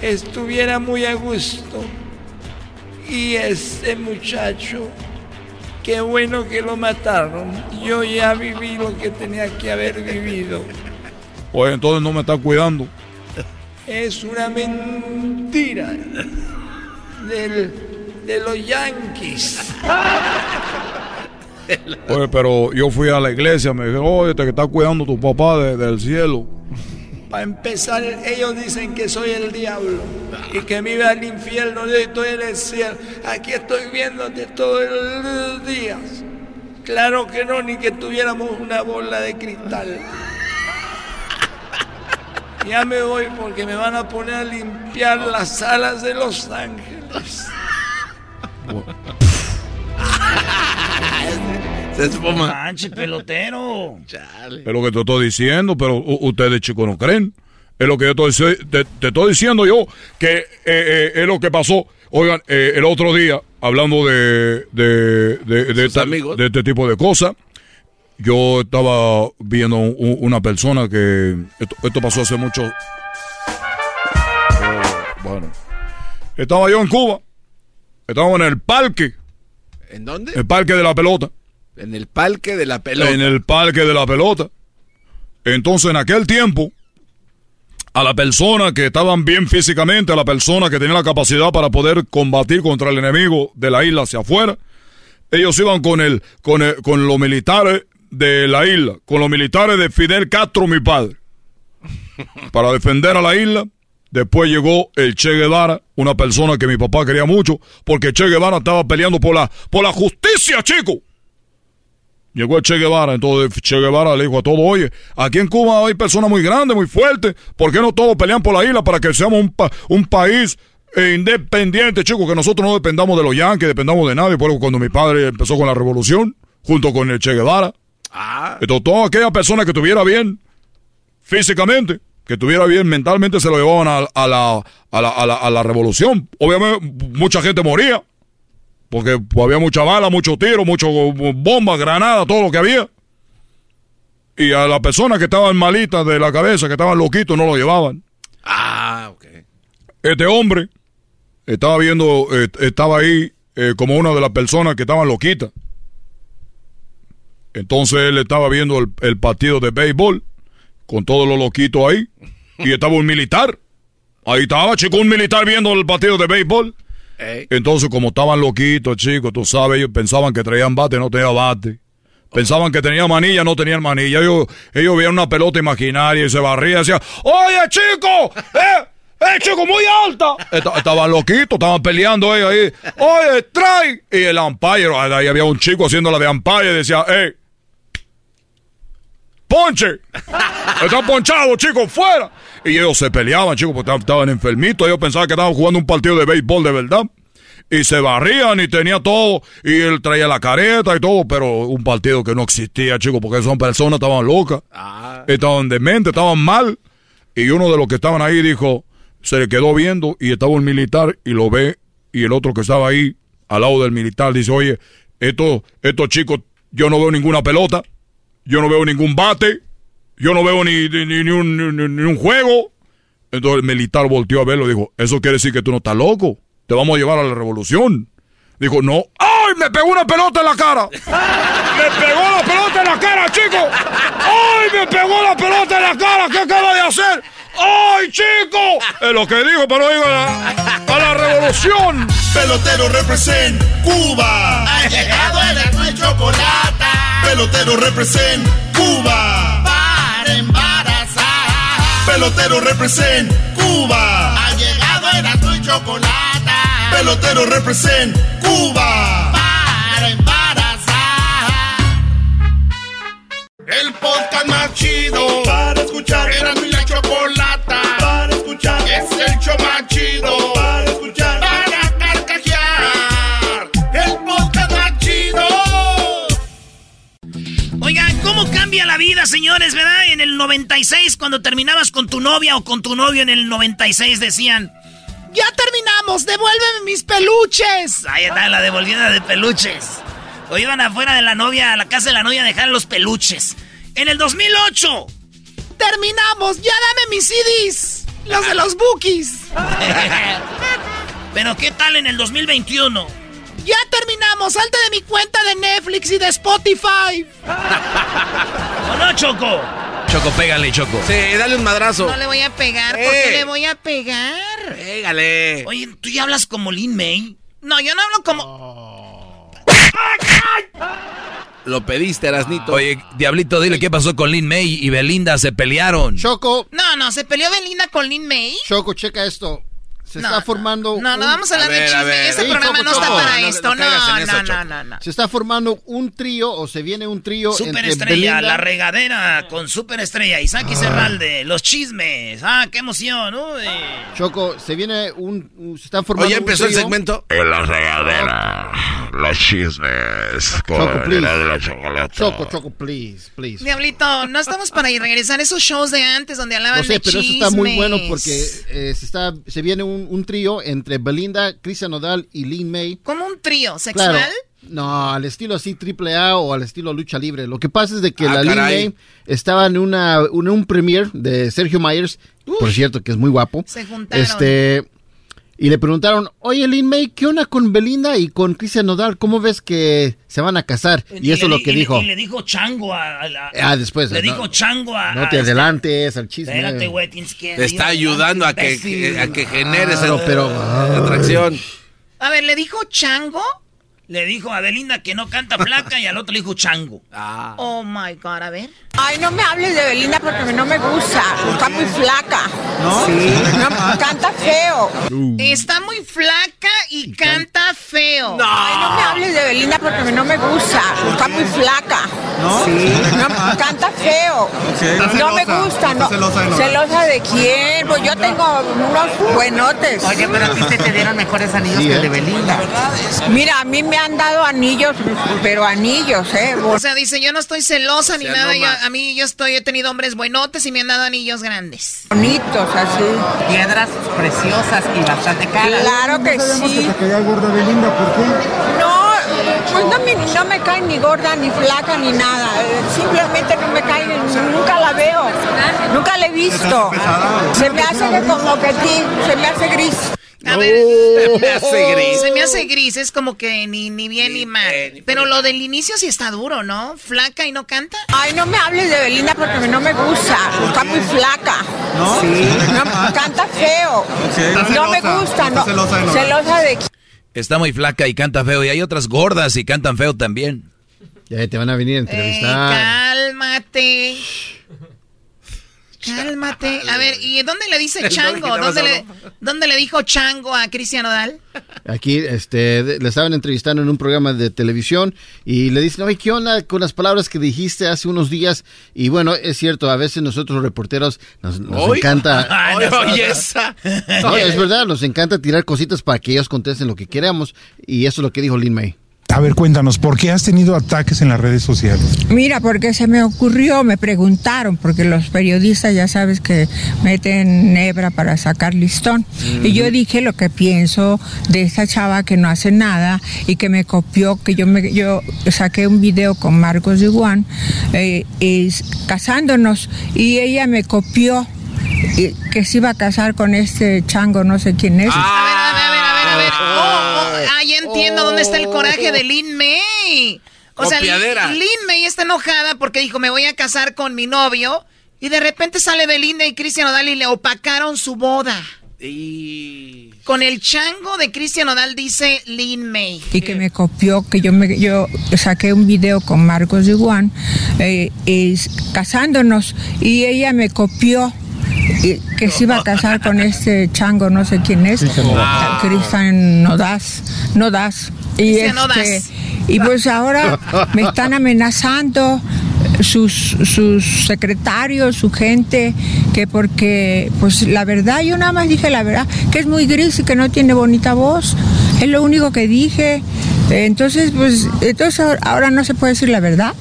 Estuviera muy a gusto. Y ese muchacho, qué bueno que lo mataron. Yo ya viví lo que tenía que haber vivido. Pues entonces no me estás cuidando. Es una mentira del, de los yanquis. Oye, pero yo fui a la iglesia, me dijeron, oye, te que está cuidando tu papá de- del cielo. Para empezar, ellos dicen que soy el diablo y que me iba al infierno, yo estoy en el cielo. Aquí estoy viéndote todos los días. Claro que no, ni que tuviéramos una bola de cristal. Ya me voy porque me van a poner a limpiar las alas de Los Ángeles. Se espuma. Manche, pelotero. Es lo que te estoy diciendo, pero ustedes chicos no creen. Es lo que yo estoy, te, te estoy diciendo yo, que eh, eh, es lo que pasó. Oigan, eh, el otro día, hablando de, de, de, de, esta- de este tipo de cosas, yo estaba viendo un- una persona que... Esto, esto pasó hace mucho... Oh, bueno. Estaba yo en Cuba. Estaba en el parque. ¿En dónde? El parque de la pelota. En el parque de la pelota. En el parque de la pelota. Entonces, en aquel tiempo, a la persona que estaban bien físicamente, a la persona que tenía la capacidad para poder combatir contra el enemigo de la isla hacia afuera, ellos iban con el, con con los militares de la isla, con los militares de Fidel Castro, mi padre, para defender a la isla. Después llegó el Che Guevara, una persona que mi papá quería mucho, porque Che Guevara estaba peleando por la, por la justicia, chico. Llegó Che Guevara, entonces Che Guevara le dijo a todos, oye, aquí en Cuba hay personas muy grandes, muy fuertes, ¿por qué no todos pelean por la isla para que seamos un, pa- un país eh, independiente, chicos, que nosotros no dependamos de los yanquis, dependamos de nadie? Por eso cuando mi padre empezó con la revolución, junto con el Che Guevara, entonces toda aquella persona que estuviera bien físicamente, que estuviera bien mentalmente, se lo llevaban a, a la, a, la, a, la, a la revolución. Obviamente mucha gente moría, porque pues, había mucha bala, mucho tiro, mucho bombas, granadas, todo lo que había. Y a las personas que estaban malitas de la cabeza, que estaban loquitos, no lo llevaban. Ah, ok. Este hombre estaba viendo, eh, estaba ahí eh, como una de las personas que estaban loquitas. Entonces él estaba viendo el, el partido de béisbol con todos los loquitos ahí. Y estaba un militar. Ahí estaba, chico, un militar viendo el partido de béisbol. Entonces, como estaban loquitos, chicos, tú sabes, ellos pensaban que traían bate, no tenían bate. Pensaban que tenían manilla, no tenían manilla. Ellos, ellos veían una pelota imaginaria y se barrían y decían, ¡Oye, chico! ¡Eh! ¡Eh, chico, muy alta! Esta- Estaban loquitos, estaban peleando ellos ahí. ¡Oye, trae! Y el umpire, ahí había un chico haciendo la de umpire y decía, ¡Eh! ¡Ponche! Están ponchados, chicos, fuera. Y ellos se peleaban, chicos, porque estaban- enfermitos. Ellos pensaban que estaban jugando un partido de béisbol de verdad. Y se barrían y tenía todo. Y él traía la careta y todo, pero un partido que no existía, chicos, porque son personas, estaban locas. Estaban dementes, estaban mal. Y uno de los que estaban ahí dijo, se le quedó viendo y estaba un militar y lo ve. Y el otro que estaba ahí, al lado del militar, dice, oye, estos, estos chicos, yo no veo ninguna pelota. Yo no veo ningún bate. Yo no veo ni, ni, ni- ni un, ni- ni un juego. Entonces el militar volteó a verlo y dijo, eso quiere decir que tú no estás loco. Te vamos a llevar a la revolución. Dijo, no. ¡Ay! Me pegó una pelota en la cara. Me pegó la pelota en la cara, chico. ¡Ay! Me pegó la pelota en la cara. ¿Qué acaba de hacer? ¡Ay, chico! Es lo que dijo, pero digo a la, a la revolución. Pelotero represent Cuba. Ha llegado el y chocolate. Pelotero represent Cuba. Pelotero represent Cuba. Ha llegado el azul y chocolate. Pelotero represent Cuba. Para embarazar. El podcast más chido para escuchar. Era mi la chocolata para escuchar. Es el show cambia la vida, señores, verdad? En el 96, cuando terminabas con tu novia o con tu novio en el 96, decían... ¡Ya terminamos! ¡Devuélveme mis peluches! Ahí está la devolvida de peluches. O iban afuera de la novia, a la casa de la novia, a dejar los peluches. En el 2008... ¡Terminamos! ¡Ya dame mis CDs! ¡Los de los bookies! Pero ¿qué tal en el 2021? ¡Ya terminamos! ¡Salte de mi cuenta de Netflix y de Spotify! ¿O no, Choco? Choco, pégale, Choco. Sí, dale un madrazo. No le voy a pegar, ¿por Eh. le voy a pegar? Pégale. Oye, ¿tú ya hablas como Lin May? No, yo no hablo como... Lo pediste, Erasnito. Oye, Diablito, dile qué pasó con Lin May y Belinda, se pelearon. Choco, No, no, se peleó Belinda con Lin May. Choco, checa esto. Se No, está no. formando. No, no un- vamos a hablar A de ver, chisme. ver. Este Sí, programa no está para No, no, esto. no No, no, eso, no, no, no. Se está formando un trío o se viene un trío entre Superestrella, la regadera con superestrella. Isaac y Cerralde, los chismes. Ah, qué emoción. Uy. Choco, se viene un, un- se está formando Oye, un empezó el trío. segmento. En la regadera, los chismes Choco, please. La chocolate. Choco, Choco, please, please. Diablito, no estamos para ir regresar a esos shows de antes donde hablaban No sé, de pero eso está muy bueno porque eh, se está se viene un, un trío entre Belinda, Cristian Nodal y Lin May. ¿Como un trío sexual? Claro. No, al estilo así triple A o al estilo lucha libre. Lo que pasa es de que Ah, la Lin. May estaba en una en un premiere de Sergio Myers, por cierto que es muy guapo. Se juntaron. Este y le preguntaron, oye Lin May, ¿qué onda con Belinda y con Cristian Nodal? ¿Cómo ves que se van a casar? Y, eso es lo que y le- dijo. Y le dijo chango a. Ah, después, Le no. dijo chango a. No a te este- adelantes al chisme. Espérate, güey, tienes que. Te está ayudando a que, que- a que generes Claro, esa pero- atracción. A ver, ¿le dijo chango? Le dijo a Belinda que no canta flaca y al otro le dijo chango. Ah. Oh my God, a ver. Ay, no me hables de Belinda porque no me gusta. Está muy flaca. ¿No? Sí. canta feo. Está muy flaca y canta feo. No. Ay, no me hables de Belinda porque no me gusta. Está muy flaca. ¿No? Sí. canta feo. No me gusta. No. Celosa, de quién? Pues yo tengo unos buenotes. Oye, pero a ti te, te dieron mejores anillos que el de ¿eh? Belinda. Mira, a mí me han dado anillos, pero anillos, ¿eh? O sea, dice, yo no estoy celosa ni nada. a mí yo estoy, he tenido hombres buenotes y me han dado anillos grandes. Bonitos, así. Piedras preciosas y bastante caras. Claro que sí. Que te gorda Belinda, ¿por qué? No, pues no me, no me cae ni gorda, ni flaca, ni nada. Simplemente no me cae, nunca la veo. Nunca la he visto. Se me hace que como que ti, se me hace gris. A ver, se me hace gris. Se me hace gris, es como que ni, ni bien ni, mal. Pero lo del inicio sí está duro, ¿no? Flaca y no canta. Ay, no me hables de Belinda porque no me gusta. Está muy flaca. ¿No? Sí. canta feo. No me gusta, no. Celosa, celosa de Está muy flaca y canta feo. Y hay otras gordas y cantan feo también. Ya te van a venir a entrevistar. cálmate. Cálmate. A ver, ¿y dónde le dice chango? ¿Dónde le, ¿Dónde le dijo chango a Cristian Odal? Aquí este, le estaban entrevistando en un programa de televisión y le dicen, oye, ¿qué onda con las palabras que dijiste hace unos días? Y bueno, es cierto, a veces nosotros reporteros nos, encanta... no, es verdad, nos encanta tirar cositas para que ellos contesten lo que queramos y eso es lo que dijo Lin May. A ver, cuéntanos, ¿por qué has tenido ataques en las redes sociales? Mira, porque se me ocurrió, me preguntaron, porque los periodistas ya sabes que meten hebra para sacar listón. Y yo dije lo que pienso de esta chava que no hace nada y que me copió, que yo me yo saqué un video con Marcos de Juan eh, casándonos y ella me copió que se iba a casar con este chango, no sé quién es. Ah, a ver, a ver, a ver, a ver. Oh, oh, ah, ya entiendo dónde está el coraje de Lin May. O sea, Lin May está enojada porque dijo, me voy a casar con mi novio. Y de repente sale Belinda y Cristian Odal y le opacaron su boda. Con el chango de Cristian Odal dice Lin May. Y que me copió, que yo me yo saqué un video con Marcos de Juan eh, casándonos y ella me copió que se iba a casar con este chango, no sé quién es, Cristian Nodas, Nodas. Y, este, y pues ahora me están amenazando sus, sus secretarios, su gente, que porque, pues la verdad, yo nada más dije la verdad, que es muy gris y que no tiene bonita voz, es lo único que dije. Entonces, pues, entonces ahora no se puede decir la verdad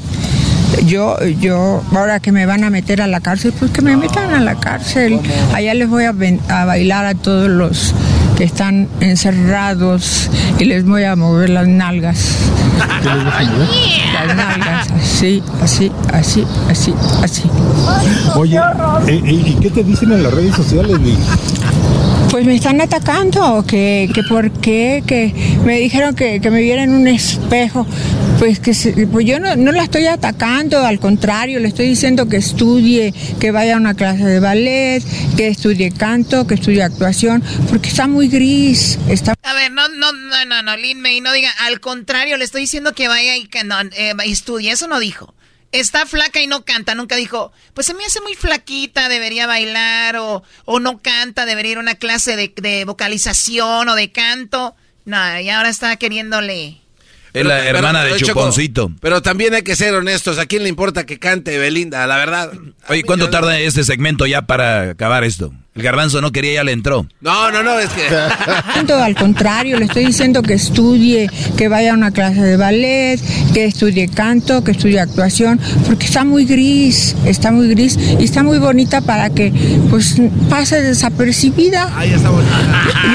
yo, yo, ahora que me van a meter a la cárcel, pues que me metan a la cárcel. Allá les voy a, a bailar a todos los que están encerrados y les voy a mover las nalgas. Las nalgas, así, así, así, así, así. Oye, eh, ¿y qué te dicen en las redes sociales, pues me están atacando, que, que por qué, que me dijeron que, me viera en un espejo. Pues que pues yo no, no la estoy atacando, al contrario, le estoy diciendo que estudie, que vaya a una clase de ballet, que estudie canto, que estudie actuación, porque está muy gris. Está... A ver, no, no, no, no, no, Lin May, no diga, al contrario, le estoy diciendo que vaya y que no, eh, estudie, eso no dijo está flaca y no canta. Nunca dijo, pues se me hace muy flaquita, debería bailar o, o no canta, debería ir a una clase de, vocalización o de canto. No, y ahora está queriéndole... Es la hermana de Chuponcito. pero también hay que ser honestos. ¿A quién le importa que cante Belinda? La verdad. Oye, ¿cuánto tarda este segmento ya para acabar esto? El garbanzo no quería, ya le entró. No, no, no, es que... Al contrario, le estoy diciendo que estudie, que vaya a una clase de ballet, que estudie canto, que estudie actuación, porque está muy gris, está muy gris y está muy bonita para que pues pase desapercibida. Ahí está bonita.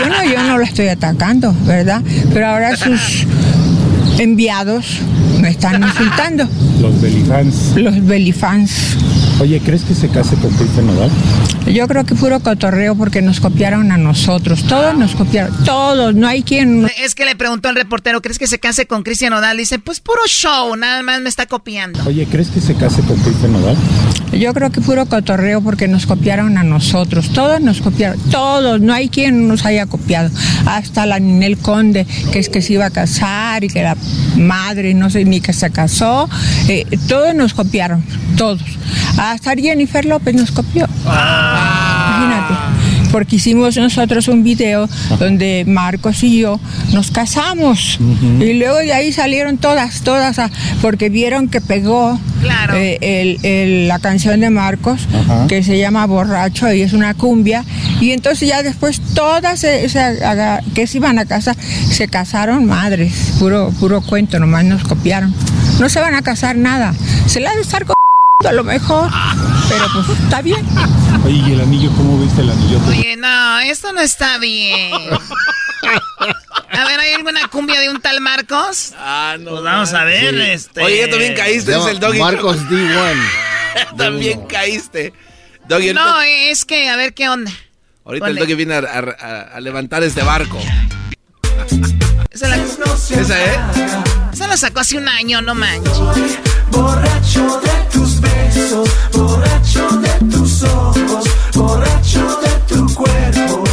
Yo no, yo no la estoy atacando, ¿verdad? Pero ahora sus enviados me están insultando. Los belifans. Los belifans. Oye, ¿crees que se case con Cristian Nodal? Yo creo que puro cotorreo porque nos copiaron a nosotros. Todos nos copiaron. Todos. No hay quien. Es que le preguntó al reportero, ¿crees que se case con Cristian Nodal? Dice, pues puro show, nada más me está copiando. Oye, ¿crees que se case con Cristian Nodal? Yo creo que puro cotorreo porque nos copiaron a nosotros. Todos nos copiaron. Todos. No hay quien nos haya copiado. Hasta la Ninel Conde, que es que se iba a casar y que la madre, no sé ni que se casó. Eh, todos nos copiaron. Todos. Hasta Jennifer López nos copió. Imagínate. Porque hicimos nosotros un video donde Marcos y yo nos casamos. Y luego de ahí salieron todas, todas, a- porque vieron que pegó eh, el- el- la canción de Marcos, que se llama Borracho y es una cumbia. Y entonces ya después todas se, se que se iban a casar, se casaron madres. Puro, puro cuento, nomás nos copiaron. No se van a casar nada. Se la de estar con a lo mejor. Pero pues está bien. Oye, ¿y el anillo? ¿Cómo viste el anillo? Oye, no, esto no está bien. A ver, ¿hay alguna cumbia de un tal Marcos? Ah, no. Pues vamos a ver, Sí. este... Oye, ya también caíste, es el doggy. Marcos D1. también caíste. Doggy, ahorita, No, es que, a ver, ¿qué onda? ahorita el doggy viene a, a- a levantar este barco. Esa la, Esa, ¿eh? esa la sacó hace un año, no manches. Borracho de tus besos, borracho de tus ojos, borracho de tu cuerpo.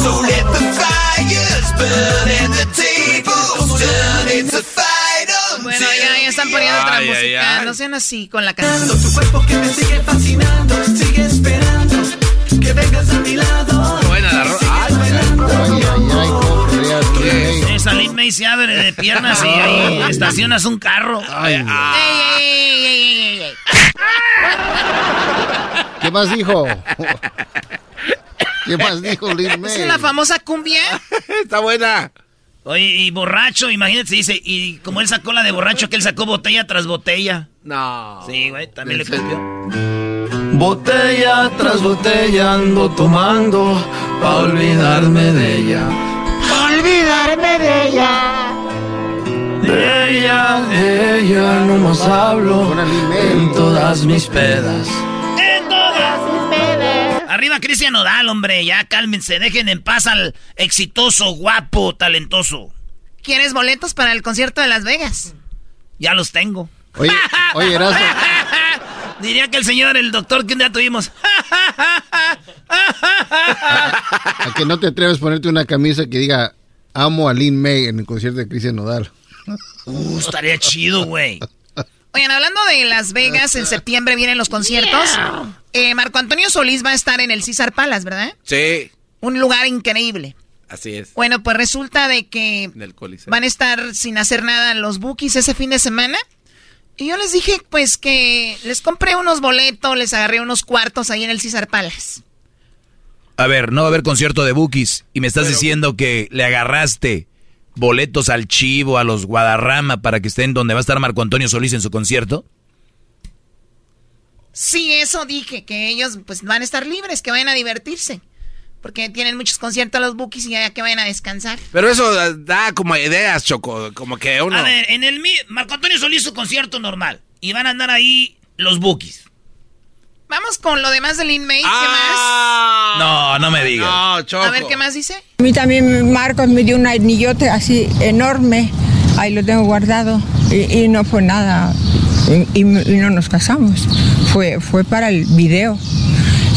So let the fires burn and the tables turn. It's a fight on Bueno, ya, ya están poniendo otra Ay, música. ay. No sean así con la canción. Tu cuerpo que me sigue fascinando, sigue Se abre de piernas y ahí estacionas un carro. Ay, ey, ey. ¿Qué más dijo? ¿Qué más dijo Lin ¿Esa May? es la famosa cumbia? Está buena. Oye, y borracho, imagínate, dice, y como él sacó la de borracho, que él sacó botella tras botella. No. Sí, güey, también le copió. Botella tras botella ando tomando pa' olvidarme de ella. Olvidarme de ella. De ella, de ella no más hablo en todas mis pedas. En todas sus pedas. Arriba Cristian Nodal, hombre, ya cálmense, dejen en paz al exitoso, guapo, talentoso. ¿Quieres boletos para el concierto de Las Vegas? Ya los tengo. Oye, oye, Erasmo. Diría que el señor, el doctor que un día tuvimos. ¿A que no te atreves a ponerte una camisa que diga amo a Lin May en el concierto de Cristian Nodal? Uh, estaría chido, güey. Oigan, hablando de Las Vegas, en septiembre vienen los conciertos. Eh, Marco Antonio Solís va a estar en el César Palace, ¿verdad? Sí, Un lugar increíble. así es. Bueno, pues resulta de que van a estar sin hacer nada los bookies ese fin de semana. Y yo les dije, pues, que les compré unos boletos, les agarré unos cuartos ahí en el César Palace. A ver, no va a haber concierto de Bookies y me estás diciendo que le agarraste boletos al Chivo, a los Guadarrama para que estén donde va a estar Marco Antonio Solís en su concierto. Sí, eso dije, que ellos pues van a estar libres, que vayan a divertirse. Porque tienen muchos conciertos los bookies y ya que vayan a descansar. Pero eso da, da como ideas, Choco. Como que uno. A ver, en el mi- Marco Antonio Solís su concierto normal. Y van a andar ahí los bookies. Vamos con lo demás de Lin May, ¿qué Ah. No, no me digas. No, más? Choco. A ver, ¿qué más dice? A mí también Marcos me dio un anillote así enorme. Ahí lo tengo guardado. Y, y no fue nada. Y, y- y no nos casamos. Fue, fue para el video.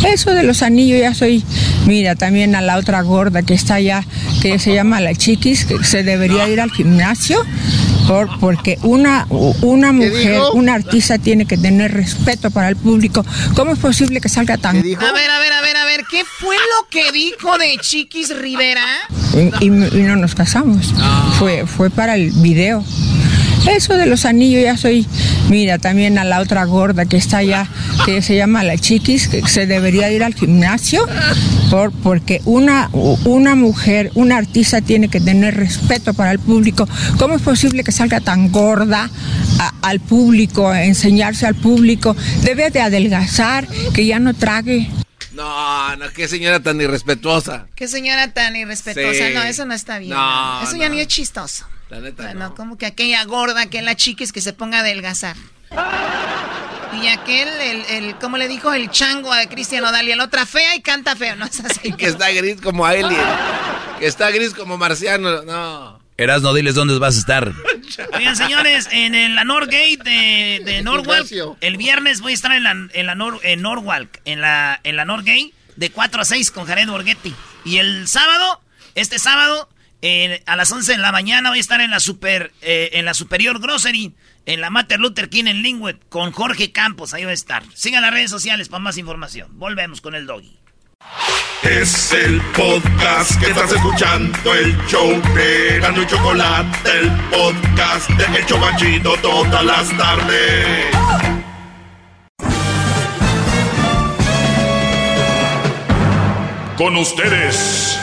Eso de los anillos ya soy. Mira, también a la otra gorda que está allá, que se llama la chiquis, que se debería ir al gimnasio. Por, porque una, una mujer, dijo? una artista tiene que tener respeto para el público. ¿Cómo es posible que salga tan... A ver, a ver, a ver, a ver, ¿qué fue lo que dijo de Chiquis Rivera? y, y- y no nos casamos. Fue, fue para el video. Eso de los anillos ya soy, mira, también a la otra gorda que está allá, que se llama la chiquis, que se debería ir al gimnasio, por, porque una, una mujer, una artista tiene que tener respeto para el público. ¿Cómo es posible que salga tan gorda a- al público, a enseñarse al público? Debe de adelgazar, que ya no trague. No, no, qué señora tan irrespetuosa. Qué señora tan irrespetuosa. No, eso no está bien. No, eso ya ni es chistoso. La neta bueno, como que aquella gorda, aquella chiquis que se ponga a adelgazar. Y aquel, el, el, ¿cómo le dijo? El chango a Cristian Odal. Y la otra fea y canta feo. No es así. que está gris como Alien. que está gris como Marciano. No. no diles dónde vas a estar. Oigan, señores, en la Norgate de, de Norwalk, el viernes voy a estar en la, en la en Norwalk, en la, en la Norgate, de 4 a 6 con Jared Borghetti. Y el sábado, este sábado, a las 11 de la mañana voy a estar en la, super, eh, en la Superior Grocery, en la Mater Luther King en Lingwood, con Jorge Campos. Ahí voy a estar. Sigan las redes sociales para más información. Volvemos con el doggy. Es el podcast que estás escuchando, el show de y Chocolate, el podcast de El Chocachito todas las tardes. Con ustedes.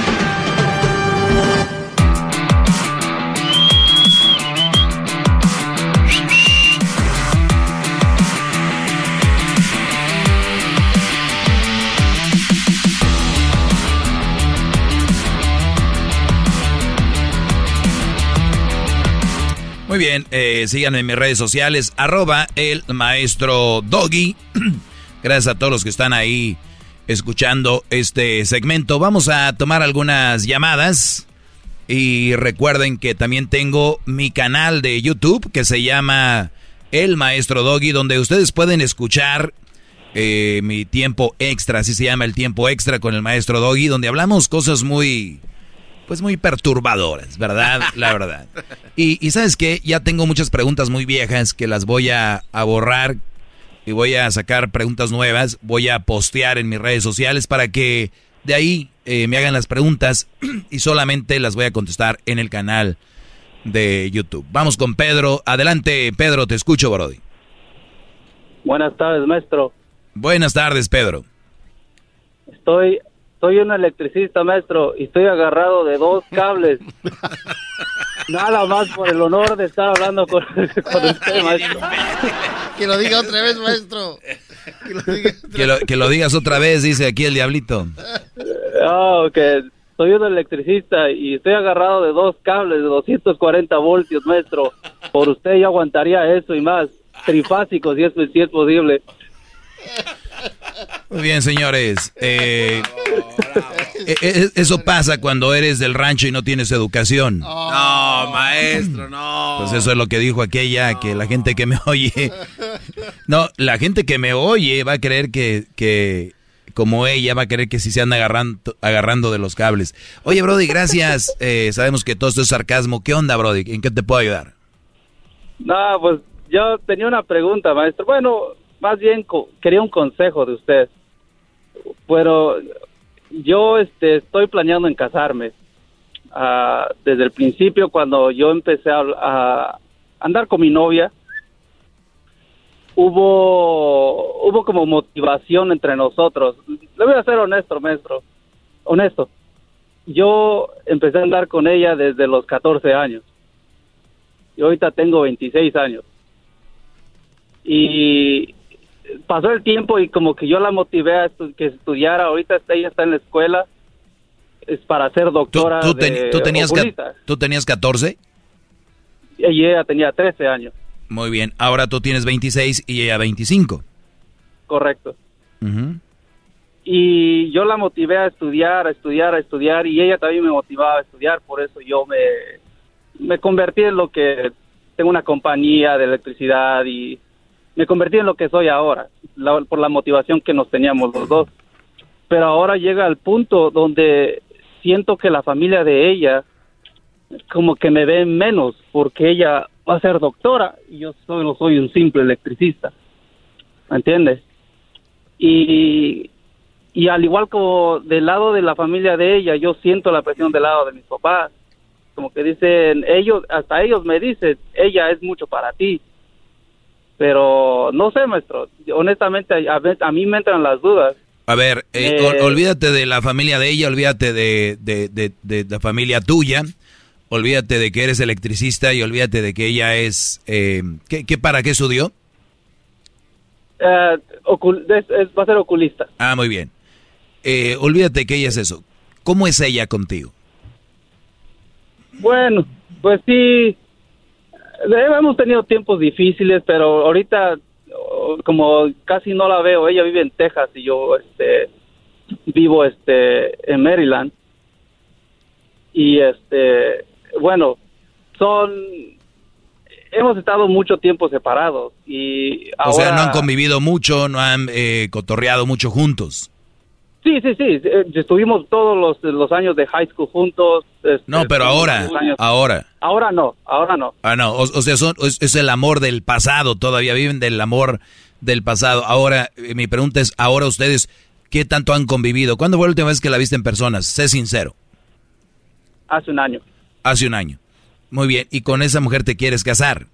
Muy bien, eh, síganme en mis redes sociales, arroba el maestro Doggy. Gracias a todos los que están ahí escuchando este segmento. Vamos a tomar algunas llamadas. Y recuerden que también tengo mi canal de YouTube que se llama El Maestro Doggy, donde ustedes pueden escuchar eh, mi tiempo extra, así se llama el tiempo extra con el Maestro Doggy, donde hablamos cosas muy pues muy perturbadoras, ¿verdad? La verdad. Y, sabes qué, ya tengo muchas preguntas muy viejas que las voy a, borrar y voy a sacar preguntas nuevas, voy a postear en mis redes sociales para que de ahí eh, me hagan las preguntas y solamente las voy a contestar en el canal de YouTube. Vamos con Pedro. Adelante, Pedro, te escucho, Brody. Buenas tardes, maestro. Buenas tardes, Pedro. Estoy soy un electricista, maestro, y estoy agarrado de dos cables. Nada más por el honor de estar hablando con, usted, maestro. Que lo diga otra vez, maestro. Que lo, digas otra vez, dice aquí el diablito. Oh, que soy un electricista y estoy agarrado de dos cables de 240 voltios, maestro. Por usted yo aguantaría eso y más. Trifásicos, si es, si es posible. Muy bien, señores. Eh, eh, eh, eso pasa cuando eres del rancho y no tienes educación. No, maestro, no. Pues eso es lo que dijo aquella, que la gente que me oye... No, la gente que me oye va a creer que, que como ella, va a creer que sí se anda agarrando, agarrando de los cables. Oye, Brody, gracias. sabemos que todo esto es sarcasmo. ¿Qué onda, Brody? ¿En qué te puedo ayudar? No, pues yo tenía una pregunta, maestro. Bueno, más bien quería un consejo de usted. Pero yo este, estoy planeando en casarme. Ah, desde el principio, cuando yo empecé a, andar con mi novia, hubo, hubo como motivación entre nosotros. Le voy a ser honesto, maestro. Honesto. Yo empecé a andar con ella desde los 14 años. Y ahorita tengo 26 años. Y pasó el tiempo y como que yo la motivé a que estudiara. Ahorita ella está en la escuela. Es para ser doctora. ¿Tú, tenías, ¿tú tenías 14? Y ella tenía 13 años. Muy bien. Ahora tú tienes 26 y ella 25. Correcto. Y yo la motivé a estudiar, a estudiar, a estudiar. Y ella también me motivaba a estudiar. Por eso yo me, me convertí en lo que tengo una compañía de electricidad y me convertí en lo que soy ahora, por la motivación que nos teníamos los dos. Pero ahora llega al punto donde siento que la familia de ella como que me ve menos porque ella va a ser doctora y yo solo soy un simple electricista. ¿Me entiendes? Y, y al igual como del lado de la familia de ella, yo siento la presión del lado de mis papás. Como que dicen, ellos, hasta ellos me dicen, ella es mucho para ti Pero no sé, maestro. Honestamente, a, a mí me entran las dudas. A ver, eh, Eh, olvídate de la familia de ella, olvídate de, de, de- de la familia tuya, olvídate de que eres electricista y olvídate de que ella es... Eh, ¿qué, qué para qué estudió? Eh, ocul- es- es- va a ser oculista. Ah, muy bien. Eh, olvídate que ella es eso. ¿Cómo es ella contigo? Bueno, pues sí, hemos tenido tiempos difíciles, pero ahorita oh, como casi no la veo, ella vive en Texas y yo este vivo este en Maryland. Y este, bueno, son hemos estado mucho tiempo separados y O sea, no ahora- han convivido mucho, no han eh, cotorreado mucho juntos. Sí, sí, sí, eh, estuvimos todos los, los años de high school juntos. este, No, pero ahora, ahora. Ahora no, ahora no. Ah, no, o, o sea, son- es, es el amor del pasado, todavía viven del amor del pasado. Ahora, eh, mi pregunta es, ahora ustedes, ¿qué tanto han convivido? ¿Cuándo fue la última vez que la viste en personas? Sé sincero. Hace un año, Hace un año. Muy bien, y con esa mujer te quieres casar.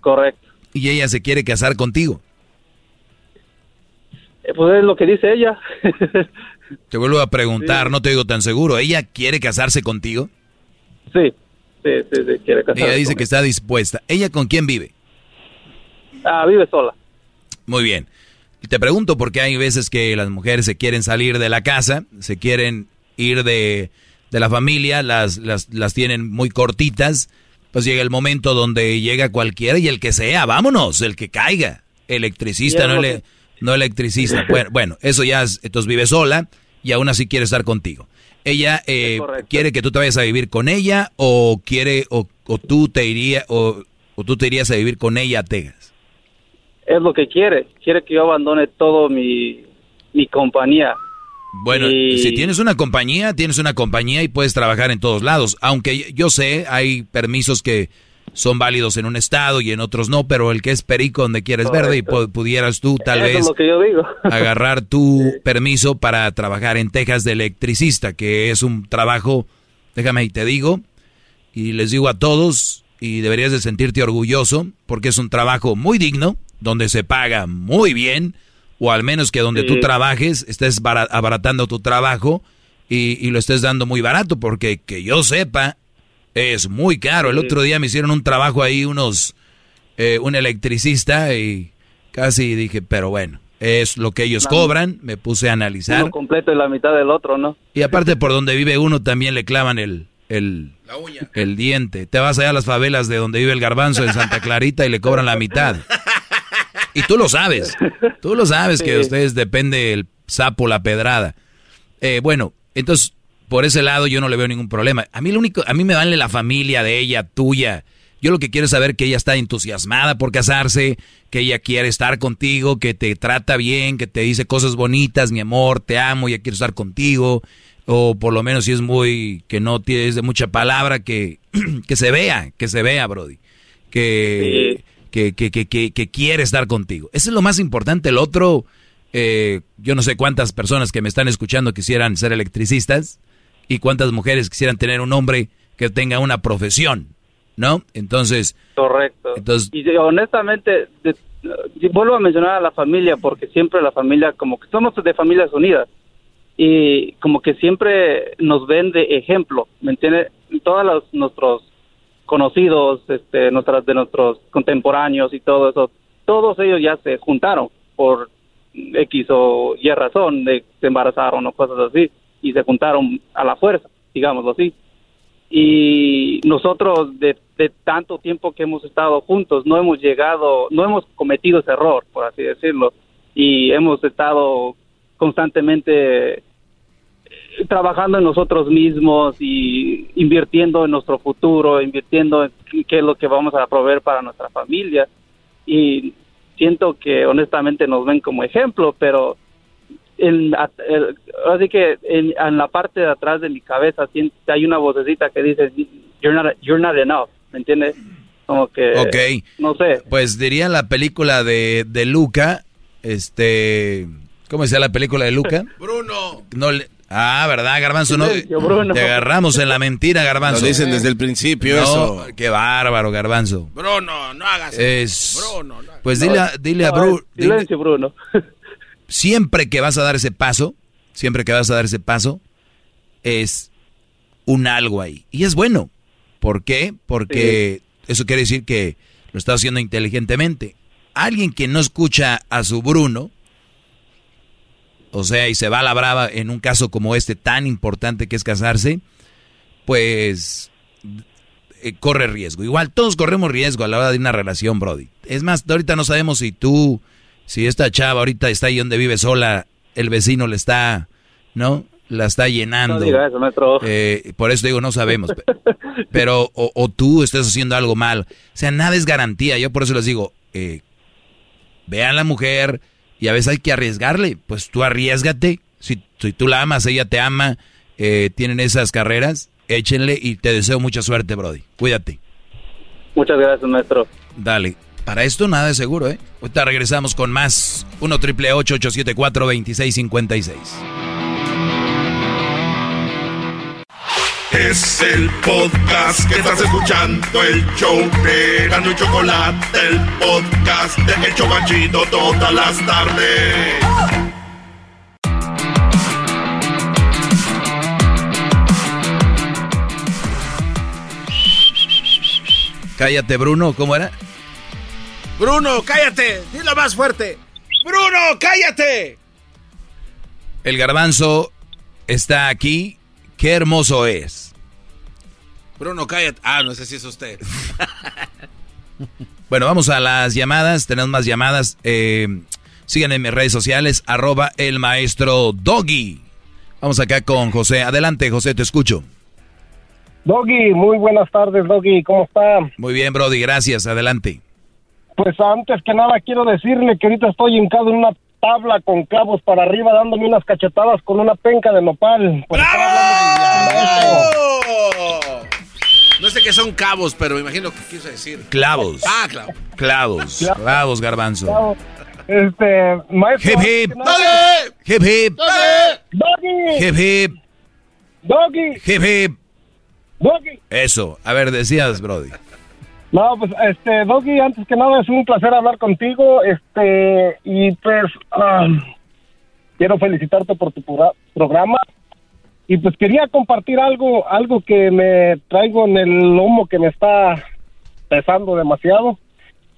correcto. Y ella se quiere casar contigo. Eh, Pues es lo que dice ella. Te vuelvo a preguntar, no te digo tan seguro. ¿Ella quiere casarse contigo? sí, sí, sí, sí, quiere casarse Ella dice que está dispuesta. ¿Ella con quién vive? Ah, vive sola. Muy bien. Te pregunto porque hay veces que las mujeres se quieren salir de la casa, se quieren ir de, de la familia, las, las, las tienen muy cortitas, pues llega el momento donde llega cualquiera y el que sea, vámonos, el que caiga. Electricista, no, ele- no electricista. Bueno, bueno, eso ya, es- entonces vive sola y aún así quiere estar contigo. Ella eh, quiere que tú te vayas a vivir con ella o quiere o, o tú te iría o, o tú te irías a vivir con ella a Texas. Es lo que quiere. Quiere que yo abandone todo mi, mi compañía. Bueno, Y- si tienes una compañía, tienes una compañía y puedes trabajar en todos lados. Aunque yo sé, hay permisos que son válidos en un estado y en otros no, pero el que es perico donde quieres verde y pu- pudieras tú tal Eso vez agarrar tu permiso para trabajar en Texas de electricista, que es un trabajo, déjame y te digo, y les digo a todos, y deberías de sentirte orgulloso, porque es un trabajo muy digno, donde se paga muy bien, o al menos que donde Sí. tú trabajes estés bara- abaratando tu trabajo y, y lo estés dando muy barato, porque que yo sepa, es muy caro. El Sí. otro día me hicieron un trabajo ahí unos, eh, un electricista y casi dije, pero bueno, es lo que ellos La- cobran, me puse a analizar. Uno completo y la mitad del otro, ¿no? Y aparte por donde vive uno también le clavan el, el, el diente. Te vas allá a las favelas de donde vive el garbanzo en Santa Clarita y le cobran la mitad. Y tú lo sabes. Tú lo sabes que de ustedes depende el sapo, la pedrada. Eh, bueno, entonces por ese lado yo no le veo ningún problema. A mí lo único, a mí me vale la familia de ella, tuya. Yo lo que quiero es saber que ella está entusiasmada por casarse, que ella quiere estar contigo, que te trata bien, que te dice cosas bonitas, mi amor, te amo, ya quiero estar contigo. O por lo menos si es muy, que no tienes de mucha palabra, que, que se vea, que se vea, Brody. Que, que, que, que, que, que quiere estar contigo. Eso es lo más importante. El otro, eh, yo no sé cuántas personas que me están escuchando quisieran ser electricistas y cuántas mujeres quisieran tener un hombre que tenga una profesión, ¿no? Entonces, Correcto. Entonces- y honestamente, de- vuelvo a mencionar a la familia porque siempre la familia, como que somos de familias unidas y como que siempre nos ven de ejemplo, ¿me entiende? Todos los, nuestros conocidos, este, nuestras, de nuestros contemporáneos y todo eso, todos ellos ya se juntaron por X o Y razón, de, se embarazaron o cosas así, y se juntaron a la fuerza, digámoslo así. Y nosotros de, de tanto tiempo que hemos estado juntos no hemos llegado, no hemos cometido ese error, por así decirlo, y hemos estado constantemente eh, trabajando en nosotros mismos y invirtiendo en nuestro futuro, invirtiendo en qué es lo que vamos a proveer para nuestra familia. Y siento que honestamente nos ven como ejemplo, pero en, at- el- así que en, en la parte de atrás de mi cabeza hay una vocecita que dice you're not, you're not enough, ¿me entiendes? Como que Ok. no sé, pues diría la película de, de Luca, este, ¿cómo decía la película de Luca? Bruno. No, le- Ah, ¿verdad, Garbanzo? No, te agarramos en la mentira, Garbanzo. Lo dicen desde el principio eso. Qué bárbaro, Garbanzo. Bruno, no hagas es... Bruno, Pues dile, a, dile a Bruno. Silencio, Bruno. Siempre que vas a dar ese paso, siempre que vas a dar ese paso, es un algo ahí. Y es bueno. ¿Por qué? Porque eso quiere decir que lo está haciendo inteligentemente. Alguien que no escucha a su Bruno, o sea, y se va a la brava en un caso como este tan importante que es casarse, pues eh, corre riesgo. Igual todos corremos riesgo a la hora de una relación, Brody. Es más, ahorita no sabemos si tú, si esta chava ahorita está ahí donde vive sola, el vecino le está, ¿no? La está llenando. No diga eso, maestro. Eh, por eso digo, no sabemos. Pero, o, tú estás haciendo algo mal. O sea, nada es garantía. Yo por eso les digo, eh, vean a la mujer, y a veces hay que arriesgarle. Pues tú arriesgate. Si, si tú la amas, ella te ama, eh, tienen esas carreras, échenle y te deseo mucha suerte, Brody. Cuídate. Muchas gracias, maestro. Dale. Para esto nada de seguro, ¿eh? Ahorita regresamos con más. 1 triple 874 2656 Es el podcast que estás escuchando, el show de y Chocolate, el podcast de El Chocachito todas las tardes. Cállate, Bruno, ¿cómo era? Bruno, cállate, dilo más fuerte. Bruno, cállate. El garbanzo está aquí Qué hermoso es. Bruno, cállate. Ah, no sé si es usted. bueno, vamos a las llamadas. Tenemos más llamadas. Eh, síganme en mis redes sociales, arroba el maestro Doggy. Vamos acá con José. Adelante, José, te escucho. Doggy, muy buenas tardes, Doggy. ¿Cómo está? Muy bien, Brody, gracias. Adelante. Pues antes que nada quiero decirle que ahorita estoy hincado en una tabla con clavos para arriba dándome unas cachetadas con una penca de nopal. No sé qué son cabos, pero me imagino que quiso decir. Clavos. Ah, clavos. Clavos. Clavos, garbanzo. Este, maestro. Hip hip. Doggy. Hip hip. Doggy. Hip hip. Doggy. Hip hip. Doggy. Eso. A ver, decías, Brody. No, pues, este, Doggy, antes que nada es un placer hablar contigo, este, y pues, quiero felicitarte por tu programa, y pues quería compartir algo, algo que me traigo en el lomo que me está pesando demasiado.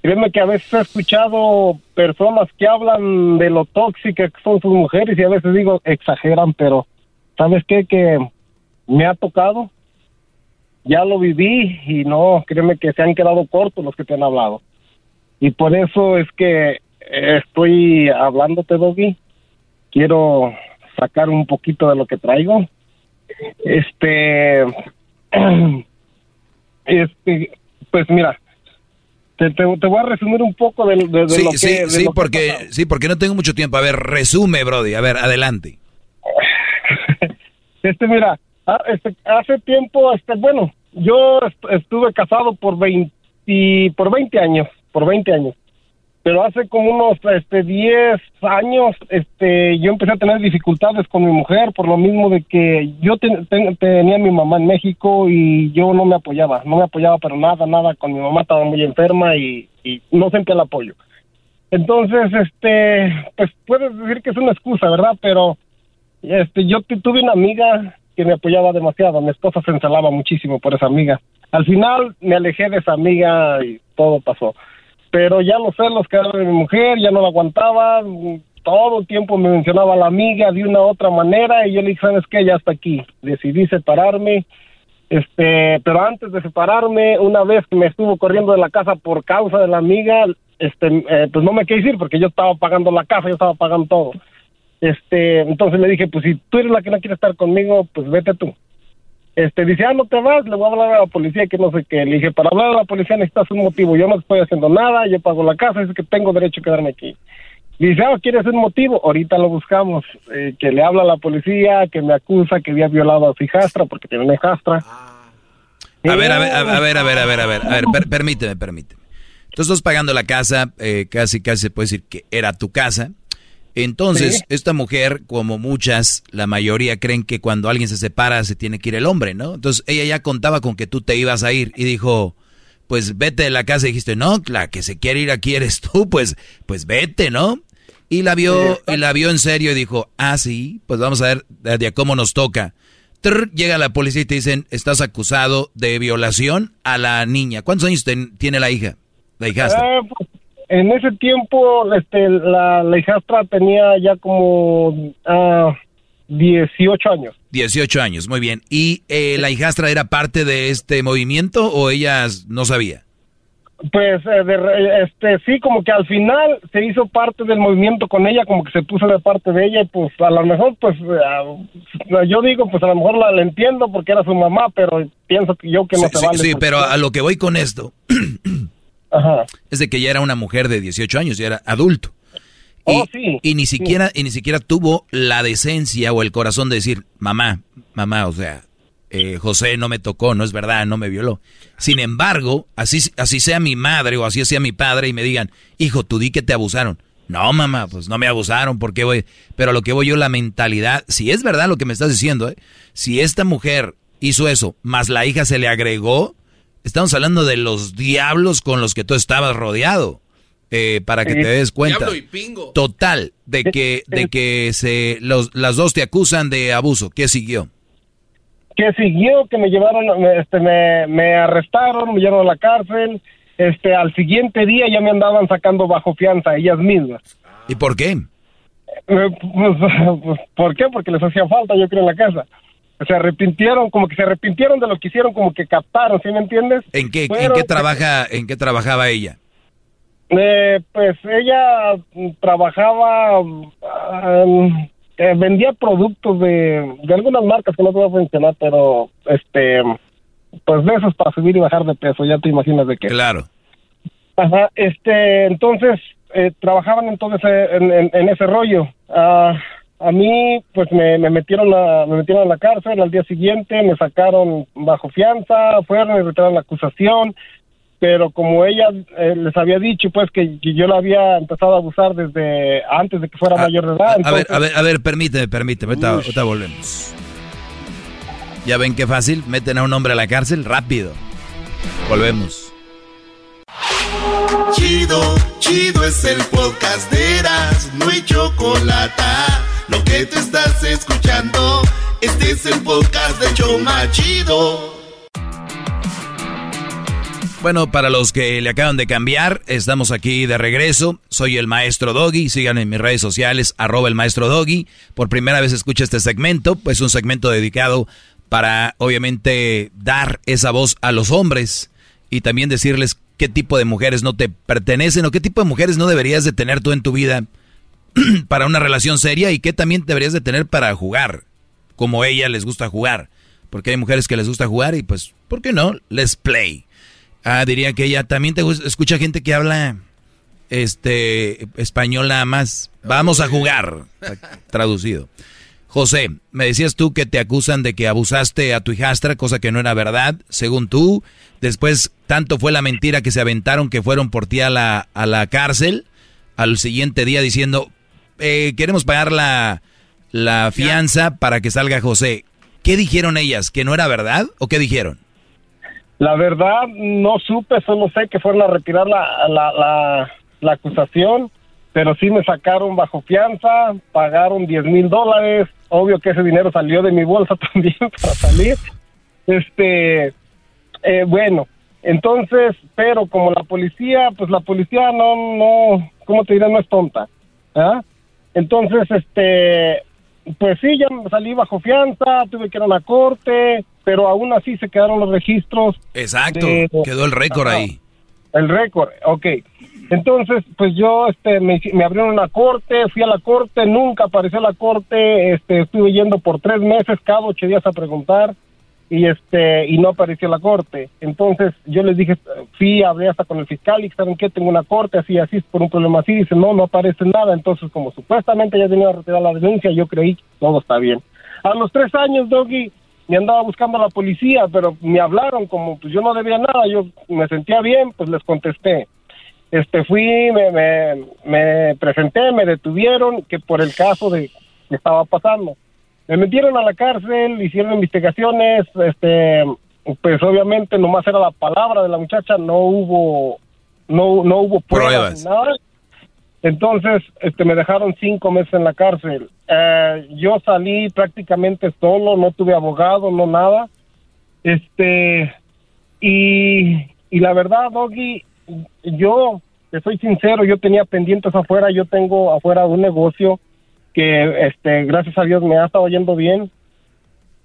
Créeme que a veces he escuchado personas que hablan de lo tóxicas que son sus mujeres y a veces digo, exageran, pero ¿sabes qué? Que me ha tocado ya lo viví y no, créeme que se han quedado cortos los que te han hablado. Y por eso es que estoy hablándote, Doggy. Quiero sacar un poquito de lo que traigo. Este, este, pues mira, te, te, voy a resumir un poco de, de, sí, lo que... Sí, sí, porque, sí, porque no tengo mucho tiempo. A ver, resume, Brody. A ver, adelante. este, mira, Ah, este, hace tiempo, este, bueno, yo estuve casado por 20, por 20 años, por 20 años. Pero hace como unos este 10 años este yo empecé a tener dificultades con mi mujer por lo mismo de que yo tenía mi mamá en México y yo no me apoyaba, no me apoyaba pero nada, nada con mi mamá estaba muy enferma y, y no sentía el apoyo. Entonces, este, pues puedes decir que es una excusa, ¿verdad? Pero este yo tuve una amiga que me apoyaba demasiado. Mi esposa se ensalaba muchísimo por esa amiga. Al final me alejé de esa amiga y todo pasó. Pero ya los celos que de mi mujer, ya no la aguantaba. Todo el tiempo me mencionaba a la amiga de una u otra manera y yo le dije, ¿sabes qué? Ya está aquí. Decidí separarme. Este, pero antes de separarme, una vez que me estuvo corriendo de la casa por causa de la amiga, este, eh, pues no me quedé decir porque yo estaba pagando la casa, yo estaba pagando todo. Este, entonces le dije, pues si tú eres la que no quiere estar conmigo, pues vete tú. Este, dice, ah, no te vas, le voy a hablar a la policía que no sé qué. Le dije, para hablar a la policía necesitas un motivo. Yo no estoy haciendo nada, yo pago la casa, es que tengo derecho a quedarme aquí. Dice, ah, ¿quieres un motivo? Ahorita lo buscamos. Eh, que le habla a la policía, que me acusa que había violado a su hijastra, porque tiene una hijastra. A ver, a ver, a ver, a ver, a ver, a ver, a ver, permíteme, permíteme. Tú estás pagando la casa, eh, casi, casi se puede decir que era tu casa Entonces, esta mujer, como muchas, la mayoría creen que cuando alguien se separa se tiene que ir el hombre, ¿no? Entonces, ella ya contaba con que tú te ibas a ir y dijo, pues vete de la casa y dijiste, no, la que se quiere ir aquí eres tú, pues, pues vete, ¿no? Y la vio, y la vio en serio y dijo, ah, sí, pues vamos a ver de cómo nos toca. llega la policía y te dicen, estás acusado de violación a la niña. ¿Cuántos años tiene la hija? La hijastra. Ah, pues, en ese tiempo, este, la, la hijastra tenía ya como 18 ah, años. 18 años, muy bien. ¿Y eh, la hijastra era parte de este movimiento o ella no sabía? Pues eh, este sí, como que al final se hizo parte del movimiento con ella, como que se puso de parte de ella y pues a lo mejor pues eh, yo digo pues a lo mejor la, entiendo porque era su mamá, pero pienso que yo que no se vale. Sí, pero a lo que voy con esto es de que ya era una mujer de 18 años, ya era adulto. Y, oh, sí, y ni siquiera y ni siquiera tuvo la decencia o el corazón de decir, "Mamá, mamá, o sea, eh, José no me tocó, no es verdad, no me violó." Sin embargo, así así sea mi madre o así sea mi padre y me digan, "Hijo, tú di que te abusaron." No, mamá, pues no me abusaron, ¿por qué voy? Pero lo que voy yo la mentalidad, si es verdad lo que me estás diciendo, ¿eh? si esta mujer hizo eso, más la hija se le agregó, Estamos hablando de los diablos con los que tú estabas rodeado. Eh, para que te des cuenta. Total, de que, de que se, los, las dos te acusan de abuso. ¿Qué siguió? ¿Qué siguió? Que me llevaron, este, me, me arrestaron, me llevaron a la cárcel. Este, al siguiente día ya me andaban sacando bajo fianza ellas mismas. ¿Y por qué? Eh, pues, pues, ¿Por qué? Porque les hacía falta, yo creo, en la casa se arrepintieron, como que se arrepintieron de lo que hicieron, como que captaron, ¿sí me entiendes? ¿En qué, ¿en qué trabaja, en qué trabajaba ella? Eh, pues ella trabajaba, um, eh, vendía productos de, de algunas marcas que no te voy a mencionar, pero este, pues de esos para subir y bajar de peso, ya te imaginas de qué. Claro. Ajá, este, entonces eh, trabajaban entonces en, en, ese rollo. Ah, a mí pues me, metieron a, me metieron a la cárcel al día siguiente me sacaron bajo fianza fueron y retiraron la acusación pero como ella eh, les había dicho pues que, yo la había empezado a abusar desde antes de que fuera ah, mayor de edad a, ver a ver a ver permíteme permíteme ahorita, volvemos. Ya ven qué fácil meten a un hombre a la cárcel rápido. Volvemos. Chido, chido es el podcast de Eras, no hay chocolate lo que te estás escuchando, este es el podcast de Choma Chido. Bueno, para los que le acaban de cambiar, estamos aquí de regreso. Soy el maestro Doggy. Sigan en mis redes sociales, arroba el maestro Doggy. Por primera vez escucha este segmento, pues un segmento dedicado para, obviamente, dar esa voz a los hombres y también decirles qué tipo de mujeres no te pertenecen o qué tipo de mujeres no deberías de tener tú en tu vida para una relación seria y qué también deberías de tener para jugar, como ella les gusta jugar. Porque hay mujeres que les gusta jugar y pues, ¿por qué no? Les play. Ah, diría que ella también te escucha gente que habla este español nada más. Vamos a jugar. Traducido. José, me decías tú que te acusan de que abusaste a tu hijastra, cosa que no era verdad, según tú. Después, tanto fue la mentira que se aventaron que fueron por ti a la, a la cárcel. Al siguiente día diciendo, eh, queremos pagar la, la fianza para que salga José. ¿Qué dijeron ellas? ¿Que no era verdad o qué dijeron? La verdad no supe, solo sé que fueron a retirar la, la, la, acusación, pero sí me sacaron bajo fianza, pagaron 10 mil dólares, obvio que ese dinero salió de mi bolsa también para salir. Este, eh, bueno, entonces, pero como la policía, pues la policía no, no, ¿cómo te diré? No es tonta. ¿ah? Entonces, este, pues sí, ya salí bajo fianza, tuve que ir a la corte, pero aún así se quedaron los registros. Exacto, quedó el récord ahí. El récord, ok. Entonces, pues yo este, me, me, abrieron una corte, fui a la corte, nunca apareció la corte, este, estuve yendo por tres meses, cada ocho días a preguntar y este y no apareció la corte. Entonces yo les dije, fui, hablé hasta con el fiscal y saben que tengo una corte así, así, por un problema así. Dice, no, no aparece nada. Entonces, como supuestamente ya tenía retirar la denuncia, yo creí que todo está bien. A los tres años, Doggy, me andaba buscando a la policía, pero me hablaron como pues yo no debía nada, yo me sentía bien, pues les contesté. este, fui, me, me, me presenté, me detuvieron, que por el caso de que estaba pasando. Me metieron a la cárcel, hicieron investigaciones, este, pues obviamente nomás era la palabra de la muchacha, no hubo, no, no hubo pruebas, Pruebas. ni nada. Entonces, este, me dejaron cinco meses en la cárcel. Eh, yo salí prácticamente solo, no tuve abogado, no nada. Este, y, y la verdad, Doggy, yo, te soy sincero, yo tenía pendientes afuera, yo tengo afuera un negocio que, este, gracias a Dios me ha estado yendo bien.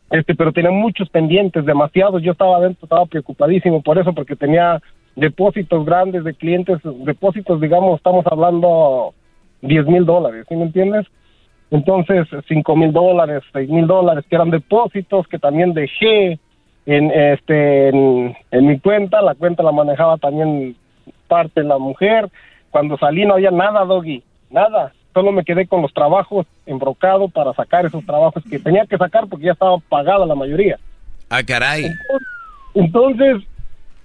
Este, pero tenía muchos pendientes, demasiados. Yo estaba adentro, estaba preocupadísimo por eso, porque tenía depósitos grandes de clientes, depósitos, digamos, estamos hablando 10 mil dólares, ¿sí me entiendes? Entonces, 5 mil dólares, 6 mil dólares, que eran depósitos que también dejé en, este, en, en mi cuenta. La cuenta la manejaba también parte la mujer. Cuando salí no había nada, Doggy, nada. Solo me quedé con los trabajos embrocado para sacar esos trabajos que tenía que sacar porque ya estaba pagada la mayoría. Ah, caray. Entonces,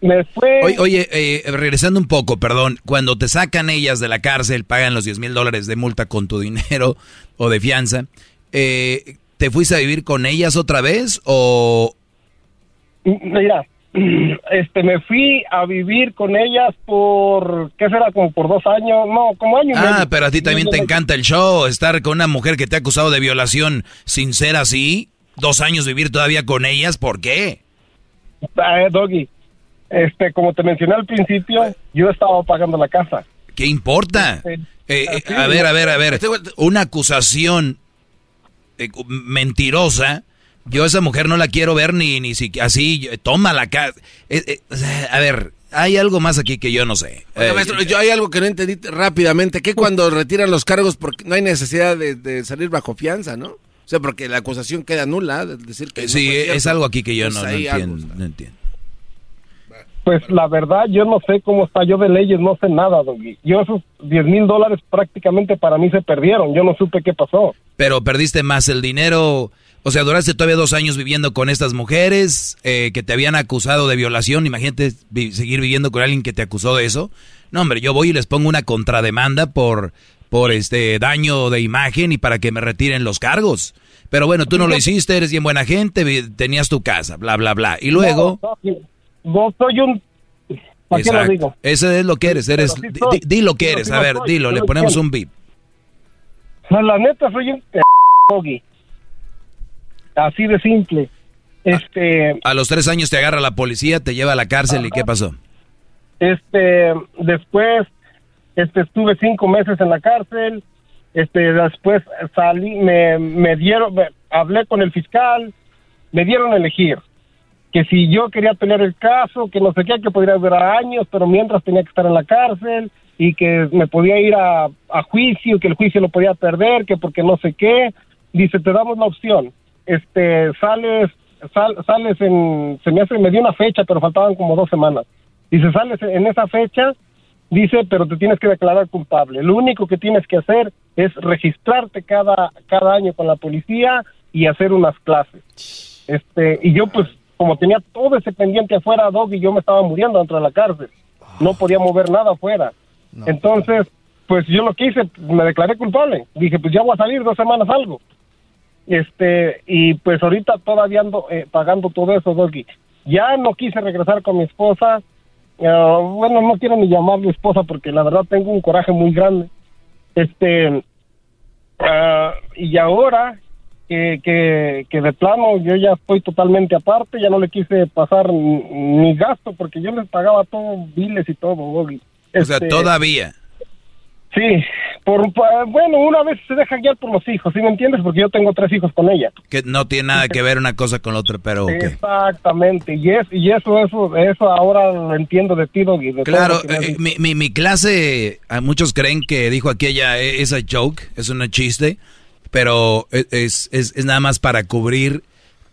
me fue... Oye, oye, eh, regresando un poco, perdón, cuando te sacan ellas de la cárcel, pagan los 10 mil dólares de multa con tu dinero o de fianza, eh, ¿te fuiste a vivir con ellas otra vez o...? Mira, este, me fui a vivir con ellas por, ¿qué será? Como por dos años, no, como año y Ah, medio. pero a ti también te encanta el show, estar con una mujer que te ha acusado de violación sin ser así, dos años vivir todavía con ellas, ¿por qué? Eh, Doggy, este, como te mencioné al principio, yo estaba pagando la casa. ¿Qué importa? Este, Eh, eh, a ver, a ver, a ver. Una acusación eh, mentirosa. Yo a esa mujer no la quiero ver ni, ni siquiera así. yo- Toma la casa. a ver, hay algo más aquí que yo no sé. Eh, maestro, yo hay algo que no entendí rápidamente, que cuando retiran los cargos porque no hay necesidad de, de salir bajo fianza, ¿no? O sea, porque la acusación queda nula, de decir que no sí, es algo aquí que yo Pues no, no ahí algo entiendo, no entiendo. Pues la verdad, yo no sé cómo está yo de leyes, no sé nada, Doggy. Yo esos 10 mil dólares prácticamente para mí se perdieron, yo no supe qué pasó. Pero perdiste más el dinero. O sea, duraste todavía dos años viviendo con estas mujeres eh, que te habían acusado de violación. Imagínate vi- seguir viviendo con alguien que te acusó de eso. No, hombre, yo voy y les pongo una contrademanda por, por este daño de imagen y para que me retiren los cargos. Pero bueno, tú no lo hiciste, eres bien buena gente, tenías tu casa, bla, bla, bla. Y luego... No, soy un... ¿Para qué lo digo? Ese es lo que eres, eres... Sí soy. di, di lo que eres, a ver, soy, dilo, le ponemos un bip. No, la neta soy un Doggy. Así de simple. Este, A los tres años te agarra la policía, te lleva a la cárcel y ¿qué pasó? este, después, este, estuve cinco meses en la cárcel. Este, después salí, me, me dieron, me- hablé con el fiscal, me dieron a elegir que si yo quería pelear el caso, que no sé qué, que podría durar años, pero mientras tenía que estar en la cárcel y que me podía ir a, a juicio, que el juicio lo podía perder, que porque no sé qué. Dice, te damos la opción. Este, sales, sal- sales en, se me hace, me dio una fecha, pero faltaban como dos semanas. Dice, sales en esa fecha, dice, pero te tienes que declarar culpable. Lo único que tienes que hacer es registrarte cada, cada año con la policía y hacer unas clases. Este, y yo pues, como tenía todo ese pendiente afuera, Dog, y yo me estaba muriendo dentro de la cárcel. No podía mover nada afuera. Entonces, pues yo lo que hice, me declaré culpable. Dije, pues ya voy a salir dos semanas algo. Este, y pues ahorita todavía ando eh, pagando todo eso, Doggy. Ya no quise regresar con mi esposa. Eh, bueno, no quiero ni llamarle esposa porque la verdad tengo un coraje muy grande. Este, ah, y ahora que, que, que de plano yo ya estoy totalmente aparte, ya no le quise pasar ni, ni gasto porque yo les pagaba todo, biles y todo, Doggy. O sea, Este, todavía. Sí, por, bueno, una vez se deja guiar por los hijos, ¿sí me entiendes? Porque yo tengo tres hijos con ella. Que no tiene nada que ver una cosa con la otra, pero. Exactamente, y, es, y eso, eso, eso ahora lo entiendo de ti, Doggy. Claro, eh, mi, mi, mi clase, a muchos creen que dijo aquella, eh, es a joke, es un chiste, pero e- es, es, es nada más para cubrir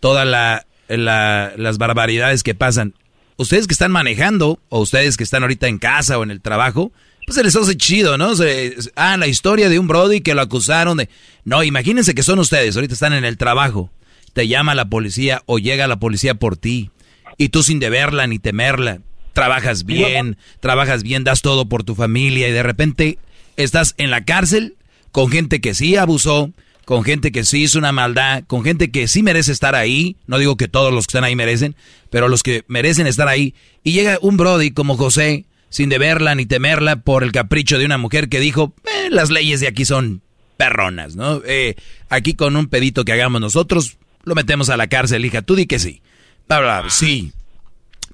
todas la, la- las barbaridades que pasan. Ustedes que están manejando, o ustedes que están ahorita en casa o en el trabajo, pues se les hace chido, ¿no? Se- ah, la historia de un Brody que lo acusaron de... No, imagínense que son ustedes, ahorita están en el trabajo, te llama la policía o llega la policía por ti, y tú sin deberla ni temerla, trabajas bien, trabajas bien, das todo por tu familia y de repente estás en la cárcel con gente que sí abusó, con gente que sí hizo una maldad, con gente que sí merece estar ahí. No digo que todos los que están ahí merecen, pero los que merecen estar ahí. Y llega un Brody como José, sin deberla ni temerla por el capricho de una mujer que dijo, eh, las leyes de aquí son perronas, ¿no? Eh, aquí con un pedito que hagamos nosotros, lo metemos a la cárcel, hija. Tú di que sí. Bla, sí.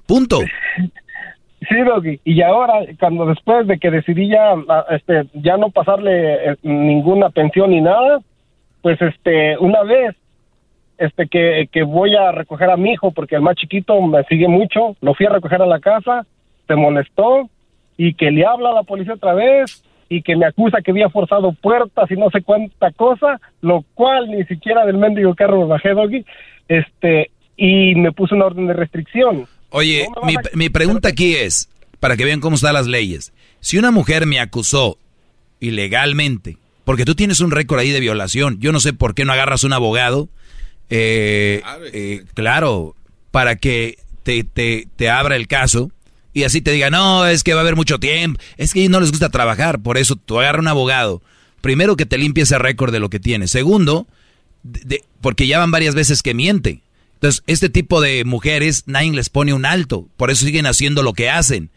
Punto. Sí, Doggy. Y ahora, cuando después de que decidí ya, este, ya no pasarle eh, ninguna pensión ni nada, pues este, una vez este que, que voy a recoger a mi hijo porque el más chiquito me sigue mucho, lo fui a recoger a la casa, se molestó y que le habla a la policía otra vez y que me acusa que había forzado puertas y no sé cuánta cosa, lo cual ni siquiera del mendigo carro me bajé, Doggy, este, y me puso una orden de restricción. Oye, mi, mi pregunta aquí es, para que vean cómo están las leyes, si una mujer me acusó ilegalmente, porque tú tienes un récord ahí de violación. Yo no sé por qué no agarras un abogado. Eh, eh, claro, para que te, te, te, abra el caso y así te diga, no, es que va a haber mucho tiempo. Es que no les gusta trabajar, por eso tú agarra un abogado. Primero que te limpie ese récord de lo que tienes. Segundo, porque ya van varias veces que miente. Entonces, este tipo de mujeres, nadie les pone un alto. Por eso siguen haciendo lo que hacen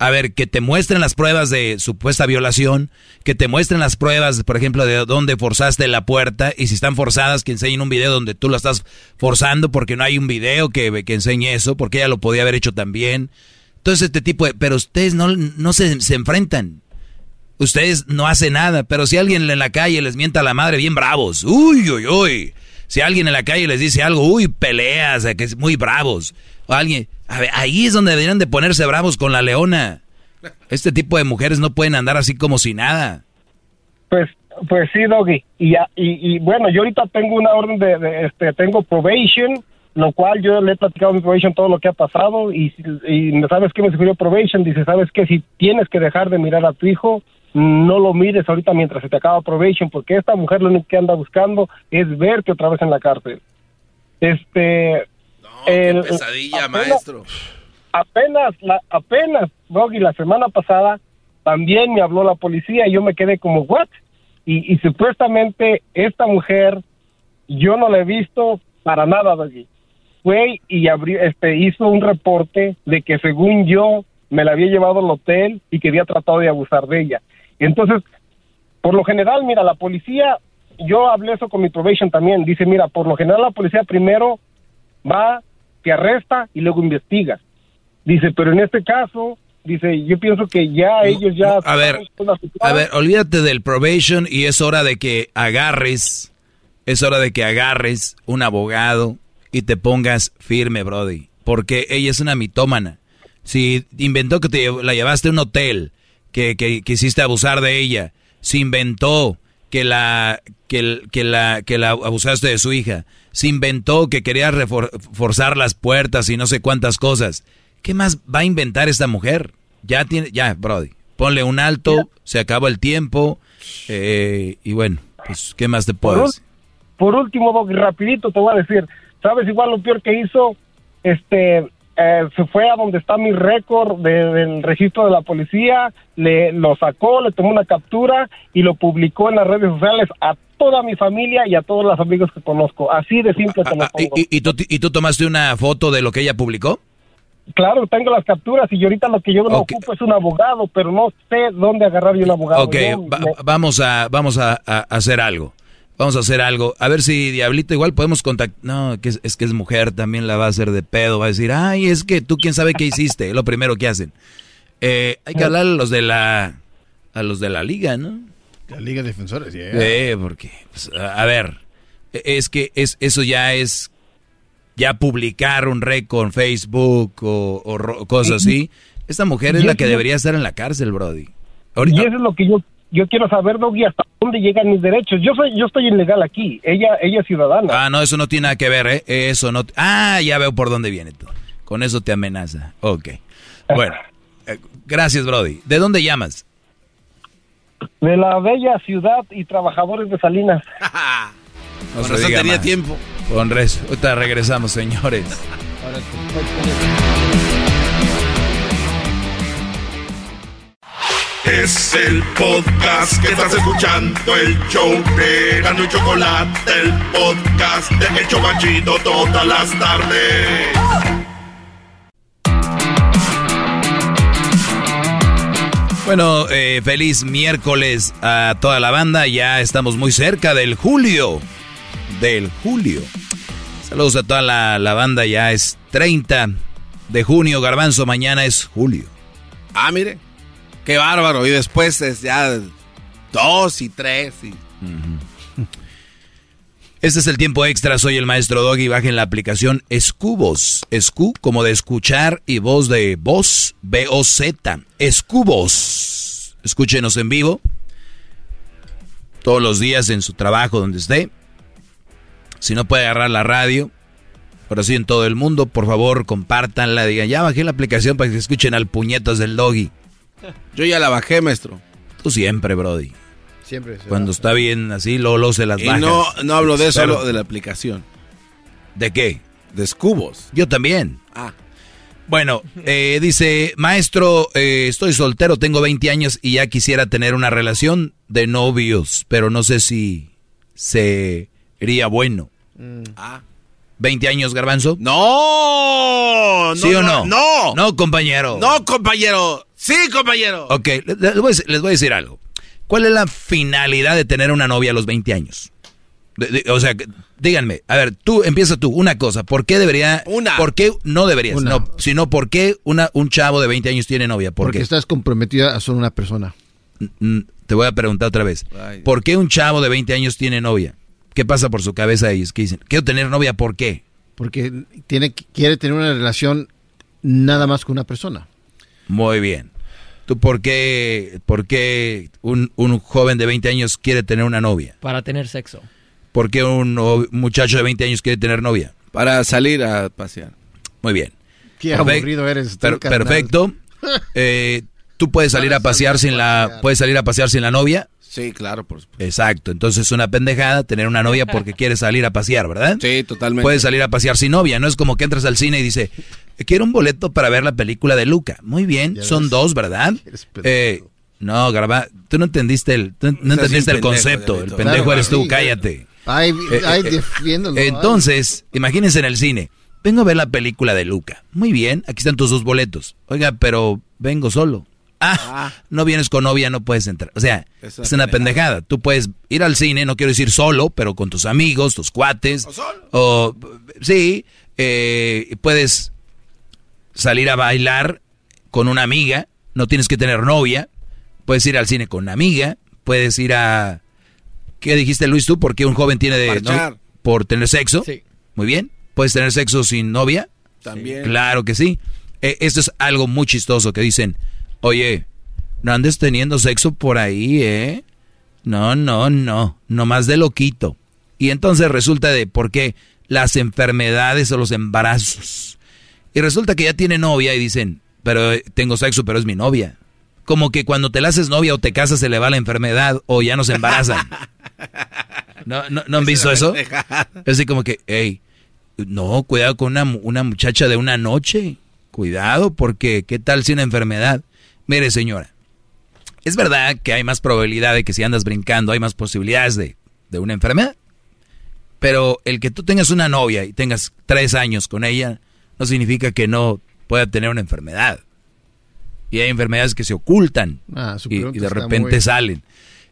a ver, que te muestren las pruebas de supuesta violación, que te muestren las pruebas, por ejemplo, de dónde forzaste la puerta, y si están forzadas, que enseñen un video donde tú lo estás forzando, porque no hay un video que, que enseñe eso, porque ella lo podía haber hecho también. Entonces, este tipo de... Pero ustedes no, no se, se enfrentan. Ustedes no hacen nada, pero si alguien en la calle les mienta a la madre, bien bravos. Uy, uy, uy. Si alguien en la calle les dice algo, uy, peleas, que es muy bravos. O alguien, a ver, ahí es donde deberían de ponerse bravos con la leona. Este tipo de mujeres no pueden andar así como si nada. Pues, pues sí, Doggy. Y, y, bueno, yo ahorita tengo una orden de, este, tengo probation, lo cual yo le he platicado a mi probation todo lo que ha pasado y, y ¿sabes qué me sugirió probation? Dice, ¿sabes qué? Si tienes que dejar de mirar a tu hijo, no lo mires ahorita mientras se te acaba probation, porque esta mujer lo único que anda buscando es verte otra vez en la cárcel. Este, qué pesadilla, maestro. Apenas, la, apenas, Doggy, la semana pasada también me habló la policía y yo me quedé como, ¿what? Y, supuestamente esta mujer, yo no la he visto para nada, Doggy. Fue y abrió, este, hizo un reporte de que según yo me la había llevado al hotel y que había tratado de abusar de ella. Entonces, por lo general, mira, la policía, yo hablé eso con mi probation también, dice, mira, por lo general la policía primero va que arresta y luego investiga. Dice, pero en este caso, dice, yo pienso que ya ellos ya... A ver, a ver, olvídate del probation y es hora de que agarres, es hora de que agarres un abogado y te pongas firme, Brody. Porque ella es una mitómana. Si inventó que te la llevaste a un hotel, que, que quisiste abusar de ella, si inventó que la, que, que, la, que la abusaste de su hija, se inventó que quería reforzar las puertas y no sé cuántas cosas. ¿Qué más va a inventar esta mujer? Ya tiene, ya, Brody, ponle un alto, se acaba el tiempo eh, y bueno, pues, ¿qué más te puedo decir? Por último, rapidito te voy a decir, ¿sabes igual lo peor que hizo? Este, eh, se fue a donde está mi récord del registro de la policía, le lo sacó, le tomó una captura y lo publicó en las redes sociales a toda mi familia y a todos los amigos que conozco. Así de simple te lo ah, pongo. ¿Y, tú, ¿Y tú tomaste una foto de lo que ella publicó? Claro, tengo las capturas y ahorita lo que yo no ocupo es un abogado, pero no sé dónde agarrar yo un abogado. Ok, vamos, a, vamos a hacer algo. Vamos a hacer algo. A ver si Diablito igual podemos contactar. No, que es, que es mujer, también la va a hacer de pedo. Va a decir, ay, es que tú quién sabe qué hiciste. Es lo primero que hacen. Eh, hay que hablar a los de la a los de la liga, ¿no? La liga de defensores, sí. porque, pues, a ver, es que es, eso ya es ya publicar un récord en Facebook o, cosas así. Esta mujer es la que debería estar en la cárcel, Brody. Y eso es lo que yo yo quiero saber, Doggy, hasta dónde llegan mis derechos. Yo soy, yo estoy ilegal aquí. Ella, ella es ciudadana. Ah, no, eso no tiene nada que ver, ¿eh? Eso no. Ah, ya veo por dónde viene tú. Con eso te amenaza. Ok. Bueno, eh, gracias, Brody. ¿De dónde llamas? De la bella ciudad y trabajadores de Salinas. no Con tenía tiempo. Con rezo. Ahorita regresamos, señores. Es el podcast que estás escuchando, el show de Gano y Chocolate, el podcast de Hecho Banchito todas las tardes. Bueno, eh, feliz miércoles a toda la banda. Ya estamos muy cerca del julio. Del julio. Saludos a toda la, la banda. Ya es 30 de junio. Garbanzo, mañana es julio. Ah, mire. Qué bárbaro. Y después es ya dos y tres. Este es el tiempo extra. Soy el maestro Doggy. Bajen la aplicación Escubos. Escu como de escuchar y voz de voz. B-O-Z. Escubos. Escúchenos en vivo. Todos los días en su trabajo, donde esté. Si no puede agarrar la radio, pero sí en todo el mundo, por favor, compártanla. Digan, ya bajé la aplicación para que escuchen al puñetas del doggy. Yo ya la bajé, maestro. Tú siempre, Brody. Siempre. se Cuando va. está bien así, Lolo se las Y bajas. no, no hablo de eso, hablo de la aplicación. ¿De qué? De Escubos. Yo también. Ah. Bueno, eh, dice, maestro, eh, estoy soltero, tengo 20 años y ya quisiera tener una relación de novios, pero no sé si sería bueno. Ah. ¿20 años, garbanzo? No, ¿Sí o no? No. No, compañero. No, compañero. Sí, compañero. Ok, le- les voy, a decir, les voy a decir algo. ¿Cuál es la finalidad de tener una novia a los 20 años? De- de- o sea, que- díganme, a ver, tú, empieza tú, una cosa, ¿por qué debería, Una. por qué, no deberías, Una. no, sino por qué una, un chavo de 20 años tiene novia? ¿Por Porque qué? estás comprometida a solo una persona. Te voy a preguntar otra vez. Ay. ¿Por qué un chavo de 20 años tiene novia? ¿Qué pasa por su cabeza ellos? ¿Qué dicen? Quiero tener novia, ¿por qué? Porque tiene, quiere tener una relación nada más con una persona. Muy bien. ¿Tú por qué, por qué un, un joven de 20 años quiere tener una novia? Para tener sexo. ¿Por qué un muchacho de 20 años quiere tener novia? Para salir a pasear. Muy bien. Qué Perfec- aburrido eres. tú, per- carnal. perfecto. Eh, ¿Tú puedes salir a pasear sin la puedes salir a pasear sin la novia? Sí, claro, por supuesto. Exacto. Entonces es una pendejada tener una novia porque quieres salir a pasear, ¿verdad? Sí, totalmente. Puedes salir a pasear sin novia. No es como que entras al cine y dice, quiero un boleto para ver la película de Luca. Muy bien, Ya son ves. dos, ¿verdad? Eh, no, Garba, tú no entendiste el, tú no entendiste el pendejo, concepto. El pendejo Claro, eres tú, sí, cállate. Ay, Eh, ay, eh, defiéndolo. ay. Entonces, imagínense en el cine. Vengo a ver la película de Luca. Muy bien, aquí están tus dos boletos. Oiga, pero vengo solo. Ah, no vienes con novia, no puedes entrar. O sea, Es es una pendejada. Tú puedes ir al cine, no quiero decir solo, pero con tus amigos, tus cuates. O solo. O, sí, eh, puedes salir a bailar con una amiga. No tienes que tener novia. Puedes ir al cine con una amiga. Puedes ir a... ¿Qué dijiste, Luis, tú? ¿Por qué un joven tiene de... No- por tener sexo? Sí. Muy bien. ¿Puedes tener sexo sin novia? También. Claro que sí. Eh, esto es algo muy chistoso que dicen, oye, no andes teniendo sexo por ahí, ¿eh? No, no, no, no más de loquito. Y entonces resulta de por qué las enfermedades o los embarazos. Y resulta que ya tiene novia y dicen, pero eh, tengo sexo, pero es mi novia. Como que cuando te la haces novia o te casas se le va la enfermedad o ya no se embarazan. ¿No, no, ¿no han visto eso? Es así como que, hey, no, cuidado con una, una muchacha de una noche. Cuidado, porque ¿qué tal si una enfermedad? Mire, señora, es verdad que hay más probabilidad de que si andas brincando hay más posibilidades de, de una enfermedad. Pero el que tú tengas una novia y tengas tres años con ella no significa que no pueda tener una enfermedad. Y hay enfermedades que se ocultan Ah, y, de repente muy- salen.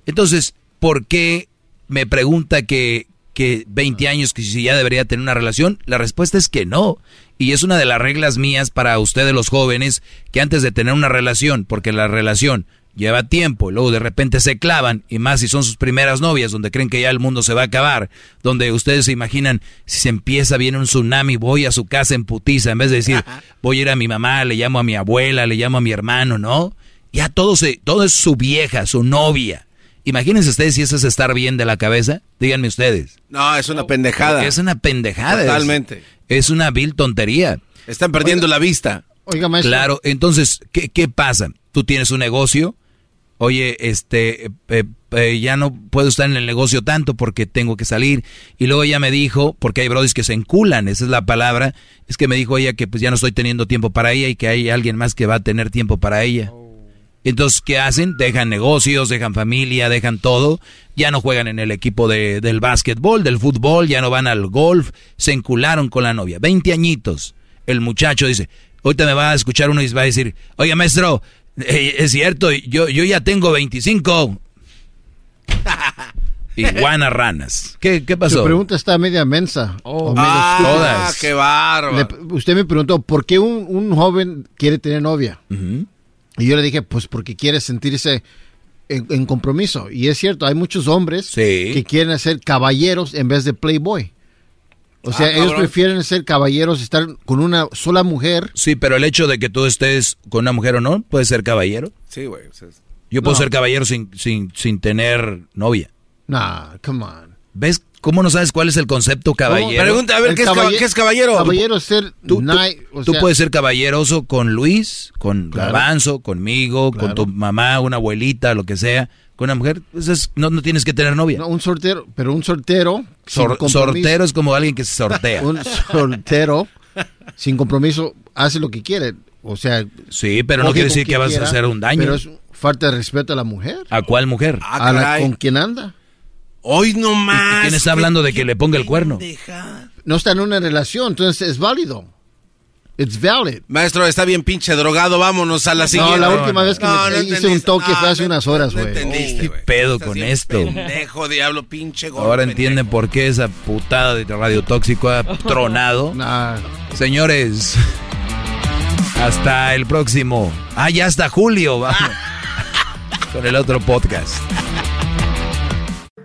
Entonces, ¿por qué me pregunta que, que 20 años, que si ya debería tener una relación? La respuesta es que no. Y es una de las reglas mías para ustedes los jóvenes, que antes de tener una relación, porque la relación lleva tiempo, y luego de repente se clavan, y más si son sus primeras novias, donde creen que ya el mundo se va a acabar, donde ustedes se imaginan, si se empieza, viene un tsunami, voy a su casa en putiza, en vez de decir, voy a ir a mi mamá, le llamo a mi abuela, le llamo a mi hermano, ¿no? Ya todo, se, todo es su vieja, su novia. Imagínense ustedes si eso es estar bien de la cabeza. Díganme ustedes. No, es una pendejada. Es una pendejada. es- Totalmente. Es, una vil tontería. Están perdiendo la vista. Oiga, maestro. Claro, entonces, ¿qué, qué pasa? Tú tienes un negocio. Oye, este, eh, eh, eh, ya no puedo estar en el negocio tanto porque tengo que salir. Y luego ella me dijo, porque hay brodis que se enculan, esa es la palabra, es que me dijo ella que pues ya no estoy teniendo tiempo para ella y que hay alguien más que va a tener tiempo para ella. Entonces, ¿qué hacen? Dejan negocios, dejan familia, dejan todo. Ya no juegan en el equipo de, del básquetbol, del fútbol, ya no van al golf. Se encularon con la novia. 20 añitos. El muchacho dice, ahorita me va a escuchar uno y va a decir, oye maestro, eh, es cierto, yo, yo ya tengo 25. Iguana ranas. ¿Qué, ¿Qué pasó? Su pregunta está media mensa. Oh. ah, todas. qué bárbaro. usted me preguntó, ¿por qué un, un joven quiere tener novia? Y yo le dije, pues porque quiere sentirse en, en compromiso. Y es cierto, hay muchos hombres que quieren ser caballeros en vez de playboy. O sea, Ah, ellos cabrón. prefieren ser caballeros, estar con una sola mujer. Sí, pero el hecho de que tú estés con una mujer o no, puedes ser caballero. Sí, güey. o sea, Yo puedo No. ser caballero sin, sin, sin tener novia. Nah, come on. ¿Ves cómo no sabes cuál es el concepto caballero? Pregunta, a ver, ¿qué es, qué caballero? Caballero es ser Tú, tú- ni- o tú sea, puedes ser caballeroso con Luis, con Claro. Garbanzo, conmigo, con tu mamá, una abuelita, lo que sea. Con una mujer, pues es- no, no tienes que tener novia. no, un soltero, pero un soltero sin Sor- sortero es como alguien que se sortea. un soltero sin compromiso hace lo que quiere. O sea, sí, pero no quiere decir que vas quiera, a hacer un daño. Pero es falta de respeto a la mujer, ¿A cuál mujer? Ah, a la con quien anda. Hoy no ¿Y más. ¿Quién está hablando de que le ponga el cuerno? No está en una relación, entonces es válido. It's valid. Maestro, está bien pinche drogado, vámonos a la siguiente. No, la última vez que No, me no hice entendiste. un toque fue hace no- unas horas, No güey. entendiste, ¿Qué güey. pedo Estás con esto? Pendejo, diablo, pinche gordo. Ahora pendejo. entienden por qué esa putada de radio tóxico ha tronado. Nah. Señores, hasta el próximo. Ah, ya hasta julio. Vamos. Con el otro podcast.